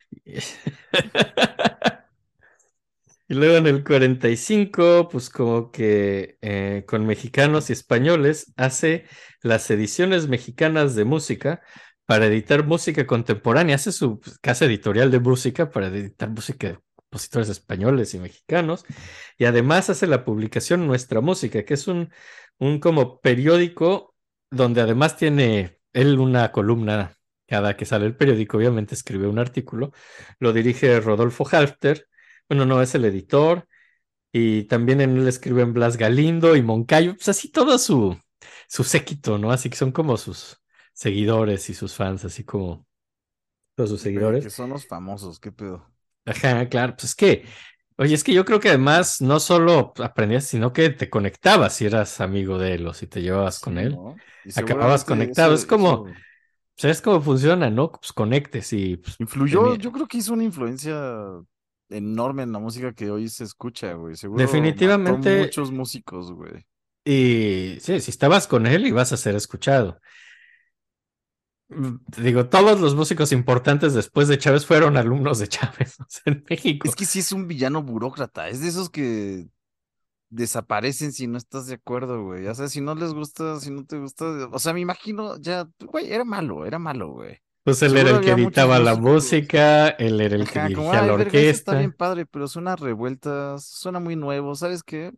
C: y luego en el 45, pues como que eh, con mexicanos y españoles hace las ediciones mexicanas de música para editar música contemporánea. Hace su casa editorial de música para editar música de compositores españoles y mexicanos. Y además hace la publicación Nuestra Música, que es un, un como periódico donde además tiene él una columna cada que sale el periódico, obviamente escribe un artículo, lo dirige Rodolfo Halfter, bueno, no, es el editor, y también en él escriben Blas Galindo y Moncayo, pues así todo su, su séquito, ¿no? Así que son como sus seguidores y sus fans, así como todos sus seguidores.
B: Que son los famosos, qué pedo.
C: Ajá, claro, pues es que, oye, es que yo creo que además no solo aprendías, sino que te conectabas si eras amigo de él o si te llevabas con
B: Sí,
C: él.
B: ¿no?
C: Acababas conectado,
B: eso-
C: es como-
B: eso
C: ¿Sabes cómo funciona, no? Pues conectes y pues,
B: Influyó,
C: tenía-
B: yo creo que hizo una influencia enorme en la música que hoy se escucha, güey. Seguro mató
C: Definitivamente-
B: muchos músicos, güey.
C: Y sí, si estabas con él ibas a ser escuchado. Mm, Digo, todos los músicos importantes después de Chávez fueron alumnos de Chávez en México.
B: Es que sí es un villano burócrata. Es de esos que desaparecen si no estás de acuerdo, güey. O sea, si no les gusta, si no te gusta. O sea, me imagino ya, güey, era malo, era malo, güey.
C: Pues él
B: seguro
C: era el que editaba la música, él era el que
B: Ajá,
C: dirigía
B: "Ay,
C: la
B: eso está
C: orquesta.
B: bien padre, pero suena revuelta, suena muy nuevo. ¿Sabes qué?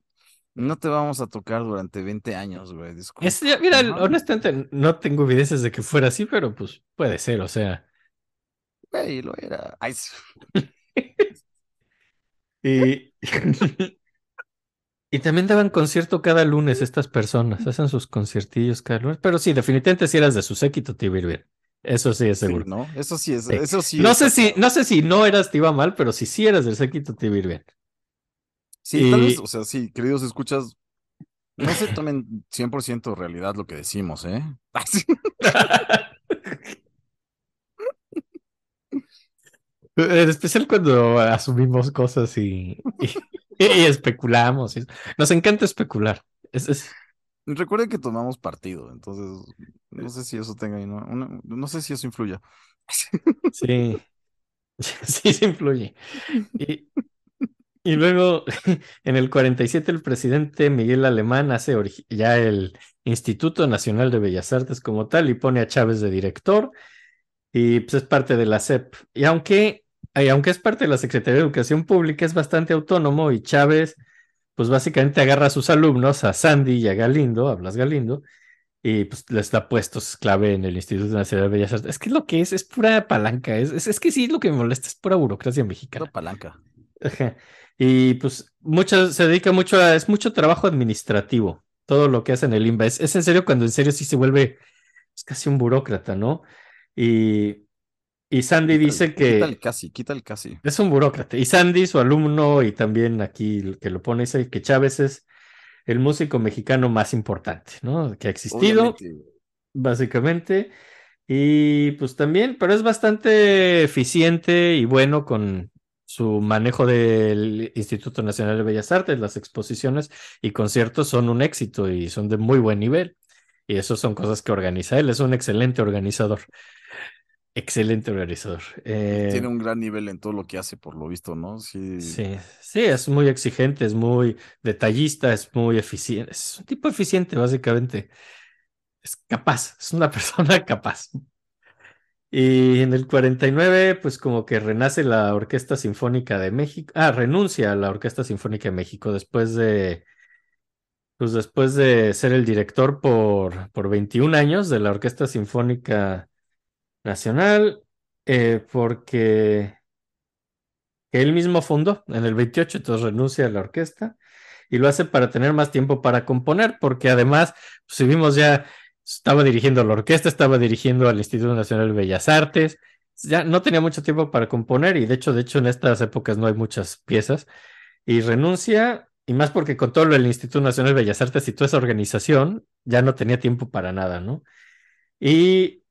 B: No te vamos a tocar durante 20 años, güey. Disculpa.
C: Es- ya, mira,
B: No
C: honestamente no tengo evidencias de que fuera así, pero pues puede ser, o sea.
B: Güey, lo era. Ay, sí.
C: Y, y también daban concierto cada lunes estas personas, hacen sus conciertillos cada lunes, pero sí, definitivamente si eras de su séquito te iba a ir bien. Eso sí es
B: Sí,
C: seguro.
B: ¿no? Eso sí es,
C: Sí.
B: eso sí
C: No sé si, no sé si no eras te iba mal, pero si sí eras del séquito te iba a ir bien.
B: Sí, tal vez, o sea, sí, queridos escuchas, no se tomen 100% realidad lo que decimos, ¿eh? Sí.
C: En especial cuando asumimos cosas y, y, y especulamos. y- Nos encanta especular. Es, es-
B: Recuerden que tomamos partido, entonces no sé si eso tenga, ¿no? Una- no sé si eso influya.
C: sí, sí, se influye. Y, y luego, en el 47, el presidente Miguel Alemán hace ya el Instituto Nacional de Bellas Artes como tal y pone a Chávez de director y pues es parte de la SEP. Y aunque, y aunque es parte de la Secretaría de Educación Pública, es bastante autónomo y Chávez, pues básicamente agarra a sus alumnos, a Sandy y a Galindo, a Blas Galindo, y pues les da puestos clave en el Instituto Nacional de Bellas Artes. Es que lo que es, es pura palanca, es, es, es que sí, lo que me molesta es pura burocracia mexicana.
B: Pura palanca.
C: Ajá. Y pues mucho, se dedica mucho a, es mucho trabajo administrativo, todo lo que hace en el INBA. Es, es en serio cuando en serio sí se vuelve es casi un burócrata, ¿no? Y, y Sandy dice que
B: Quítale casi, quítale casi.
C: es un burócrata. Y Sandy, su alumno, y también aquí el que lo pone, dice que Chávez es el músico mexicano más importante, ¿no? Que ha existido
B: Obviamente,
C: básicamente. Y pues también, pero es bastante eficiente y bueno con su manejo del Instituto Nacional de Bellas Artes, las exposiciones y conciertos son un éxito y son de muy buen nivel. Y eso son cosas que organiza él, es un excelente organizador. Excelente organizador. Eh,
B: tiene un gran nivel en todo lo que hace, por lo visto, ¿no? Sí.
C: Sí, sí, es muy exigente, es muy detallista, es muy eficiente, es un tipo eficiente, básicamente. Es capaz, es una persona capaz. Y en el 49, pues como que renace la Orquesta Sinfónica de México. Ah, renuncia a la Orquesta Sinfónica de México después de, pues después de ser el director por, por 21 años de la Orquesta Sinfónica Nacional, eh, porque que él mismo fundó en el 28, entonces renuncia a la orquesta y lo hace para tener más tiempo para componer, porque además, pues, ya, estaba dirigiendo la orquesta, estaba dirigiendo al Instituto Nacional de Bellas Artes, ya no tenía mucho tiempo para componer y de hecho, de hecho en estas épocas no hay muchas piezas y renuncia y más porque con todo lo del Instituto Nacional de Bellas Artes y toda esa organización ya no tenía tiempo para nada, ¿no? Y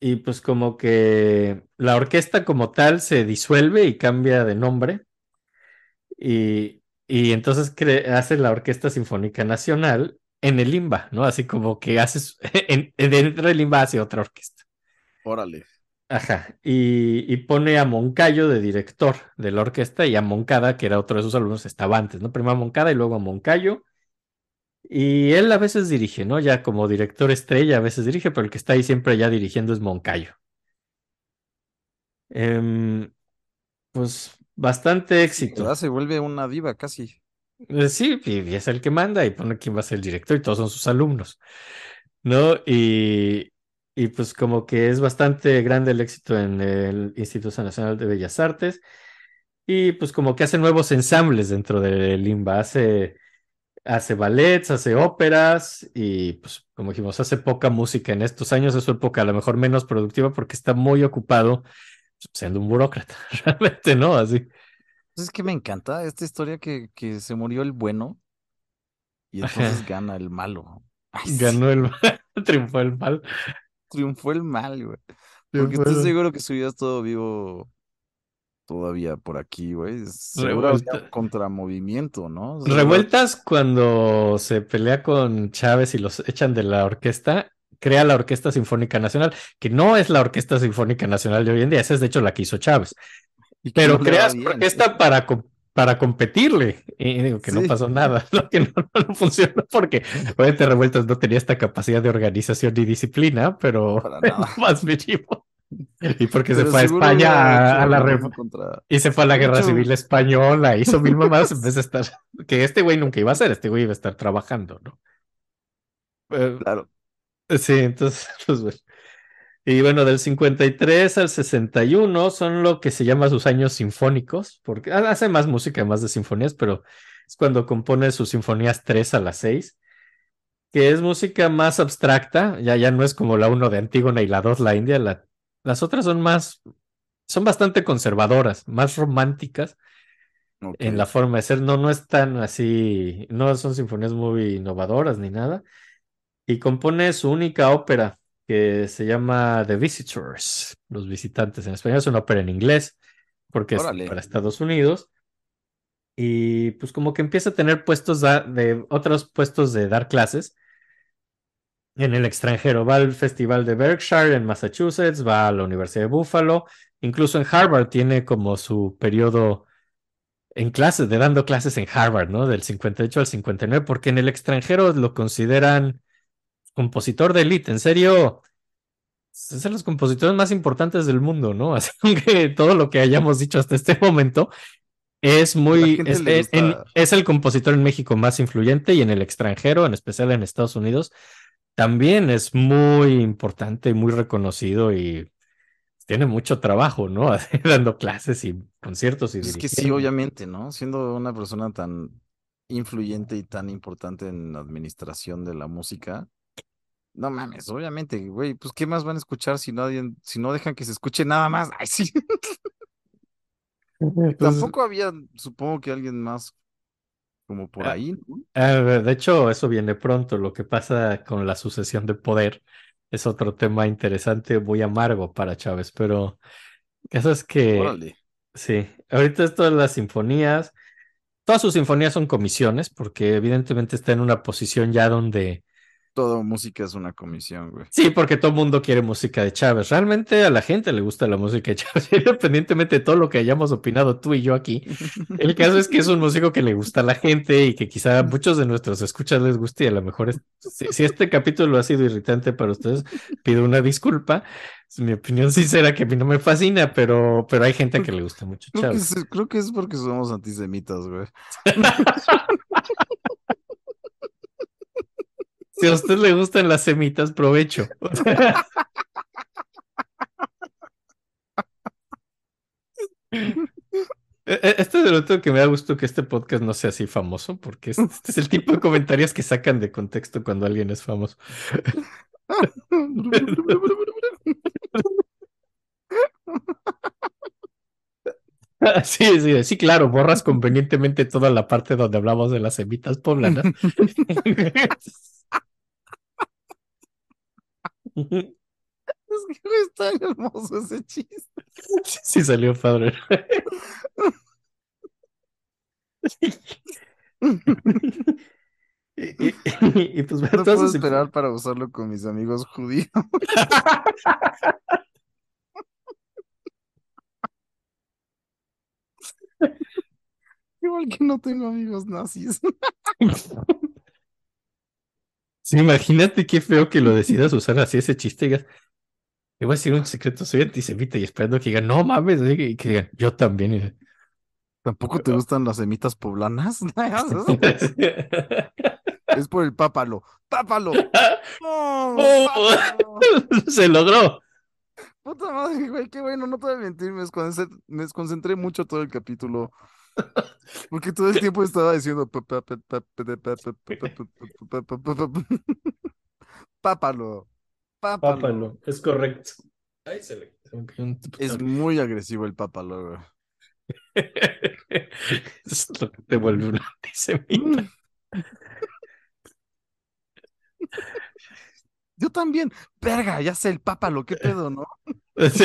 C: y pues como que la orquesta como tal se disuelve y cambia de nombre. Y, y entonces hace la Orquesta Sinfónica Nacional en el IMBA, ¿no? Así como que hace en, en- dentro del IMBA hace otra orquesta.
B: Órale.
C: Ajá. Y, y pone a Moncayo de director de la orquesta y a Moncada, que era otro de sus alumnos, estaba antes, ¿no? Primero a Moncada y luego a Moncayo. Y él a veces dirige, ¿no? Ya como director estrella a veces dirige, pero el que está ahí siempre ya dirigiendo es Moncayo. Em, pues bastante éxito.
B: ¿Verdad? Se vuelve una diva casi.
C: Eh, Sí, y es el que manda y pone quién va a ser el director y todos son sus alumnos, ¿no? Y, y pues como que es bastante grande el éxito en el Instituto Nacional de Bellas Artes y pues como que hace nuevos ensambles dentro del IMBA, hace, hace ballets, hace óperas y pues como dijimos, hace poca música en estos años, es su época a lo mejor menos productiva porque está muy ocupado pues, siendo un burócrata, realmente, ¿no? Así.
B: Pues es que me encanta esta historia que, que se murió el bueno y
C: Ajá.
B: entonces gana el malo. Ay, sí,
C: Ganó el triunfó el mal.
B: triunfó el mal, güey. Porque estoy
C: el-
B: seguro que si hubieras todo vivo, todavía por aquí, güey.
C: Revuelta.
B: contramovimiento, ¿no?
C: Revueltas cuando se pelea con Chávez y los echan de la orquesta, crea la Orquesta Sinfónica Nacional, que no es la Orquesta Sinfónica Nacional de hoy en día, esa es de hecho la que hizo Chávez.
B: Y
C: Pero
B: no
C: creas orquesta para, para competirle. Y digo que no pasó nada, ¿no? que no, no funcionó porque obviamente Revueltas no tenía esta capacidad de organización ni disciplina, pero más mínimo. Y porque se fue a España a, la re-
B: contra-
C: y se fue a la guerra
B: hecho-
C: civil española, hizo mil mamadas en vez de estar. Que este güey nunca iba a hacer, este güey iba a estar trabajando, ¿no? Eh,
B: Claro.
C: sí, entonces, pues bueno. Y bueno, del 53 al 61 son lo que se llama sus años sinfónicos, porque hace más música, más de sinfonías, pero es cuando compone sus sinfonías 3 a las 6, que es música más abstracta, ya, ya no es como la 1 de Antígona y la 2 la India, la- las otras son más, son bastante conservadoras, más románticas en la forma de ser, no, no es tan así, no son sinfonías muy innovadoras ni nada. Y compone su única ópera que se llama The Visitors, Los Visitantes. En español es una ópera en inglés, porque es para Estados Unidos. Y pues como que empieza a tener puestos da- de otros puestos de dar clases en el extranjero. Va al Festival de Berkshire en Massachusetts, va a la Universidad de Buffalo, incluso en Harvard tiene como su periodo en clases, de dando clases en Harvard, ¿no? Del 58 al 59, porque en el extranjero lo consideran compositor de élite, en serio, es de los compositores más importantes del mundo, ¿no? Así que todo lo que hayamos dicho hasta este momento es muy, es,
B: le
C: es- en-
B: gusta-
C: es el compositor en México más influyente y en el extranjero, en especial en Estados Unidos, también es muy importante, muy reconocido y tiene mucho trabajo, ¿no? Dando clases y conciertos y
B: es que sí, obviamente, ¿no? Siendo una persona tan influyente y tan importante en la administración de la música. No mames, obviamente, güey, pues ¿qué más van a escuchar si nadie, si no dejan que se escuche nada más? Ay, sí.
C: Pues,
B: Tampoco había, supongo que alguien más como por
C: Ah,
B: ahí, ¿no?
C: Ah, de hecho, eso viene pronto. Lo que pasa con la sucesión de poder es otro tema interesante, muy amargo para Chávez, pero eso es que,
B: Órale.
C: sí, ahorita esto de las sinfonías, todas sus sinfonías son comisiones, porque evidentemente está en una posición ya donde,
B: Todo música es una comisión, güey.
C: sí, porque todo mundo quiere música de Chávez. Realmente a la gente le gusta la música de Chávez, independientemente de todo lo que hayamos opinado tú y yo aquí. El caso es que es un músico que le gusta a la gente y que quizá a muchos de nuestros escuchas les guste y a lo mejor es- si, si este capítulo ha sido irritante para ustedes, pido una disculpa. Es mi opinión sincera que a mí no me fascina, pero, pero hay gente que le gusta mucho
B: Creo que,
C: Chávez.
B: es, creo que es porque somos antisemitas, güey.
C: Si a usted le gustan las semitas, provecho. E- e- Este es el otro que me da gusto que este podcast no sea así famoso, porque este es el tipo de comentarios que sacan de contexto cuando alguien es famoso. Sí, sí, sí, claro, borras convenientemente toda la parte donde hablamos de las semitas poblanas.
B: Es que es tan hermoso ese chiste.
C: Sí, salió padre. Y, y- y, pues
B: No puedo esperar para usarlo con mis amigos judíos. Igual que no tengo amigos nazis.
C: Sí, imagínate qué feo que lo decidas usar así ese chiste digas, te voy a decir un secreto, soy antisemita y esperando que digan, no mames, y que digan, yo también.
B: ¿Tampoco te gustan las semitas poblanas? es por el pápalo. ¡Pápalo! ¡No!
C: Oh. Se logró.
B: Puta madre, güey, qué bueno, no te voy a mentir, me desconcentré, me desconcentré mucho todo el capítulo. Porque todo el tiempo estaba diciendo pápalo. Pápalo.
C: es correcto.
B: Es muy agresivo el pápalo,
C: es lo que te vuelve un antisemita.
B: Yo también, verga, ya sé el pápalo, qué pedo, ¿no?
C: Sí.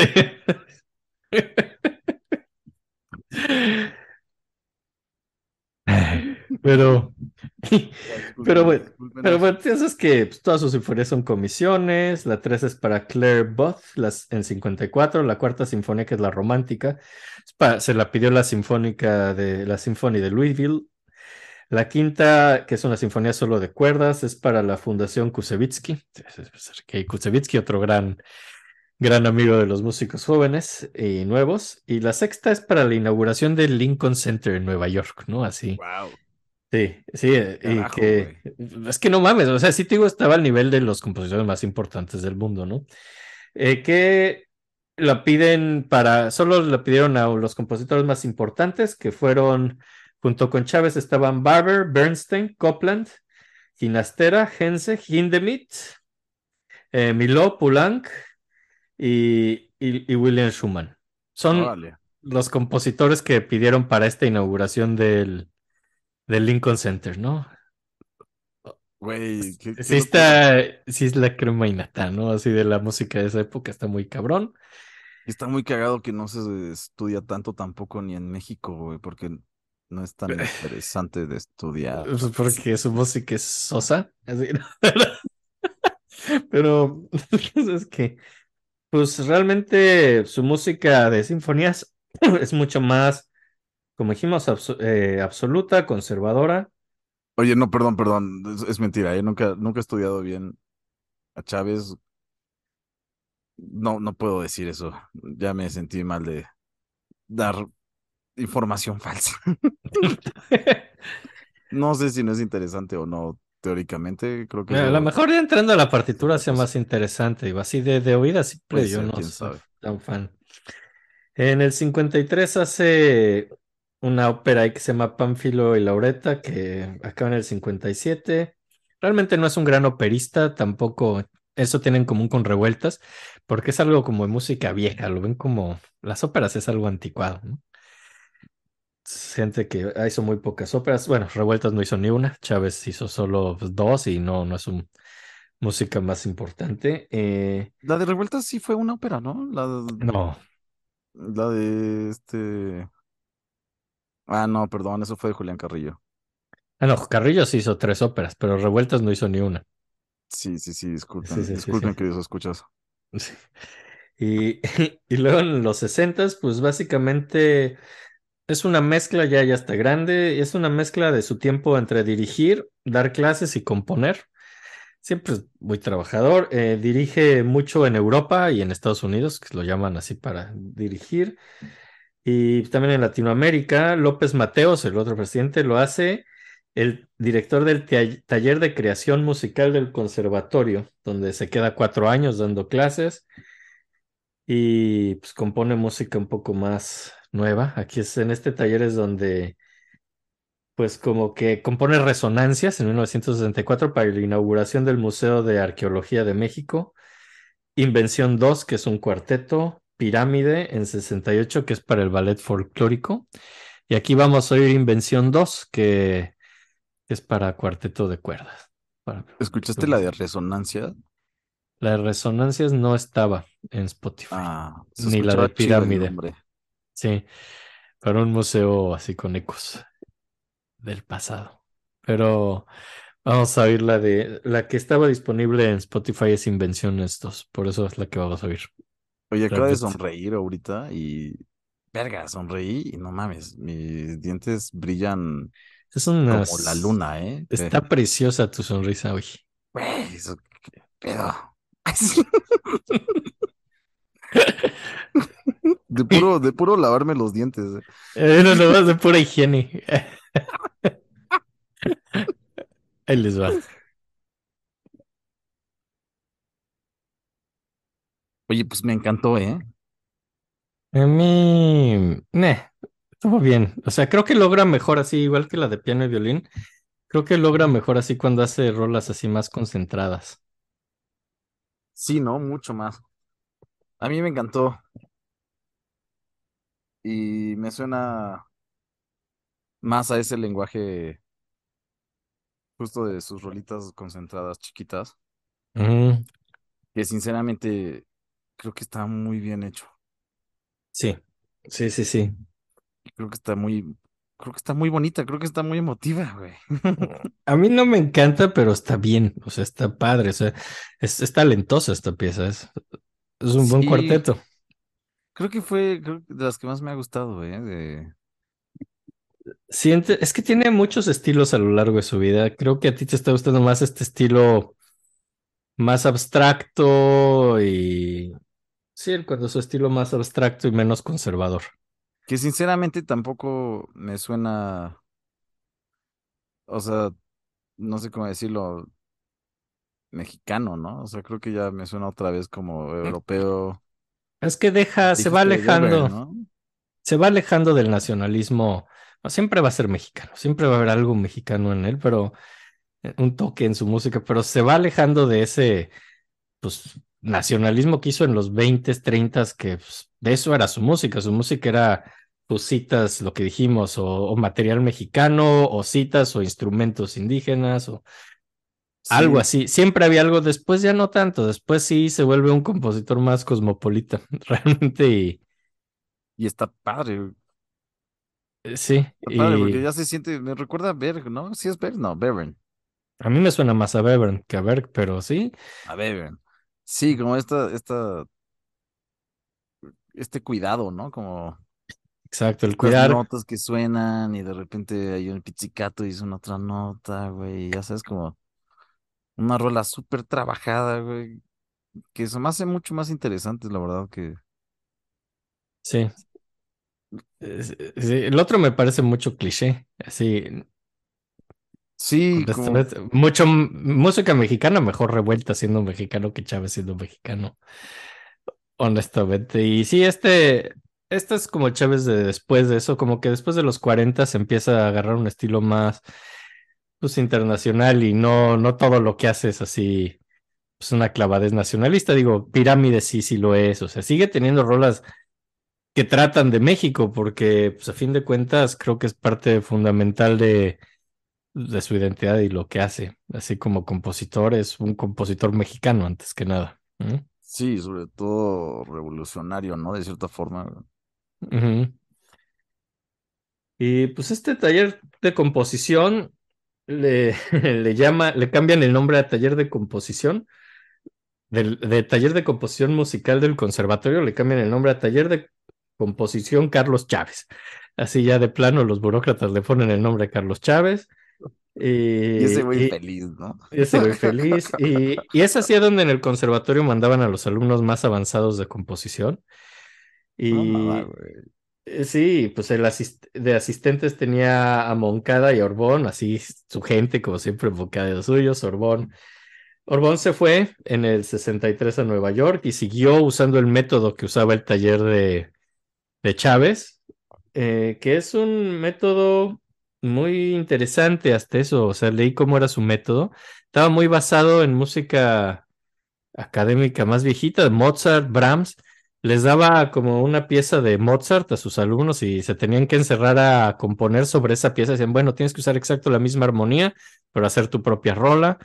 C: Pero, pero bueno, pero bueno, piensas que pues, todas sus sinfonías son comisiones. La 3 es para Claire Both las, en 54. La cuarta sinfonía, que es la romántica, es se la pidió la sinfónica de la Sinfonía de Louisville. La quinta, que es una sinfonía solo de cuerdas, es para la Fundación Kusevitsky. Que Kusevitsky, otro gran, gran amigo de los músicos jóvenes y nuevos. Y la sexta es para la inauguración del Lincoln Center en Nueva York, ¿no? Así.
B: Wow.
C: Sí, sí, eh, y que es que no mames, o sea, sí te digo, estaba al nivel de los compositores más importantes del mundo, ¿no? Eh, que la piden para, solo la pidieron a los compositores más importantes, que fueron, junto con Chávez, estaban Barber, Bernstein, Copland, Ginastera, Hense, Hindemith, eh, Miló, Poulenc y, y- y William Schumann. Son los compositores que pidieron para esta inauguración del, del Lincoln Center, ¿no?
B: Güey, qué, qué
C: Sí está, sí es la crema innata, ¿no? Así de la música de esa época está muy cabrón.
B: Y está muy cagado que no se estudia tanto tampoco ni en México, güey, porque no es tan interesante de estudiar.
C: Pues porque su música es sosa. así. Pero es que, pues realmente su música de sinfonías es mucho más, como dijimos, eh, absoluta, conservadora.
B: Oye, no, perdón, perdón, es, es mentira, ¿eh? Nunca, nunca he estudiado bien a Chávez. No, no puedo decir eso. Ya me sentí mal de dar información falsa. No sé si no es interesante o no, teóricamente, creo que
C: A lo mejor ya entrando a la partitura sea más interesante, digo, así de, de oída simple,
B: Puede
C: yo
B: ser,
C: no soy
B: sabe.
C: tan fan. En el 53 hace una ópera ahí que se llama Pánfilo y Laureta, que acaba en el 57. Realmente no es un gran operista, tampoco eso tienen en común con Revueltas, porque es algo como de música vieja, lo ven como las óperas es algo anticuado, ¿no? Gente que hizo muy pocas óperas, bueno, Revueltas no hizo ni una, Chávez hizo solo pues, dos y no, no es un música más importante. Eh,
B: La de Revueltas sí fue una ópera, ¿no? La de,
C: no,
B: la de este. Ah, no, perdón, eso fue de Julián Carrillo.
C: ah, no, Carrillo sí hizo tres óperas, pero Revueltas no hizo ni una.
B: Sí, sí, sí, disculpen,
C: Sí, sí, sí,
B: disculpen,
C: sí.
B: queridos escuchas.
C: Y, y luego en los 60 pues básicamente es una mezcla, ya, ya está grande, es una mezcla de su tiempo entre dirigir, dar clases y componer. Siempre es muy trabajador, eh, dirige mucho en Europa y en Estados Unidos, que lo llaman así para dirigir. Y también en Latinoamérica, López Mateos, el otro presidente, lo hace el director del taller de creación musical del conservatorio, donde se queda cuatro años dando clases y pues compone música un poco más nueva. Aquí es en este taller es donde pues como que compone resonancias en 1964 para la inauguración del Museo de Arqueología de México, Invención 2, que es un cuarteto, Pirámide en 68, que es para el ballet folclórico, y aquí vamos a oír Invención 2, que es para cuarteto de cuerdas. Para-
B: ¿Escuchaste la de Resonancia?
C: La de resonancias no estaba en Spotify.
B: Ah,
C: Ni la de Pirámide. Sí, para un museo así con ecos del pasado. Pero vamos a oír la de la que estaba disponible en Spotify es Invenciones 2, por eso es la que vamos a oír.
B: Oye, acaba de sonreír ahorita y. Verga, sonreí y no mames, mis dientes brillan
C: Es una
B: como la luna, ¿eh?
C: Está preciosa tu sonrisa hoy.
B: Güey, eso qué pedo. De puro, de puro lavarme los dientes. eh.
C: Eh, no, no, es de pura higiene. Ahí les va.
B: Oye, pues me encantó, ¿eh?
C: A mí, neh, estuvo bien. O sea, creo que logra mejor así, igual que la de piano y violín. Creo que logra mejor así cuando hace rolas así más concentradas.
B: Sí, ¿no? Mucho más. A mí me encantó. Y me suena más a ese lenguaje justo de sus rolitas concentradas chiquitas,
C: Mm,
B: que sinceramente creo que está muy bien hecho.
C: sí, sí, sí, sí.
B: Creo que está muy, creo que está muy bonita, creo que está muy emotiva, güey.
C: A mí no me encanta, pero está bien, o sea, está padre, o sea, es, es talentosa esta pieza, es, es un buen cuarteto.
B: Creo que fue creo de las que más me ha gustado, güey, de...
C: Siente, es que tiene muchos estilos a lo largo de su vida. Creo que a ti te está gustando más este estilo más abstracto y sí, el cuando su estilo más abstracto y menos conservador.
B: Que sinceramente tampoco me suena, o sea, no sé cómo decirlo, mexicano, ¿no? O sea, creo que ya me suena otra vez como europeo.
C: Es que deja, se va alejando,
B: ¿no?
C: se va alejando del nacionalismo. No, siempre va a ser mexicano, siempre va a haber algo mexicano en él, pero eh, un toque en su música, pero se va alejando de ese pues nacionalismo que hizo en los 20s, 30s, que pues, de eso era su música, su música era pues citas, lo que dijimos, o, o material mexicano, o citas, o instrumentos indígenas, o algo
B: Sí,
C: así. Siempre había algo, después ya no tanto, después sí se vuelve un compositor más cosmopolita, realmente, y
B: Y está padre,
C: eh, sí,
B: está padre, porque ya se siente, me recuerda a Berg, ¿no? Sí es Berg, no, Bevern,
C: a mí me suena más a Bevern que a Berg, pero sí,
B: a Bevern. Sí, como esta, esta, este cuidado, ¿no? Como
C: exacto, el
B: las
C: cuidar,
B: notas que suenan y de repente hay un pizzicato y suena otra nota, güey, ya sabes, como una rola súper trabajada, güey, que se me hace mucho más interesante, la verdad, que...
C: sí. Sí, El otro me parece mucho cliché, así,
B: Sí, como...
C: Mucho música mexicana mejor revuelta siendo mexicano que Chávez siendo mexicano, honestamente. Y sí, este, este es como Chávez de después de eso, como que después de los 40 se empieza a agarrar un estilo más, pues, internacional y no, no todo lo que hace es así, pues, una clavadez nacionalista. Digo, Pirámide sí, sí lo es, o sea, sigue teniendo rolas que tratan de México, porque, pues, a fin de cuentas, creo que es parte fundamental de de su identidad y lo que hace, así como compositor, es un compositor mexicano antes que nada. ¿Mm?
B: Sí, sobre todo revolucionario, ¿no? De cierta forma.
C: Y pues este taller de composición le, le llama, le cambian el nombre a taller de composición, del, de taller de composición musical del conservatorio, le cambian el nombre a taller de composición Carlos Chávez. Así ya de plano los burócratas le ponen el nombre a Carlos Chávez.
B: Y ese
C: Y,
B: güey
C: y-
B: feliz, ¿no?
C: Ese güey feliz. Y, y es así donde en el conservatorio mandaban a los alumnos más avanzados de composición. Y
B: No,
C: eh, sí, pues el asist- de asistentes tenía a Moncada y a Orbón, así su gente, como siempre, enfocada en los suyos. Orbón. Orbón se fue en el 63 a Nueva York y siguió usando el método que usaba el taller de, de Chávez, eh, que es un método muy interesante hasta eso. O sea, leí cómo era su método. Estaba muy basado en música académica más viejita, Mozart, Brahms. Les daba como una pieza de Mozart a sus alumnos y se tenían que encerrar a componer sobre esa pieza. Decían, bueno, tienes que usar exacto la misma armonía, pero hacer tu propia rola.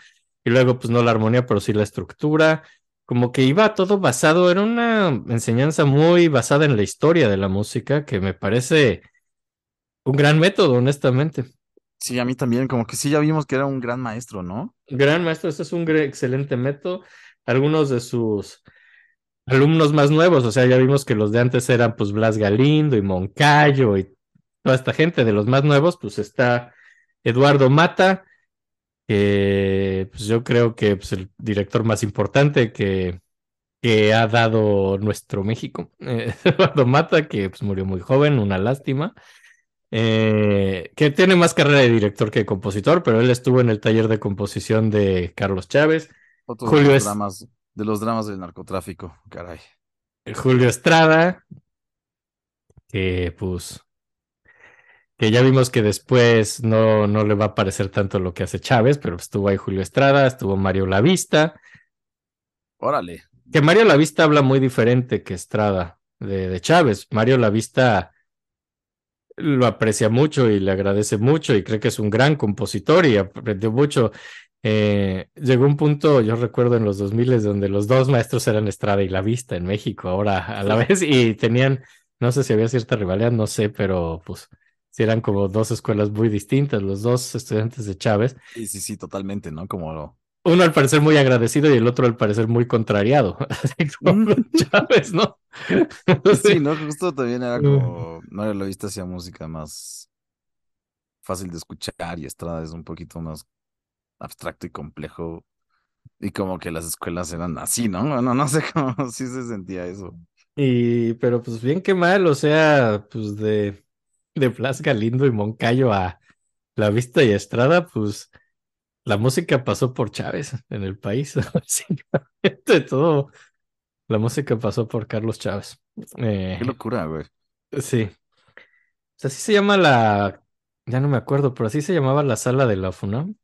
C: Y luego, pues no la armonía, pero sí la estructura. Como que iba todo basado, era una enseñanza muy basada en la historia de la música, que me parece un gran método, honestamente.
B: Sí, a mí también, como que sí ya vimos que era un gran maestro, ¿no?
C: Gran maestro, este es un excelente método. Algunos de sus alumnos más nuevos, o sea, ya vimos que los de antes eran pues Blas Galindo y Moncayo y toda esta gente. De los más nuevos, pues está Eduardo Mata, que pues yo creo que pues, el director más importante que, que ha dado nuestro México. Eh, Eduardo Mata, que pues murió muy joven, una lástima. Eh, que tiene más carrera de director que de compositor, pero él estuvo en el taller de composición de Carlos Chávez,
B: Otro
C: Julio
B: de los
C: es-
B: dramas, de los dramas del narcotráfico, caray.
C: Julio Estrada, que pues que ya vimos que después no, no le va a parecer tanto lo que hace Chávez, pero estuvo ahí Julio Estrada, estuvo Mario Lavista,
B: Órale.
C: que Mario Lavista habla muy diferente que Estrada de, de Chávez. Mario Lavista lo aprecia mucho y le agradece mucho y cree que es un gran compositor y aprendió mucho. Eh, llegó un punto, yo recuerdo en los 2000 donde los dos maestros eran Estrada y Lavista en México, ahora a la vez, y tenían, no sé si había cierta rivalidad, no sé, pero pues sí eran como dos escuelas muy distintas, los dos estudiantes de Chávez.
B: Sí, sí, sí, totalmente, ¿no? Como
C: Uno al parecer muy agradecido y el otro al parecer muy contrariado. Como Chávez, ¿no?
B: Sí, ¿no? Justo también era como, no era lo visto hacia música más fácil de escuchar y Estrada es un poquito más abstracto y complejo. Y como que las escuelas eran así, ¿no? Bueno, no sé cómo sí se sentía eso.
C: Y, pero pues bien que mal, o sea, pues de, de Blas Galindo y Moncayo a La Vista y Estrada, pues la música pasó por Chávez en el país. de todo, la música pasó por Carlos Chávez. Eh,
B: Qué locura, güey.
C: sí. O sea, así se llama la, ya no me acuerdo, pero así se llamaba la sala de la FUNAM.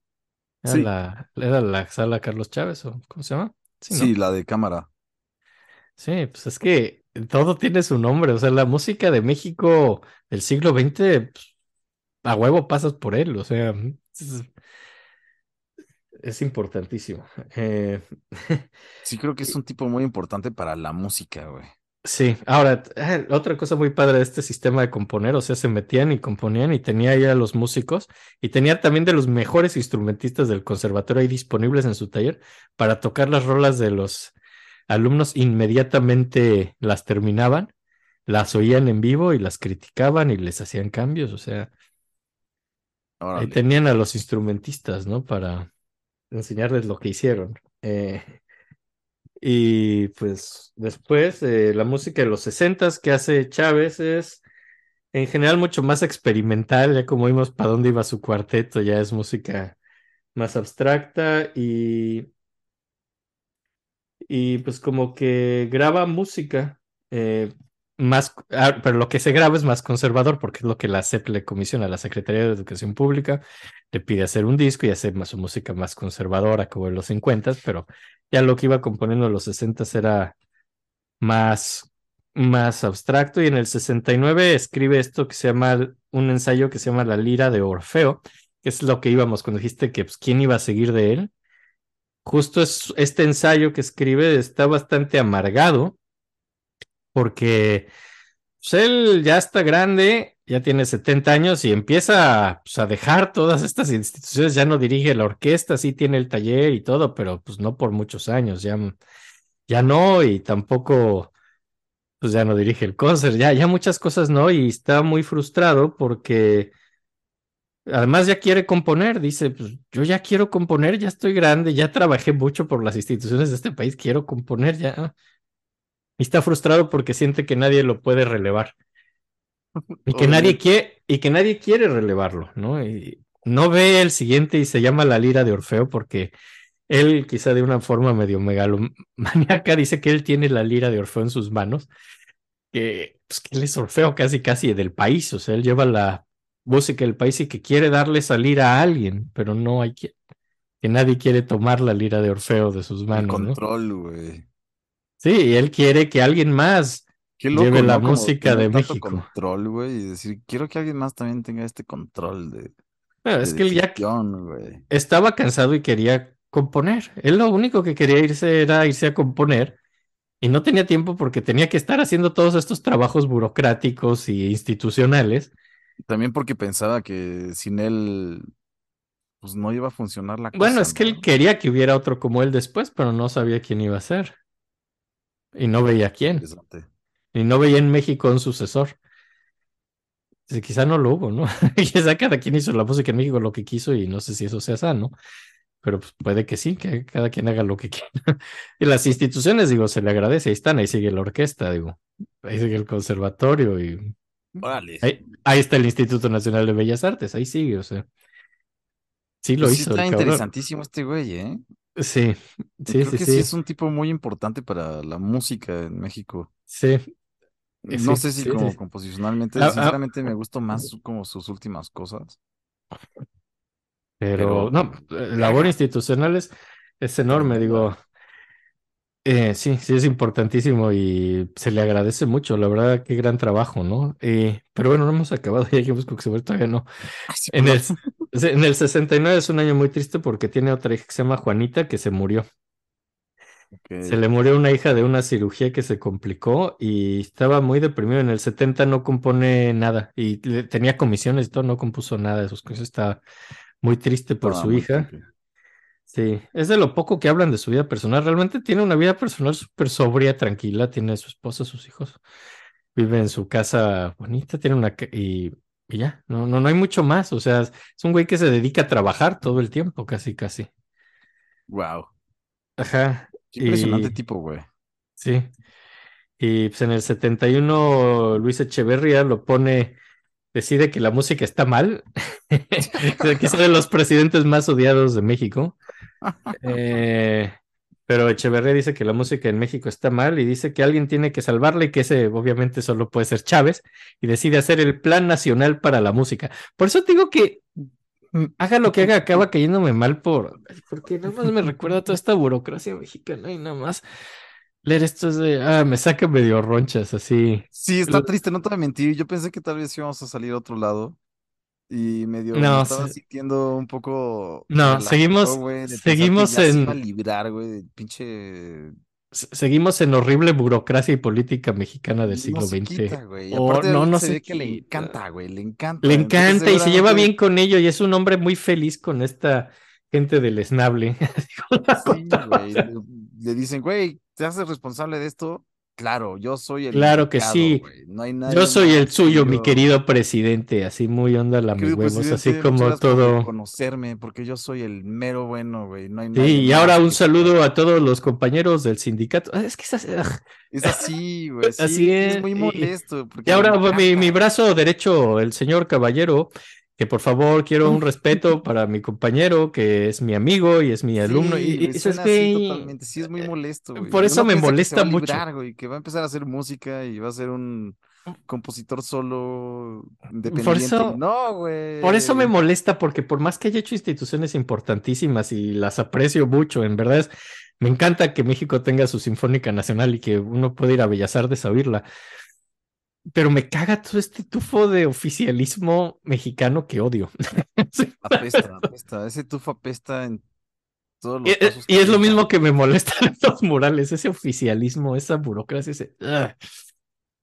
C: Era,
B: Sí.
C: la, era la sala Carlos Chávez, ¿o cómo se llama? Sí,
B: la de cámara.
C: Sí, pues es que todo tiene su nombre. O sea, la música de México del siglo XX, pues, a huevo pasas por él. O sea, es, es importantísimo. Eh,
B: Sí, creo que es un tipo muy importante para la música, güey.
C: sí, ahora, eh, otra cosa muy padre de este sistema de componer, o sea, se metían y componían y tenía ahí a los músicos y tenía también de los mejores instrumentistas del conservatorio ahí disponibles en su taller para tocar las rolas de los alumnos inmediatamente las terminaban, las oían en vivo y las criticaban y les hacían cambios, o sea, ahí
B: Órale.
C: tenían a los instrumentistas, ¿no? Para enseñarles lo que hicieron. Eh, y pues después, eh, la música de los sesentas que hace Chávez es en general mucho más experimental, ya como vimos para dónde iba su cuarteto, ya es música más abstracta y y pues como que graba música eh, más, ah, pero lo que se graba es más conservador porque es lo que la CEP le comisiona a la Secretaría de Educación Pública, le pide hacer un disco y hacer más su música más conservadora como en los 50, pero ya lo que iba componiendo en los 60 era más, más abstracto. Y en el 69 escribe esto que se llama, un ensayo que se llama La Lira de Orfeo, que es lo que íbamos cuando dijiste que pues, quién iba a seguir de él justo es, este ensayo que escribe está bastante amargado porque pues, él ya está grande, ya tiene 70 años y empieza pues, a dejar todas estas instituciones, ya no dirige la orquesta, sí tiene el taller y todo, pero pues no por muchos años, ya, ya no y tampoco pues ya no dirige el concert, ya, ya muchas cosas no y está muy frustrado porque Además ya quiere componer, dice, pues yo ya quiero componer, ya estoy grande, ya trabajé mucho por las instituciones de este país, quiero componer ya. Y está frustrado porque siente que nadie lo puede relevar. Y que nadie quiere, y que nadie quiere relevarlo, ¿no? Y no ve el siguiente y se llama La Lira de Orfeo porque él, quizá de una forma medio megalomaníaca, dice que él tiene la lira de Orfeo en sus manos, que, pues, que él es Orfeo casi casi del país, o sea, él lleva la música del país y que quiere darle esa lira a alguien, pero no hay que, que nadie quiere tomar la lira de Orfeo de sus
B: El
C: manos, ¿no?
B: control, güey.
C: Sí, y él quiere que alguien más
B: Qué loco,
C: lleve la música de México.
B: control, güey, y decir, quiero que alguien más también tenga este control de,
C: Bueno,
B: de
C: es que él ya estaba cansado y quería componer. Él lo único que quería irse era irse a componer y no tenía tiempo porque tenía que estar haciendo todos estos trabajos burocráticos y institucionales.
B: También porque pensaba que sin él, pues no iba a funcionar la cosa.
C: Bueno, es que él quería que hubiera otro como él después, pero no sabía quién iba a ser. Y no veía quién. Y no veía en México un sucesor. Sí, Quizá no lo hubo, ¿no? Quizá cada quien hizo la música en México lo que quiso y no sé si eso sea sano, pero pues puede que sí, que cada quien haga lo que quiera. Y las instituciones, digo, se le agradece, ahí están, ahí sigue la orquesta, digo, ahí sigue el conservatorio y
B: Órale.
C: ahí, ahí está el Instituto Nacional de Bellas Artes, ahí sigue, o sea. Sí lo
B: Pues sí
C: hizo,
B: está interesantísimo este güey, ¿eh?
C: Sí, sí,
B: Creo
C: sí,
B: que
C: sí.
B: es un tipo muy importante para la música en México.
C: Sí,
B: No
C: sí,
B: sé si
C: sí,
B: como composicionalmente,
C: Ah, ah.
B: sinceramente me gustó más como sus últimas cosas.
C: Pero,
B: Pero-
C: no, la labor institucional es, es enorme, digo. Eh, sí, sí, es importantísimo y se le agradece mucho, la verdad, qué gran trabajo, ¿no? Eh, pero bueno, no hemos acabado, ya dijimos que se todavía no.
B: Sí,
C: En el, en el 69 es un año muy triste porque tiene otra hija que se llama Juanita que se murió. Se le murió una hija de una cirugía que se complicó y estaba muy deprimido. En el 70 no compone nada y tenía comisiones y todo, no compuso nada de sus cosas. Está muy triste por
B: Estaba
C: su hija. Sí, es de lo poco que hablan de su vida personal. Realmente tiene una vida personal súper sobria, tranquila. Tiene a su esposa, sus hijos. Vive en su casa bonita, tiene una... Y, y ya, no, no, no hay mucho más. O sea, es un güey que se dedica a trabajar todo el tiempo, casi, casi.
B: Wow.
C: Ajá.
B: Qué impresionante
C: y-
B: tipo, güey.
C: Sí. Y pues en el 71 Luis Echeverría lo pone, decide que la música está mal. Quizá de los presidentes más odiados de México. Eh, pero Echeverría dice que la música en México está mal y dice que alguien tiene que salvarla y que ese obviamente solo puede ser Chávez y decide hacer el Plan Nacional para la Música. Por eso digo que mm, haga lo que haga, acaba cayéndome mal por, porque nada más me recuerda a toda esta burocracia mexicana y nada más leer esto es de, ah, me saca medio ronchas así.
B: Sí, está triste, no te voy a mentir. Yo pensé que tal vez íbamos a salir a otro lado. Y medio me
C: No,
B: estaba
C: se-
B: sintiendo un poco
C: No, seguimos- seguimos en-
B: a librar, güey, pinche
C: Se- Seguimos en horrible burocracia y política mexicana del
B: no
C: siglo
B: se
C: XX.
B: quita, güey. Y
C: Oh,
B: aparte
C: no, no
B: se
C: se
B: ve que le encanta, güey, le encanta.
C: Le
B: Entonces,
C: encanta y se lleva bien con ello y es un hombre muy feliz con esta gente del esnable.
B: Sí,
C: cotorra.
B: güey. Le, le dicen, güey, ¿te haces responsable de esto? Claro, yo soy el
C: Claro que sí.
B: No hay nadie
C: Yo soy el suyo, mi querido presidente, así muy onda la mis huevos, así como
B: gracias por
C: todo.
B: reconocerme, porque yo soy el mero bueno, güey. No hay
C: Sí,
B: nadie
C: y ahora un
B: que-
C: saludo a todos los compañeros del sindicato. Ah, Es que esas- ah,
B: Es así, güey. Sí,
C: Así
B: es,
C: es,
B: muy molesto.
C: Y ahora mi, mi brazo derecho, el señor caballero, que por favor quiero un respeto para mi compañero, que es mi amigo y es mi alumno.
B: Sí,
C: y, eso es que-
B: así totalmente. Sí, es muy molesto, güey.
C: por eso
B: uno
C: me
B: que
C: molesta mucho.
B: librar, güey, que va a empezar a hacer música y va a ser un compositor solo independiente.
C: eso-
B: y no, güey.
C: Por eso me molesta, porque por más que haya hecho instituciones importantísimas y las aprecio mucho, en verdad es, me encanta que México tenga su Sinfónica Nacional y que uno pueda ir a Bellas Artes a oírla. Pero me caga todo este tufo de oficialismo mexicano que odio.
B: Apesta, apesta. Ese tufo apesta en todos los
C: Y,
B: pasos
C: y es lo mismo que me molesta en los murales, ese oficialismo, esa burocracia, ese...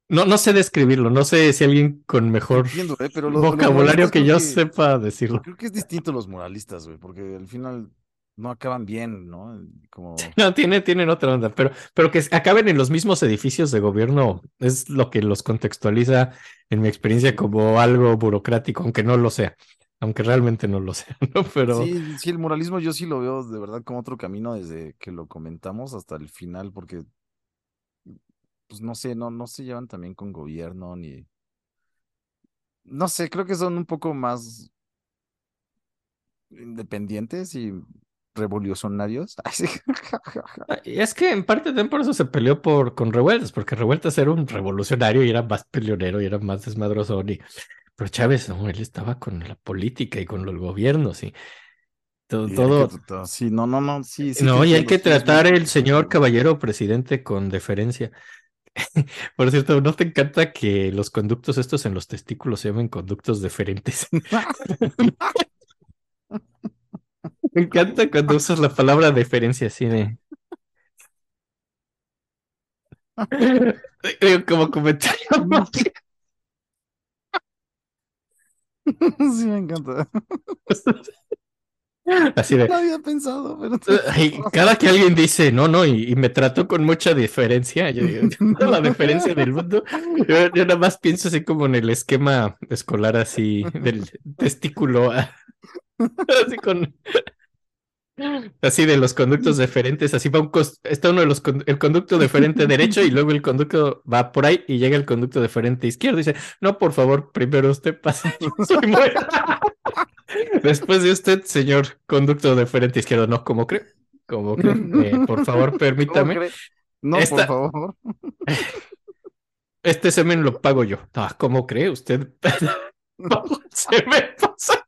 C: No, no sé describirlo, no sé si alguien con mejor
B: Entiendo, eh, pero lo- los
C: vocabulario que yo sepa decirlo.
B: Creo que es distinto los muralistas, güey, porque al final no acaban bien, ¿no? Como...
C: No, tiene, tienen otra onda, pero, pero que acaben en los mismos edificios de gobierno es lo que los contextualiza, en mi experiencia, como algo burocrático, aunque no lo sea, aunque realmente no lo sea, ¿no? Pero
B: Sí, sí, el muralismo yo sí lo veo de verdad como otro camino desde que lo comentamos hasta el final, porque, pues no sé, no, no se llevan también con gobierno ni... No sé, creo que son un poco más independientes y revolucionarios. Ay, sí.
C: y es que en parte también por eso se peleó por, con Revueltas, porque Revueltas era un revolucionario y era más peleonero y era más desmadroso. Y, pero Chávez, no, él estaba con la política y con los gobiernos y todo,
B: Y
C: todo,
B: que Sí, no, no, no, sí,
C: No, y hay que tratar el señor caballero presidente con deferencia. Por cierto, ¿no te encanta que los conductos estos en los testículos se llamen conductos deferentes? Me encanta cuando usas la palabra deferencia así de... Digo, Como comentario.
B: Sí, me encanta.
C: Así
B: No
C: de...
B: lo había pensado, pero...
C: Ay, cada que alguien dice no, no, y, y me trató con mucha diferencia, yo digo, toda la diferencia del mundo, yo, yo nada más pienso así como en el esquema escolar así del testículo, así con, así de los conductos deferentes, así va un, está uno de los, con- el conducto deferente derecho y luego el conducto va por ahí y llega el conducto deferente izquierdo y dice, no, por favor, primero usted pase, yo soy Después de usted, señor conducto deferente izquierdo, no, ¿cómo cree? ¿Cómo cree? Eh, por favor,
B: ¿Cómo
C: permítame.
B: No,
C: Esta-
B: por favor.
C: Este semen lo pago yo. No, ¿cómo cree usted? Se me pasa.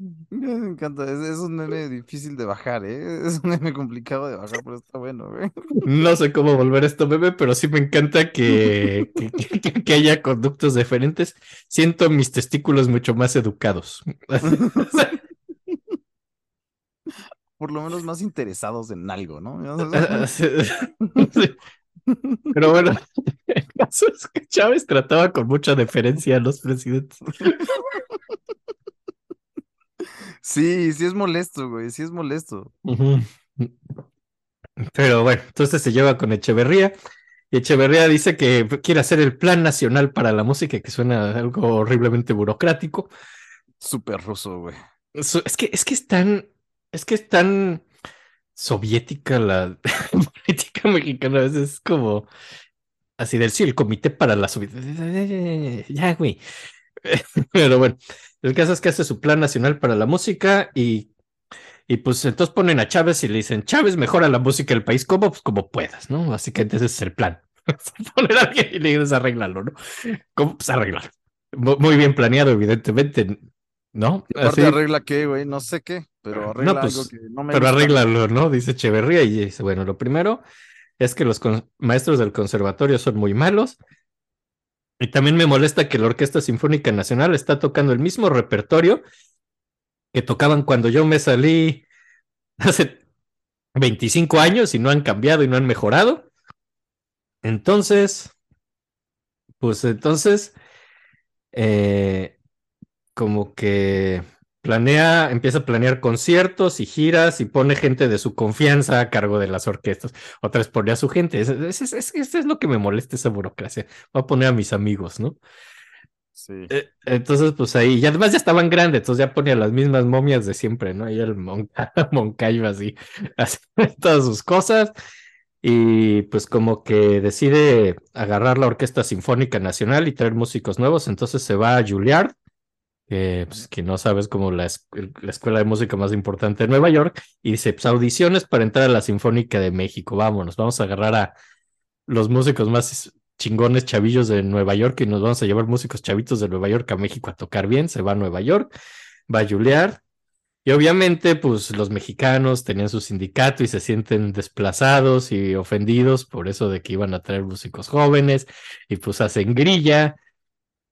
B: Me encanta, es, es un meme difícil de bajar, ¿eh? Es un meme complicado de bajar, pero está bueno, güey.
C: No sé cómo volver esto meme, pero sí me encanta que, que, que- que haya conductos diferentes. Siento mis testículos mucho más educados.
B: por lo menos más interesados en algo, ¿no?
C: Sí. Pero bueno, el caso es que Chávez trataba con mucha deferencia a los presidentes.
B: Sí, sí es molesto, güey, sí es molesto.
C: Pero bueno, entonces se lleva con Echeverría. Y Echeverría dice que quiere hacer el Plan Nacional para la Música, que suena algo horriblemente burocrático.
B: Súper ruso, güey.
C: Es que, es que es tan, es que es tan soviética la política mexicana. A veces es como así del sí, el comité para la soviética. Ya, güey. Pero bueno, el caso es que hace su plan nacional para la música y, y pues entonces ponen a Chávez y le dicen, Chávez mejora la música del país como, pues, como puedas, ¿no? Básicamente ese es el plan. Poner a alguien y le dices, arréglalo, ¿no? ¿Cómo? Pues arréglalo. Mu- Muy bien planeado, evidentemente, ¿no?
B: Aparte
C: Así-
B: arregla qué, güey, no sé qué, pero arregla
C: pues,
B: algo que no me
C: pero
B: gusta.
C: arréglalo, ¿no? Dice Echeverría y dice, bueno, lo primero es que los maestros del conservatorio son muy malos. Y también me molesta que la Orquesta Sinfónica Nacional está tocando el mismo repertorio que tocaban cuando yo me salí hace 25 años y no han cambiado y no han mejorado. Entonces, pues entonces, eh, como que planea, empieza a planear conciertos y giras y pone gente de su confianza a cargo de las orquestas. Otra vez pone a su gente. Eso es, es, es- es lo que me molesta esa burocracia. Voy a poner a mis amigos, ¿no?
B: Sí.
C: Eh, Entonces, pues ahí, y además ya estaban grandes, entonces ya ponía las mismas momias de siempre, ¿no? Ahí el Monca- Moncayo así, haciendo todas sus cosas. Y pues como que decide agarrar la Orquesta Sinfónica Nacional y traer músicos nuevos, entonces se va a Juilliard, que, pues, que no sabes como la, es- la escuela de música más importante de Nueva York, y dice, pues audiciones para entrar a la Sinfónica de México, vámonos, vamos a agarrar a los músicos más chingones chavillos de Nueva York y nos vamos a llevar músicos chavitos de Nueva York a México a tocar bien, se va a Nueva York, va a Juilliard, y obviamente, pues los mexicanos tenían su sindicato y se sienten desplazados y ofendidos por eso de que iban a traer músicos jóvenes y pues hacen grilla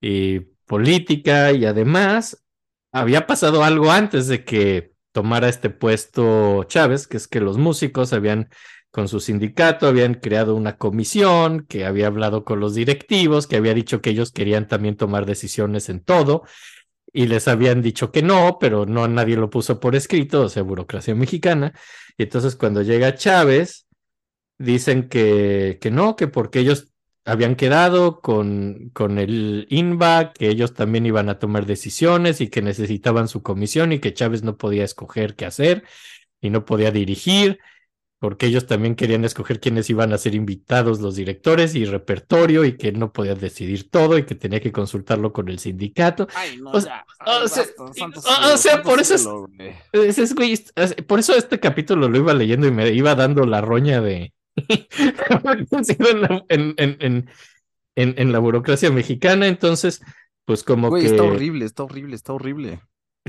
C: y política y además había pasado algo antes de que tomara este puesto Chávez, que es que los músicos habían con su sindicato habían creado una comisión que había hablado con los directivos, que había dicho que ellos querían también tomar decisiones en todo y les habían dicho que no, pero no nadie lo puso por escrito, o sea, burocracia mexicana. Y entonces cuando llega Chávez, dicen que, que no, que porque ellos habían quedado con, con el INBA, que ellos también iban a tomar decisiones y que necesitaban su comisión y que Chávez no podía escoger qué hacer y no podía dirigir porque ellos también querían escoger quiénes iban a ser invitados, los directores y repertorio, y que él no podía decidir todo y que tenía que consultarlo con el sindicato.
B: Ay, no,
C: O sea,
B: ya.
C: o sea,
B: basta, santo
C: o-
B: cielo,
C: o sea,
B: santo
C: por eso es- es- por eso este capítulo lo iba leyendo y me iba dando la roña de en, la, en, en, en, la burocracia mexicana. Entonces, pues como
B: Güey,
C: que
B: está horrible, está horrible, está horrible.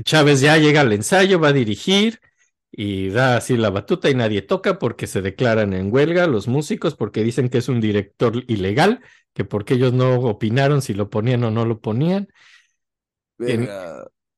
C: Chávez ya llega al ensayo, va a dirigir y da así la batuta y nadie toca porque se declaran en huelga los músicos porque dicen que es un director ilegal, que porque ellos no opinaron si lo ponían o no lo ponían.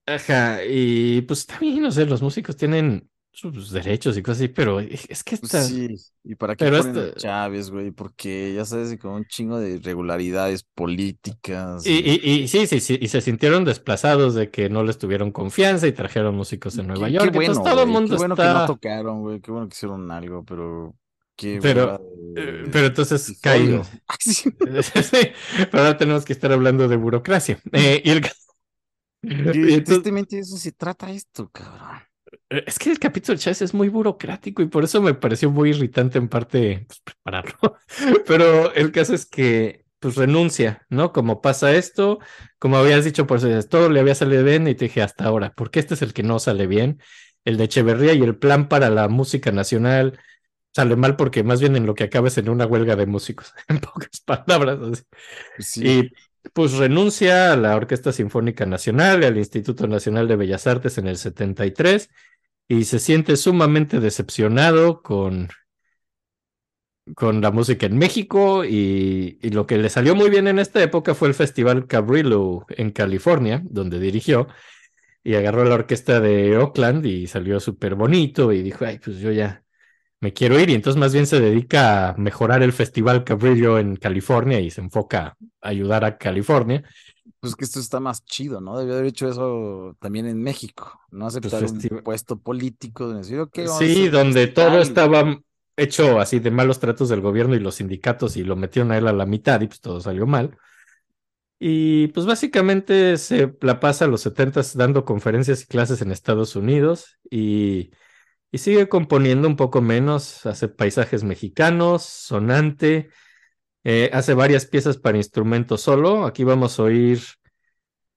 C: Ajá, y pues también, no sé, los músicos tienen sus derechos y cosas así, pero es que
B: Pues
C: esta...
B: sí, ¿y para qué
C: pero
B: ponen a Chávez, güey? Porque ya sabes, con un chingo de irregularidades políticas.
C: Y, y, y sí, sí, sí, y se sintieron desplazados de que no les tuvieron confianza y trajeron músicos en Nueva
B: Qué-
C: York.
B: Qué bueno,
C: Entonces todo el mundo
B: qué bueno que
C: está...
B: no tocaron, güey. Qué bueno que hicieron algo, pero
C: Pero, eh,
B: de
C: pero entonces.
B: Sí.
C: Sí, pero ahora tenemos que estar hablando de burocracia. Eh, y el... y entonces-
B: tristemente de eso se trata esto, cabrón.
C: Eh, Es que el capítulo Chávez es muy burocrático y por eso me pareció muy irritante en parte pues, prepararlo. Pero el caso es que pues renuncia, ¿no? Como pasa esto, como habías dicho, por eso todo le había salido bien y te dije hasta ahora, porque este es el que no sale bien, el de Echeverría y el plan para la música nacional sale mal porque más bien en lo que acaba es en una huelga de músicos, en pocas palabras. así.
B: Pues sí.
C: Y pues renuncia a la Orquesta Sinfónica Nacional y al Instituto Nacional de Bellas Artes en el 73 y se siente sumamente decepcionado con, con la música en México y, lo que le salió muy bien en esta época fue el Festival Cabrillo en California, donde dirigió, y agarró la orquesta de Oakland y salió súper bonito y dijo, ay, pues yo ya me quiero ir y entonces más bien se dedica a mejorar el festival Cabrillo en California y se enfoca a ayudar a California.
B: Pues que esto está más chido, ¿no? Debió haber hecho eso también en México, no aceptar un
C: festiva-
B: puesto político de decir,
C: Sí, donde todo estaba hecho así de malos tratos del gobierno y los sindicatos y lo metieron a él a la mitad y pues todo salió mal. Y pues básicamente se la pasa a los 70 dando conferencias y clases en Estados Unidos y, y sigue componiendo un poco menos, hace paisajes mexicanos, sonante, eh, hace varias piezas para instrumento solo. Aquí vamos a oír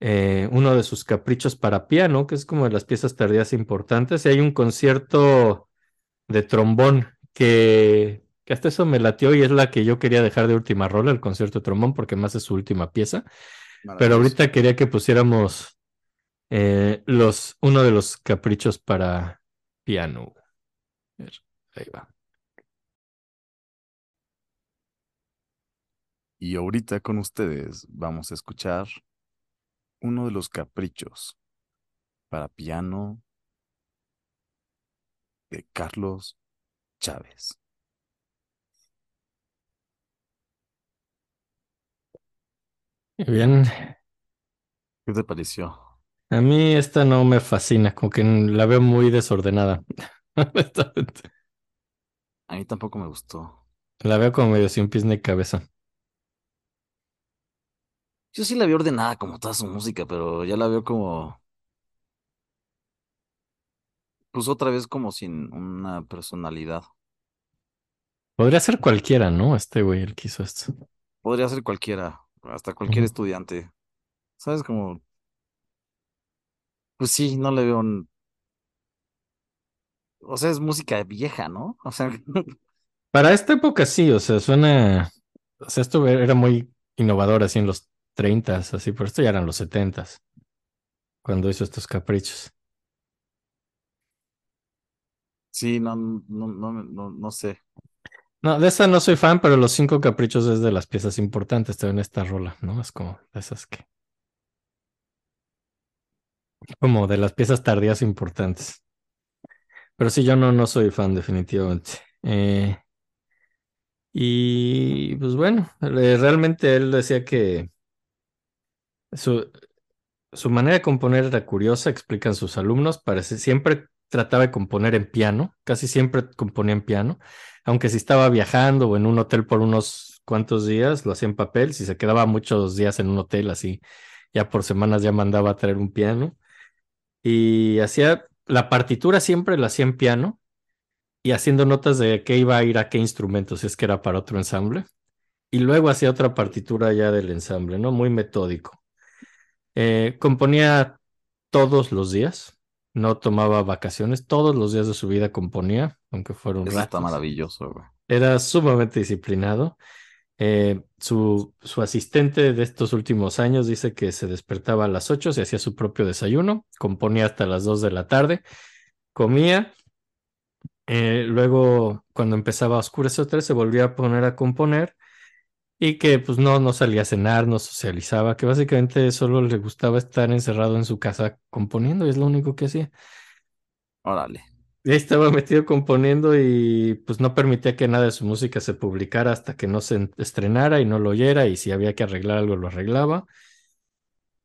C: eh, uno de sus caprichos para piano, que es como de las piezas tardías importantes. Y hay un concierto de trombón que, que hasta eso me latió y es la que yo quería dejar de última rola, el concierto de trombón, porque más es su última pieza. Pero ahorita quería que pusiéramos eh, los, uno de los caprichos para piano. A ver, Ahí va.
B: Y ahorita con ustedes vamos a escuchar uno de los caprichos para piano de Carlos Chávez.
C: Bien,
B: ¿Qué te pareció?
C: a mí esta no me fascina, como que la veo muy desordenada.
B: A mí tampoco me gustó.
C: La veo como medio sin pies ni cabeza.
B: Yo sí la veo ordenada como toda su música, pero ya la veo como... Pues otra vez como sin una personalidad.
C: Podría ser cualquiera, ¿no? Este güey, el que hizo esto.
B: Podría ser cualquiera, hasta cualquier
C: Ujú.
B: estudiante. ¿Sabes? Como... Pues sí, no le veo... un- O sea, es música vieja, ¿no? O sea,
C: Para esta época sí, o sea, suena. O sea, esto era muy innovador así en los 30 así, pero esto ya eran los 70 cuando hizo estos caprichos.
B: sí, no, no, no, no, no sé.
C: No, de esta no soy fan, pero los cinco caprichos es de las piezas importantes, también esta rola, ¿no? Es como de esas que. Como de las piezas tardías importantes. Pero sí, yo no, no soy fan, definitivamente. Eh, y pues bueno, realmente él decía que su, su manera de componer era curiosa, explican sus alumnos. Parece siempre trataba de componer en piano, casi siempre componía en piano, aunque si estaba viajando o en un hotel por unos cuantos días, lo hacía en papel. Si se quedaba muchos días en un hotel, así ya por semanas ya mandaba a traer un piano. Y hacía la partitura siempre la hacía en piano y haciendo notas de qué iba a ir a qué instrumento, si es que era para otro ensamble. Y luego hacía otra partitura ya del ensamble, ¿no? Muy metódico. Eh, componía todos los días, no tomaba vacaciones, todos los días de su vida componía, aunque fueron
B: Eso está
C: ratos.
B: maravilloso, güey.
C: Era sumamente disciplinado. Eh, su, su asistente de estos últimos años dice que se despertaba a las 8, se hacía su propio desayuno, componía hasta las 2 de la tarde, comía, eh, luego cuando empezaba a oscurecer otra vez, se volvía a poner a componer y que pues no, no salía a cenar, no socializaba, que básicamente solo le gustaba estar encerrado en su casa componiendo y es lo único que hacía.
B: Órale.
C: Y ahí estaba metido componiendo y pues no permitía que nada de su música se publicara hasta que no se en- estrenara y no lo oyera y si había que arreglar algo lo arreglaba.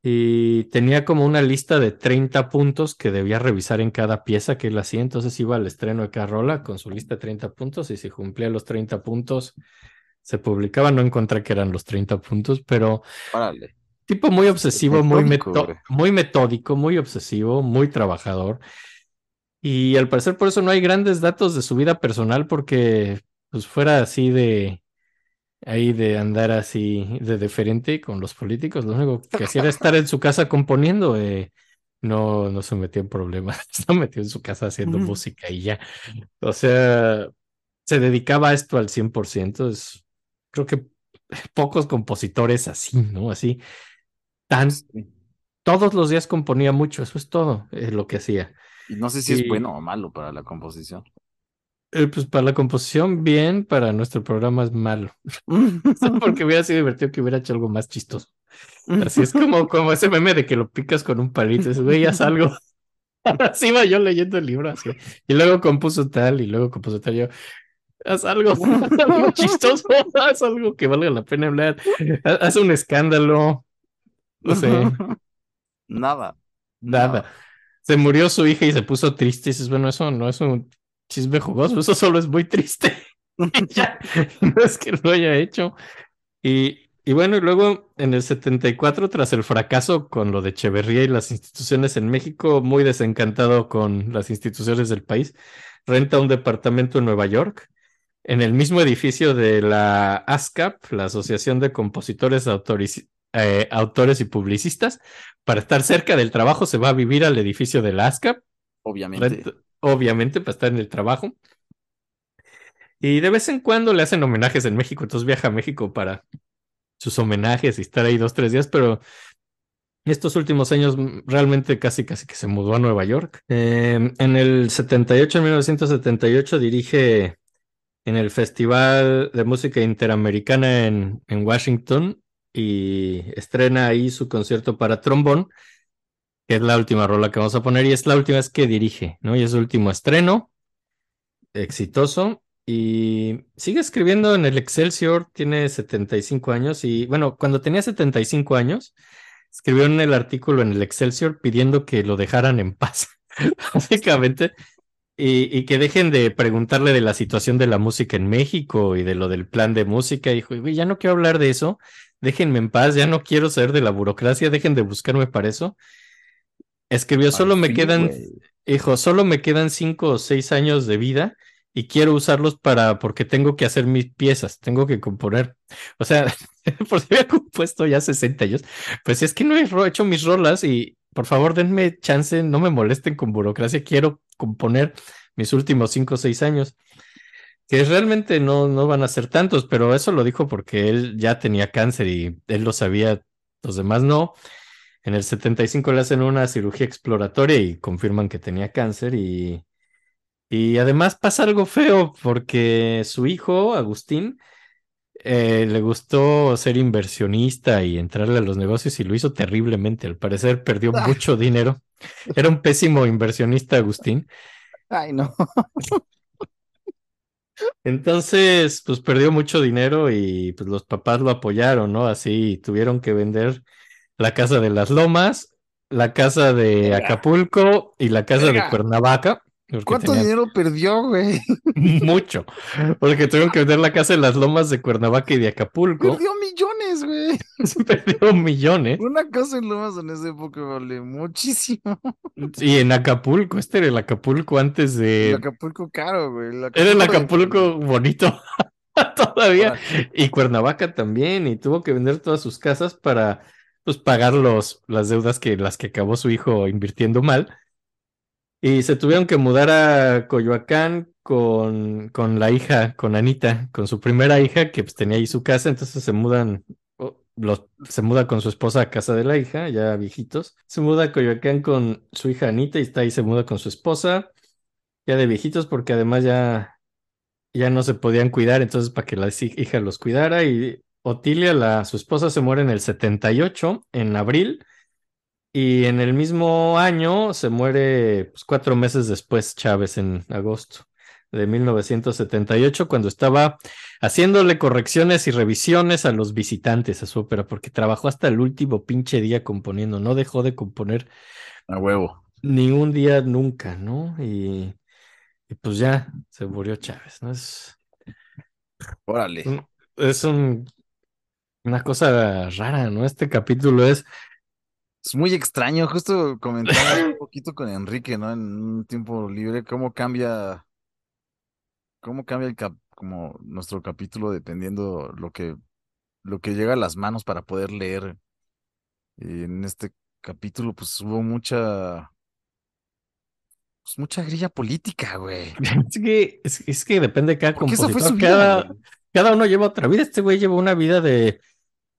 C: Y tenía como una lista de 30 puntos que debía revisar en cada pieza que él hacía. Entonces iba al estreno de cada rola con su lista de 30 puntos y si cumplía los 30 puntos se publicaba. No encontré que eran los 30 puntos, pero
B: Órale.
C: tipo muy obsesivo, muy,
B: metódico,
C: muy metódico, muy obsesivo, muy trabajador. Y al parecer por eso no hay grandes datos de su vida personal porque pues fuera así de ahí de andar así de deferente con los políticos, lo único que hacía era estar en su casa componiendo, eh, no, no se metió en problemas, se metió en su casa haciendo música y ya. O sea, se dedicaba a esto al 100%, es creo que pocos compositores así, ¿no? Así tan todos los días componía mucho, eso es todo eh, lo que hacía.
B: Y no sé si es
C: Y-
B: bueno o malo para la composición.
C: Eh, pues para la composición, bien, para nuestro programa es malo. Porque hubiera sido divertido que hubiera hecho algo más chistoso. Así es como, como ese meme de que lo picas con un palito. Es, güey, haz algo. Así iba yo leyendo el libro así. Y luego compuso tal, y luego compuso tal. Yo, haz algo, haz algo chistoso, haz algo que valga la pena hablar. Haz un escándalo. No sé,
B: Nada.
C: nada. Se murió su hija y se puso triste. Y dices, bueno, eso no es un chisme jugoso, eso solo es muy triste. Ya, no es que lo haya hecho. Y, y bueno, y luego en el 74, tras el fracaso con lo de Echeverría y las instituciones en México, muy desencantado con las instituciones del país, renta un departamento en Nueva York, en el mismo edificio de la ASCAP, la Asociación de Compositores, eh, Autores y Publicistas. Para estar cerca del trabajo, se va a vivir al edificio de la ASCAP,
B: Obviamente.
C: renta- obviamente, para estar en el trabajo. Y de vez en cuando le hacen homenajes en México, entonces viaja a México para sus homenajes y estar ahí dos, tres días, pero estos últimos años mm, realmente casi, casi que se mudó a Nueva York. Eh, en el 78, en 1978, dirige en el Festival de Música Interamericana en, en Washington y estrena ahí su concierto para trombón, que es la última rola que vamos a poner y es la última vez que dirige, ¿no? Y es su último estreno, exitoso. Y sigue escribiendo en el Excelsior, tiene 75 años y bueno, cuando tenía 75 años, escribió en el artículo en el Excelsior pidiendo que lo dejaran en paz, básicamente, y, y que dejen de preguntarle de la situación de la música en México y de lo del plan de música. Dijo, güey, ya no quiero hablar de eso, déjenme en paz, ya no quiero saber de la burocracia, dejen de buscarme para eso. Escribió, solo me quedan,
B: güey.
C: hijo, solo me quedan cinco o seis años de vida y quiero usarlos para, porque tengo que hacer mis piezas, tengo que componer. O sea, por si había compuesto ya 60 años, pues es que no he hecho mis rolas y por favor denme chance, no me molesten con burocracia, quiero componer mis últimos cinco o seis años. Que realmente no, no van a ser tantos, pero eso lo dijo porque él ya tenía cáncer y él lo sabía, los demás no. En el 75 le hacen una cirugía exploratoria y confirman que tenía cáncer y, y además pasa algo feo porque su hijo, Agustín, eh, le gustó ser inversionista y entrarle a los negocios y lo hizo terriblemente. Al parecer perdió
B: Ah.
C: mucho dinero. Era un pésimo inversionista, Agustín.
B: Ay, no.
C: Entonces, pues perdió mucho dinero y pues los papás lo apoyaron, ¿no? Así tuvieron que vender la casa de las Lomas, la casa de. Acapulco y la casa de. Cuernavaca.
B: ¿Cuánto
C: tenían
B: dinero perdió, güey?
C: Mucho, porque tuvieron que vender la casa de las Lomas de Cuernavaca y de Acapulco.
B: Perdió millones, güey.
C: Se perdió millones.
B: Una casa en Lomas en esa época vale muchísimo.
C: Y en Acapulco, este era el Acapulco antes
B: El
C: de...
B: Acapulco caro, güey. El
C: Era el
B: de-
C: Acapulco bonito todavía. Y Cuernavaca también, y tuvo que vender todas sus casas para pues, pagar los, las deudas que las que acabó su hijo invirtiendo mal. Y se tuvieron que mudar a Coyoacán con, con la hija, con Anita, con su primera hija, que pues, tenía ahí su casa, entonces se mudan, o, los, se muda con su esposa a casa de la hija, ya viejitos. Se muda a Coyoacán con su hija Anita y está ahí, se muda con su esposa, ya de viejitos, porque además ya ya no se podían cuidar, entonces para que la hi- hija los cuidara. Y Otilia, la, su esposa, se muere en el 78, en abril, y en el mismo año se muere pues, cuatro meses después Chávez, en agosto de 1978, cuando estaba haciéndole correcciones y revisiones a los visitantes a su ópera, porque trabajó hasta el último pinche día componiendo, no dejó de componer
B: A huevo.
C: ni un día nunca, ¿no? Y, y pues ya se murió Chávez, ¿no? Es,
B: Órale.
C: es un, una cosa rara, ¿no? Este capítulo es,
B: Es muy extraño. Justo comentaba un poquito con Enrique, ¿no? En un tiempo libre, cómo cambia, cómo cambia el cap, como nuestro capítulo dependiendo lo que, lo que llega a las manos para poder leer. Y en este capítulo, pues hubo mucha, pues mucha grilla política, güey.
C: es que, es, es que depende de cada
B: fue
C: compositor,
B: su vida,
C: cada,
B: güey.
C: cada uno lleva otra vida. Este güey lleva una vida de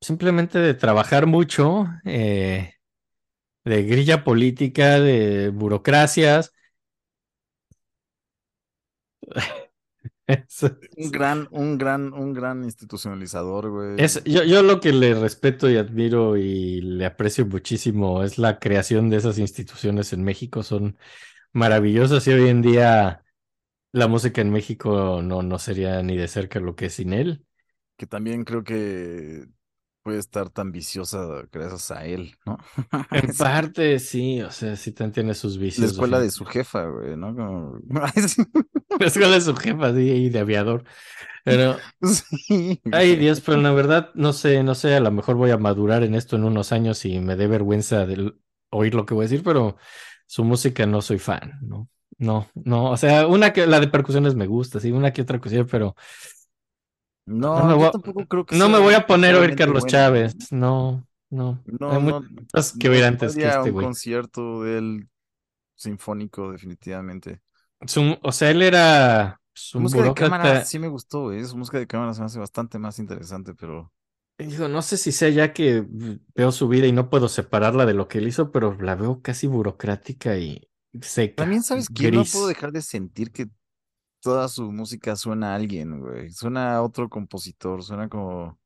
C: simplemente de trabajar mucho, eh, de grilla política, de burocracias. Es-
B: Un gran, un gran, un gran institucionalizador, güey.
C: es- yo, yo lo que le respeto y admiro y le aprecio muchísimo es la creación de esas instituciones en México. Son maravillosas y hoy en día la música en México no, no sería ni de cerca lo que es sin él.
B: Que también creo que puede estar tan viciosa gracias a él, ¿no?
C: En parte sí, o sea, sí también tiene sus
B: La
C: vicios.
B: escuela de su jefa, güey, ¿no? Como...
C: La escuela de su jefa, sí, y de aviador. Pero,
B: Sí,
C: ay. Dios, pero la verdad, no sé, no sé, a lo mejor voy a madurar en esto en unos años y me dé vergüenza de oír lo que voy a decir, pero su música no soy fan, ¿no? No, no, o sea, una que la de percusiones me gusta, sí, una que otra cosilla, pero no
B: No,
C: me
B: yo
C: voy a,
B: tampoco creo que
C: no me voy a poner a oír Carlos Chávez,
B: ¿no?
C: no, no, hay
B: no,
C: muchas que oír antes que este
B: un
C: güey.
B: concierto del sinfónico, definitivamente.
C: Su- o sea, él era pues,
B: Su música de cámara sí me gustó, ¿eh? Su música de cámara se me hace bastante más interesante, pero
C: Digo, no sé si sea ya que veo su vida y no puedo separarla de lo que él hizo, pero la veo casi burocrática y seca,
B: también, ¿sabes qué? No puedo dejar de sentir que toda su música suena a alguien, güey. Suena a otro compositor, suena como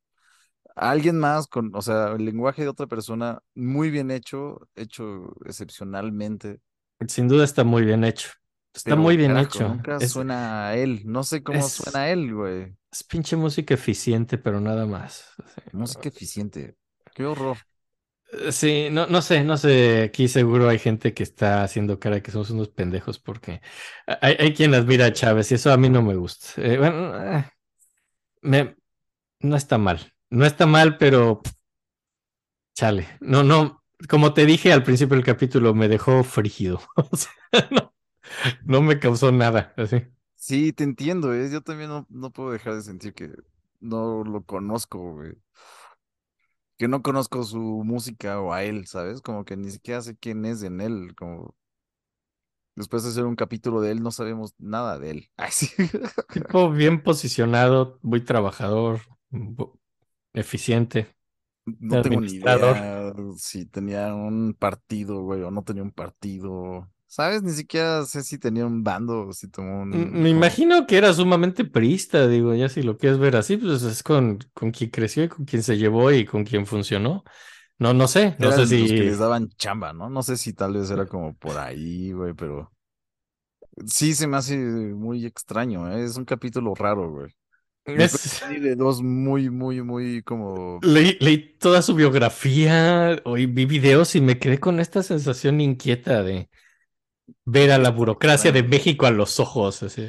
B: a alguien más con, o sea, el lenguaje de otra persona muy bien hecho, hecho excepcionalmente,
C: Sin duda está muy bien hecho. Está
B: pero
C: muy bien
B: carajo,
C: hecho.
B: nunca
C: Es,
B: suena a él. No sé cómo
C: es,
B: suena a él, güey.
C: es pinche música eficiente, pero nada más.
B: Música eficiente. Qué horror.
C: Eh, Sí, no, no sé, no sé. Aquí seguro hay gente que está haciendo cara que somos unos pendejos porque hay, hay quien admira a Chávez y eso a mí no me gusta. Eh, bueno, eh, me, no está mal. No está mal, pero chale. No, no. Como te dije al principio del capítulo, me dejó frígido. O sea, no, no me causó nada. Así.
B: Sí, te entiendo. Yo también no, no puedo dejar de sentir que no lo conozco. Que no conozco su música o a él, ¿sabes? Como que ni siquiera sé quién es en él. Como después de hacer un capítulo de él, no sabemos nada de él. Ay, sí.
C: Tipo bien posicionado, muy trabajador, eficiente,
B: No tengo ni
C: administrador.
B: idea si tenía un partido, güey, o no tenía un partido. ¿Sabes? Ni siquiera sé si tenía un bando o si tomó un...
C: Me
B: como-
C: imagino que era sumamente priista, digo, ya si lo quieres ver así, pues es con, con quien creció y con quien se llevó y con quien funcionó. No, no sé, no sé
B: Eran los que les
C: si...
B: daban chamba, ¿no? No sé si tal vez era como por ahí, güey, pero sí se me hace muy extraño, ¿eh? Es un capítulo raro, güey. Me
C: Es...
B: de dos muy, muy, muy como...
C: Leí, leí toda su biografía, hoy vi videos y me quedé con esta sensación inquieta de ver a la burocracia de. México a los ojos. así.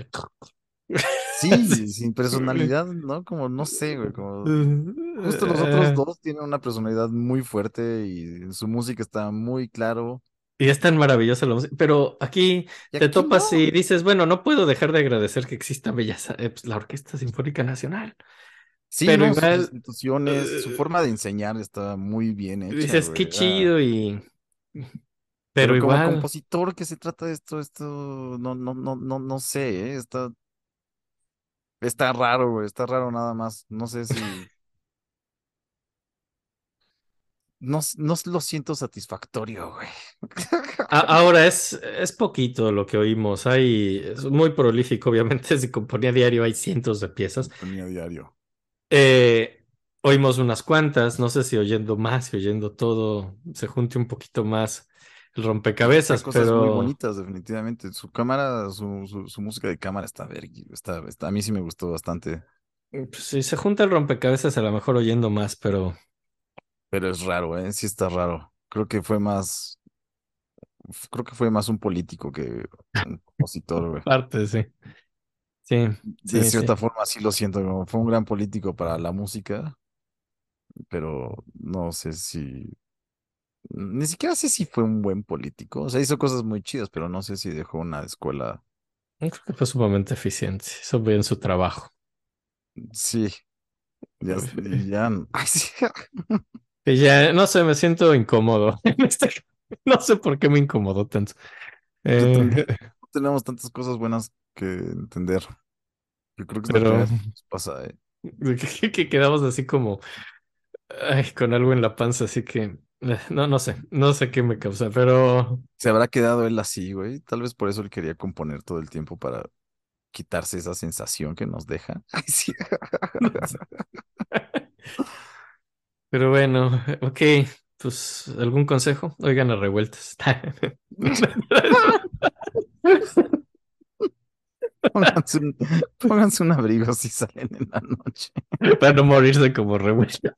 B: Sí, sin personalidad, ¿no? Como, no sé, güey, como... Justo los otros dos tienen una personalidad muy fuerte y su música está muy claro.
C: Y es tan maravillosa la música. Pero aquí te topas
B: no.
C: y dices, bueno, no puedo dejar de agradecer que exista Bellas, eh, pues, la Orquesta Sinfónica Nacional.
B: Sí,
C: Pero
B: ¿no? Sus
C: igual,
B: instituciones, su
C: eh,
B: forma de enseñar está muy bien hecha,
C: dices, qué
B: güey.
C: Chido y... Pero
B: Pero como
C: igual,
B: compositor que se trata de esto, esto, no, no, no, no, no sé, ¿eh? Está, está raro, güey, está raro nada más. No sé si, no, no lo siento satisfactorio, güey.
C: a- ahora es, es poquito lo que oímos. Hay, es muy prolífico, obviamente, si componía diario hay cientos de piezas.
B: Ponía diario.
C: Eh, oímos unas cuantas, no sé si oyendo más y oyendo todo se junte un poquito más el
B: Hay
C: rompecabezas,
B: cosas muy bonitas, definitivamente. Su cámara, su, su, su música de cámara está, vergui- está, está, a mí sí me gustó bastante,
C: Pues, si se junta el rompecabezas, a lo mejor oyendo más, pero
B: pero es raro, ¿eh? Sí está raro. Creo que fue más, creo que fue más un político que un compositor, güey.
C: parte, sí. Sí,
B: De cierta
C: sí.
B: forma sí lo siento, como fue un gran político para la música, pero no sé si, ni siquiera sé si fue un buen político. O sea, hizo cosas muy chidas, pero no sé si dejó una escuela.
C: Creo que fue sumamente eficiente. Hizo bien su trabajo.
B: Sí, ya, s- y ya, ay, sí.
C: Ya, no sé, me siento incómodo. este- No sé por qué me incomodó tanto. Eh,
B: No tenemos tantas cosas buenas que entender. Yo creo que es
C: pero
B: que nos pasa, ¿eh?
C: que, que quedamos así como ay, con algo en la panza, así que no, no sé, no sé qué me causa, pero
B: Se habrá quedado él así, güey. Tal vez por eso él quería componer todo el tiempo para quitarse esa sensación que nos deja. Ay, sí.
C: Pero bueno, ok, pues algún consejo, oigan a revueltas.
B: Pónganse un, pónganse un abrigo si salen en la noche.
C: Para no morirse como revueltas.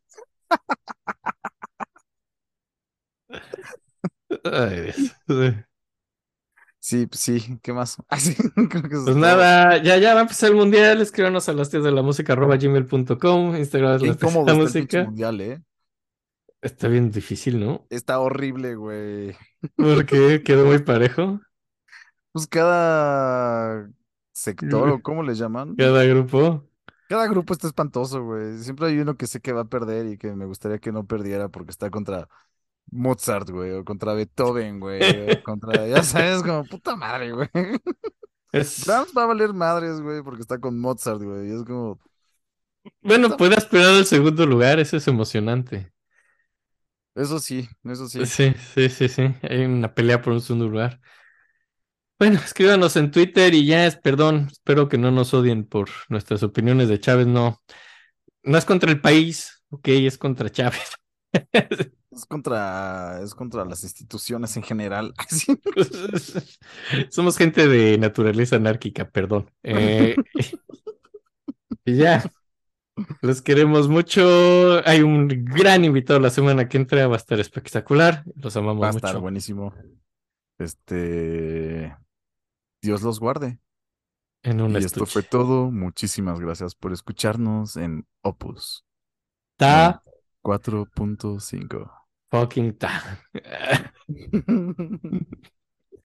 C: Ay, Dios.
B: Sí, pues sí, ¿qué más? Ay, sí, creo que eso es
C: Pues
B: todo.
C: nada, ya, ya va a empezar el mundial. Escríbanos a las tías de la música arroba gmail.com, Instagram es
B: Qué
C: las tías de
B: incómodo
C: la música.
B: mundial, ¿eh?
C: Está bien difícil, ¿no?
B: Está horrible, güey.
C: Porque quedó muy parejo.
B: Pues cada sector, o cómo le llaman,
C: Cada grupo.
B: cada grupo está espantoso, güey. Siempre hay uno que sé que va a perder y que me gustaría que no perdiera porque está contra Mozart, güey, o contra Beethoven, güey, o contra, ya sabes, como puta madre, güey.
C: Es...
B: Brahms va a valer madres, güey, porque está con Mozart, güey. Y es como,
C: Bueno, puede aspirar al segundo lugar, eso es emocionante.
B: eso sí, eso sí.
C: Sí, sí, sí, sí. Hay una pelea por un segundo lugar. Bueno, escríbanos en Twitter y ya es, perdón, espero que no nos odien por nuestras opiniones de Chávez, no. No es contra el país, ok, es contra Chávez.
B: Es contra, es contra las instituciones en general.
C: Somos gente de naturaleza anárquica, perdón. Eh, y ya, los queremos mucho. Hay un gran invitado la semana que entra, va a estar espectacular. Los amamos
B: Va a
C: mucho.
B: estar buenísimo. Este, Dios los guarde.
C: En un
B: Y esto fue todo. Muchísimas gracias por escucharnos en Opus
C: Ta
B: 4.5.
C: fucking ta.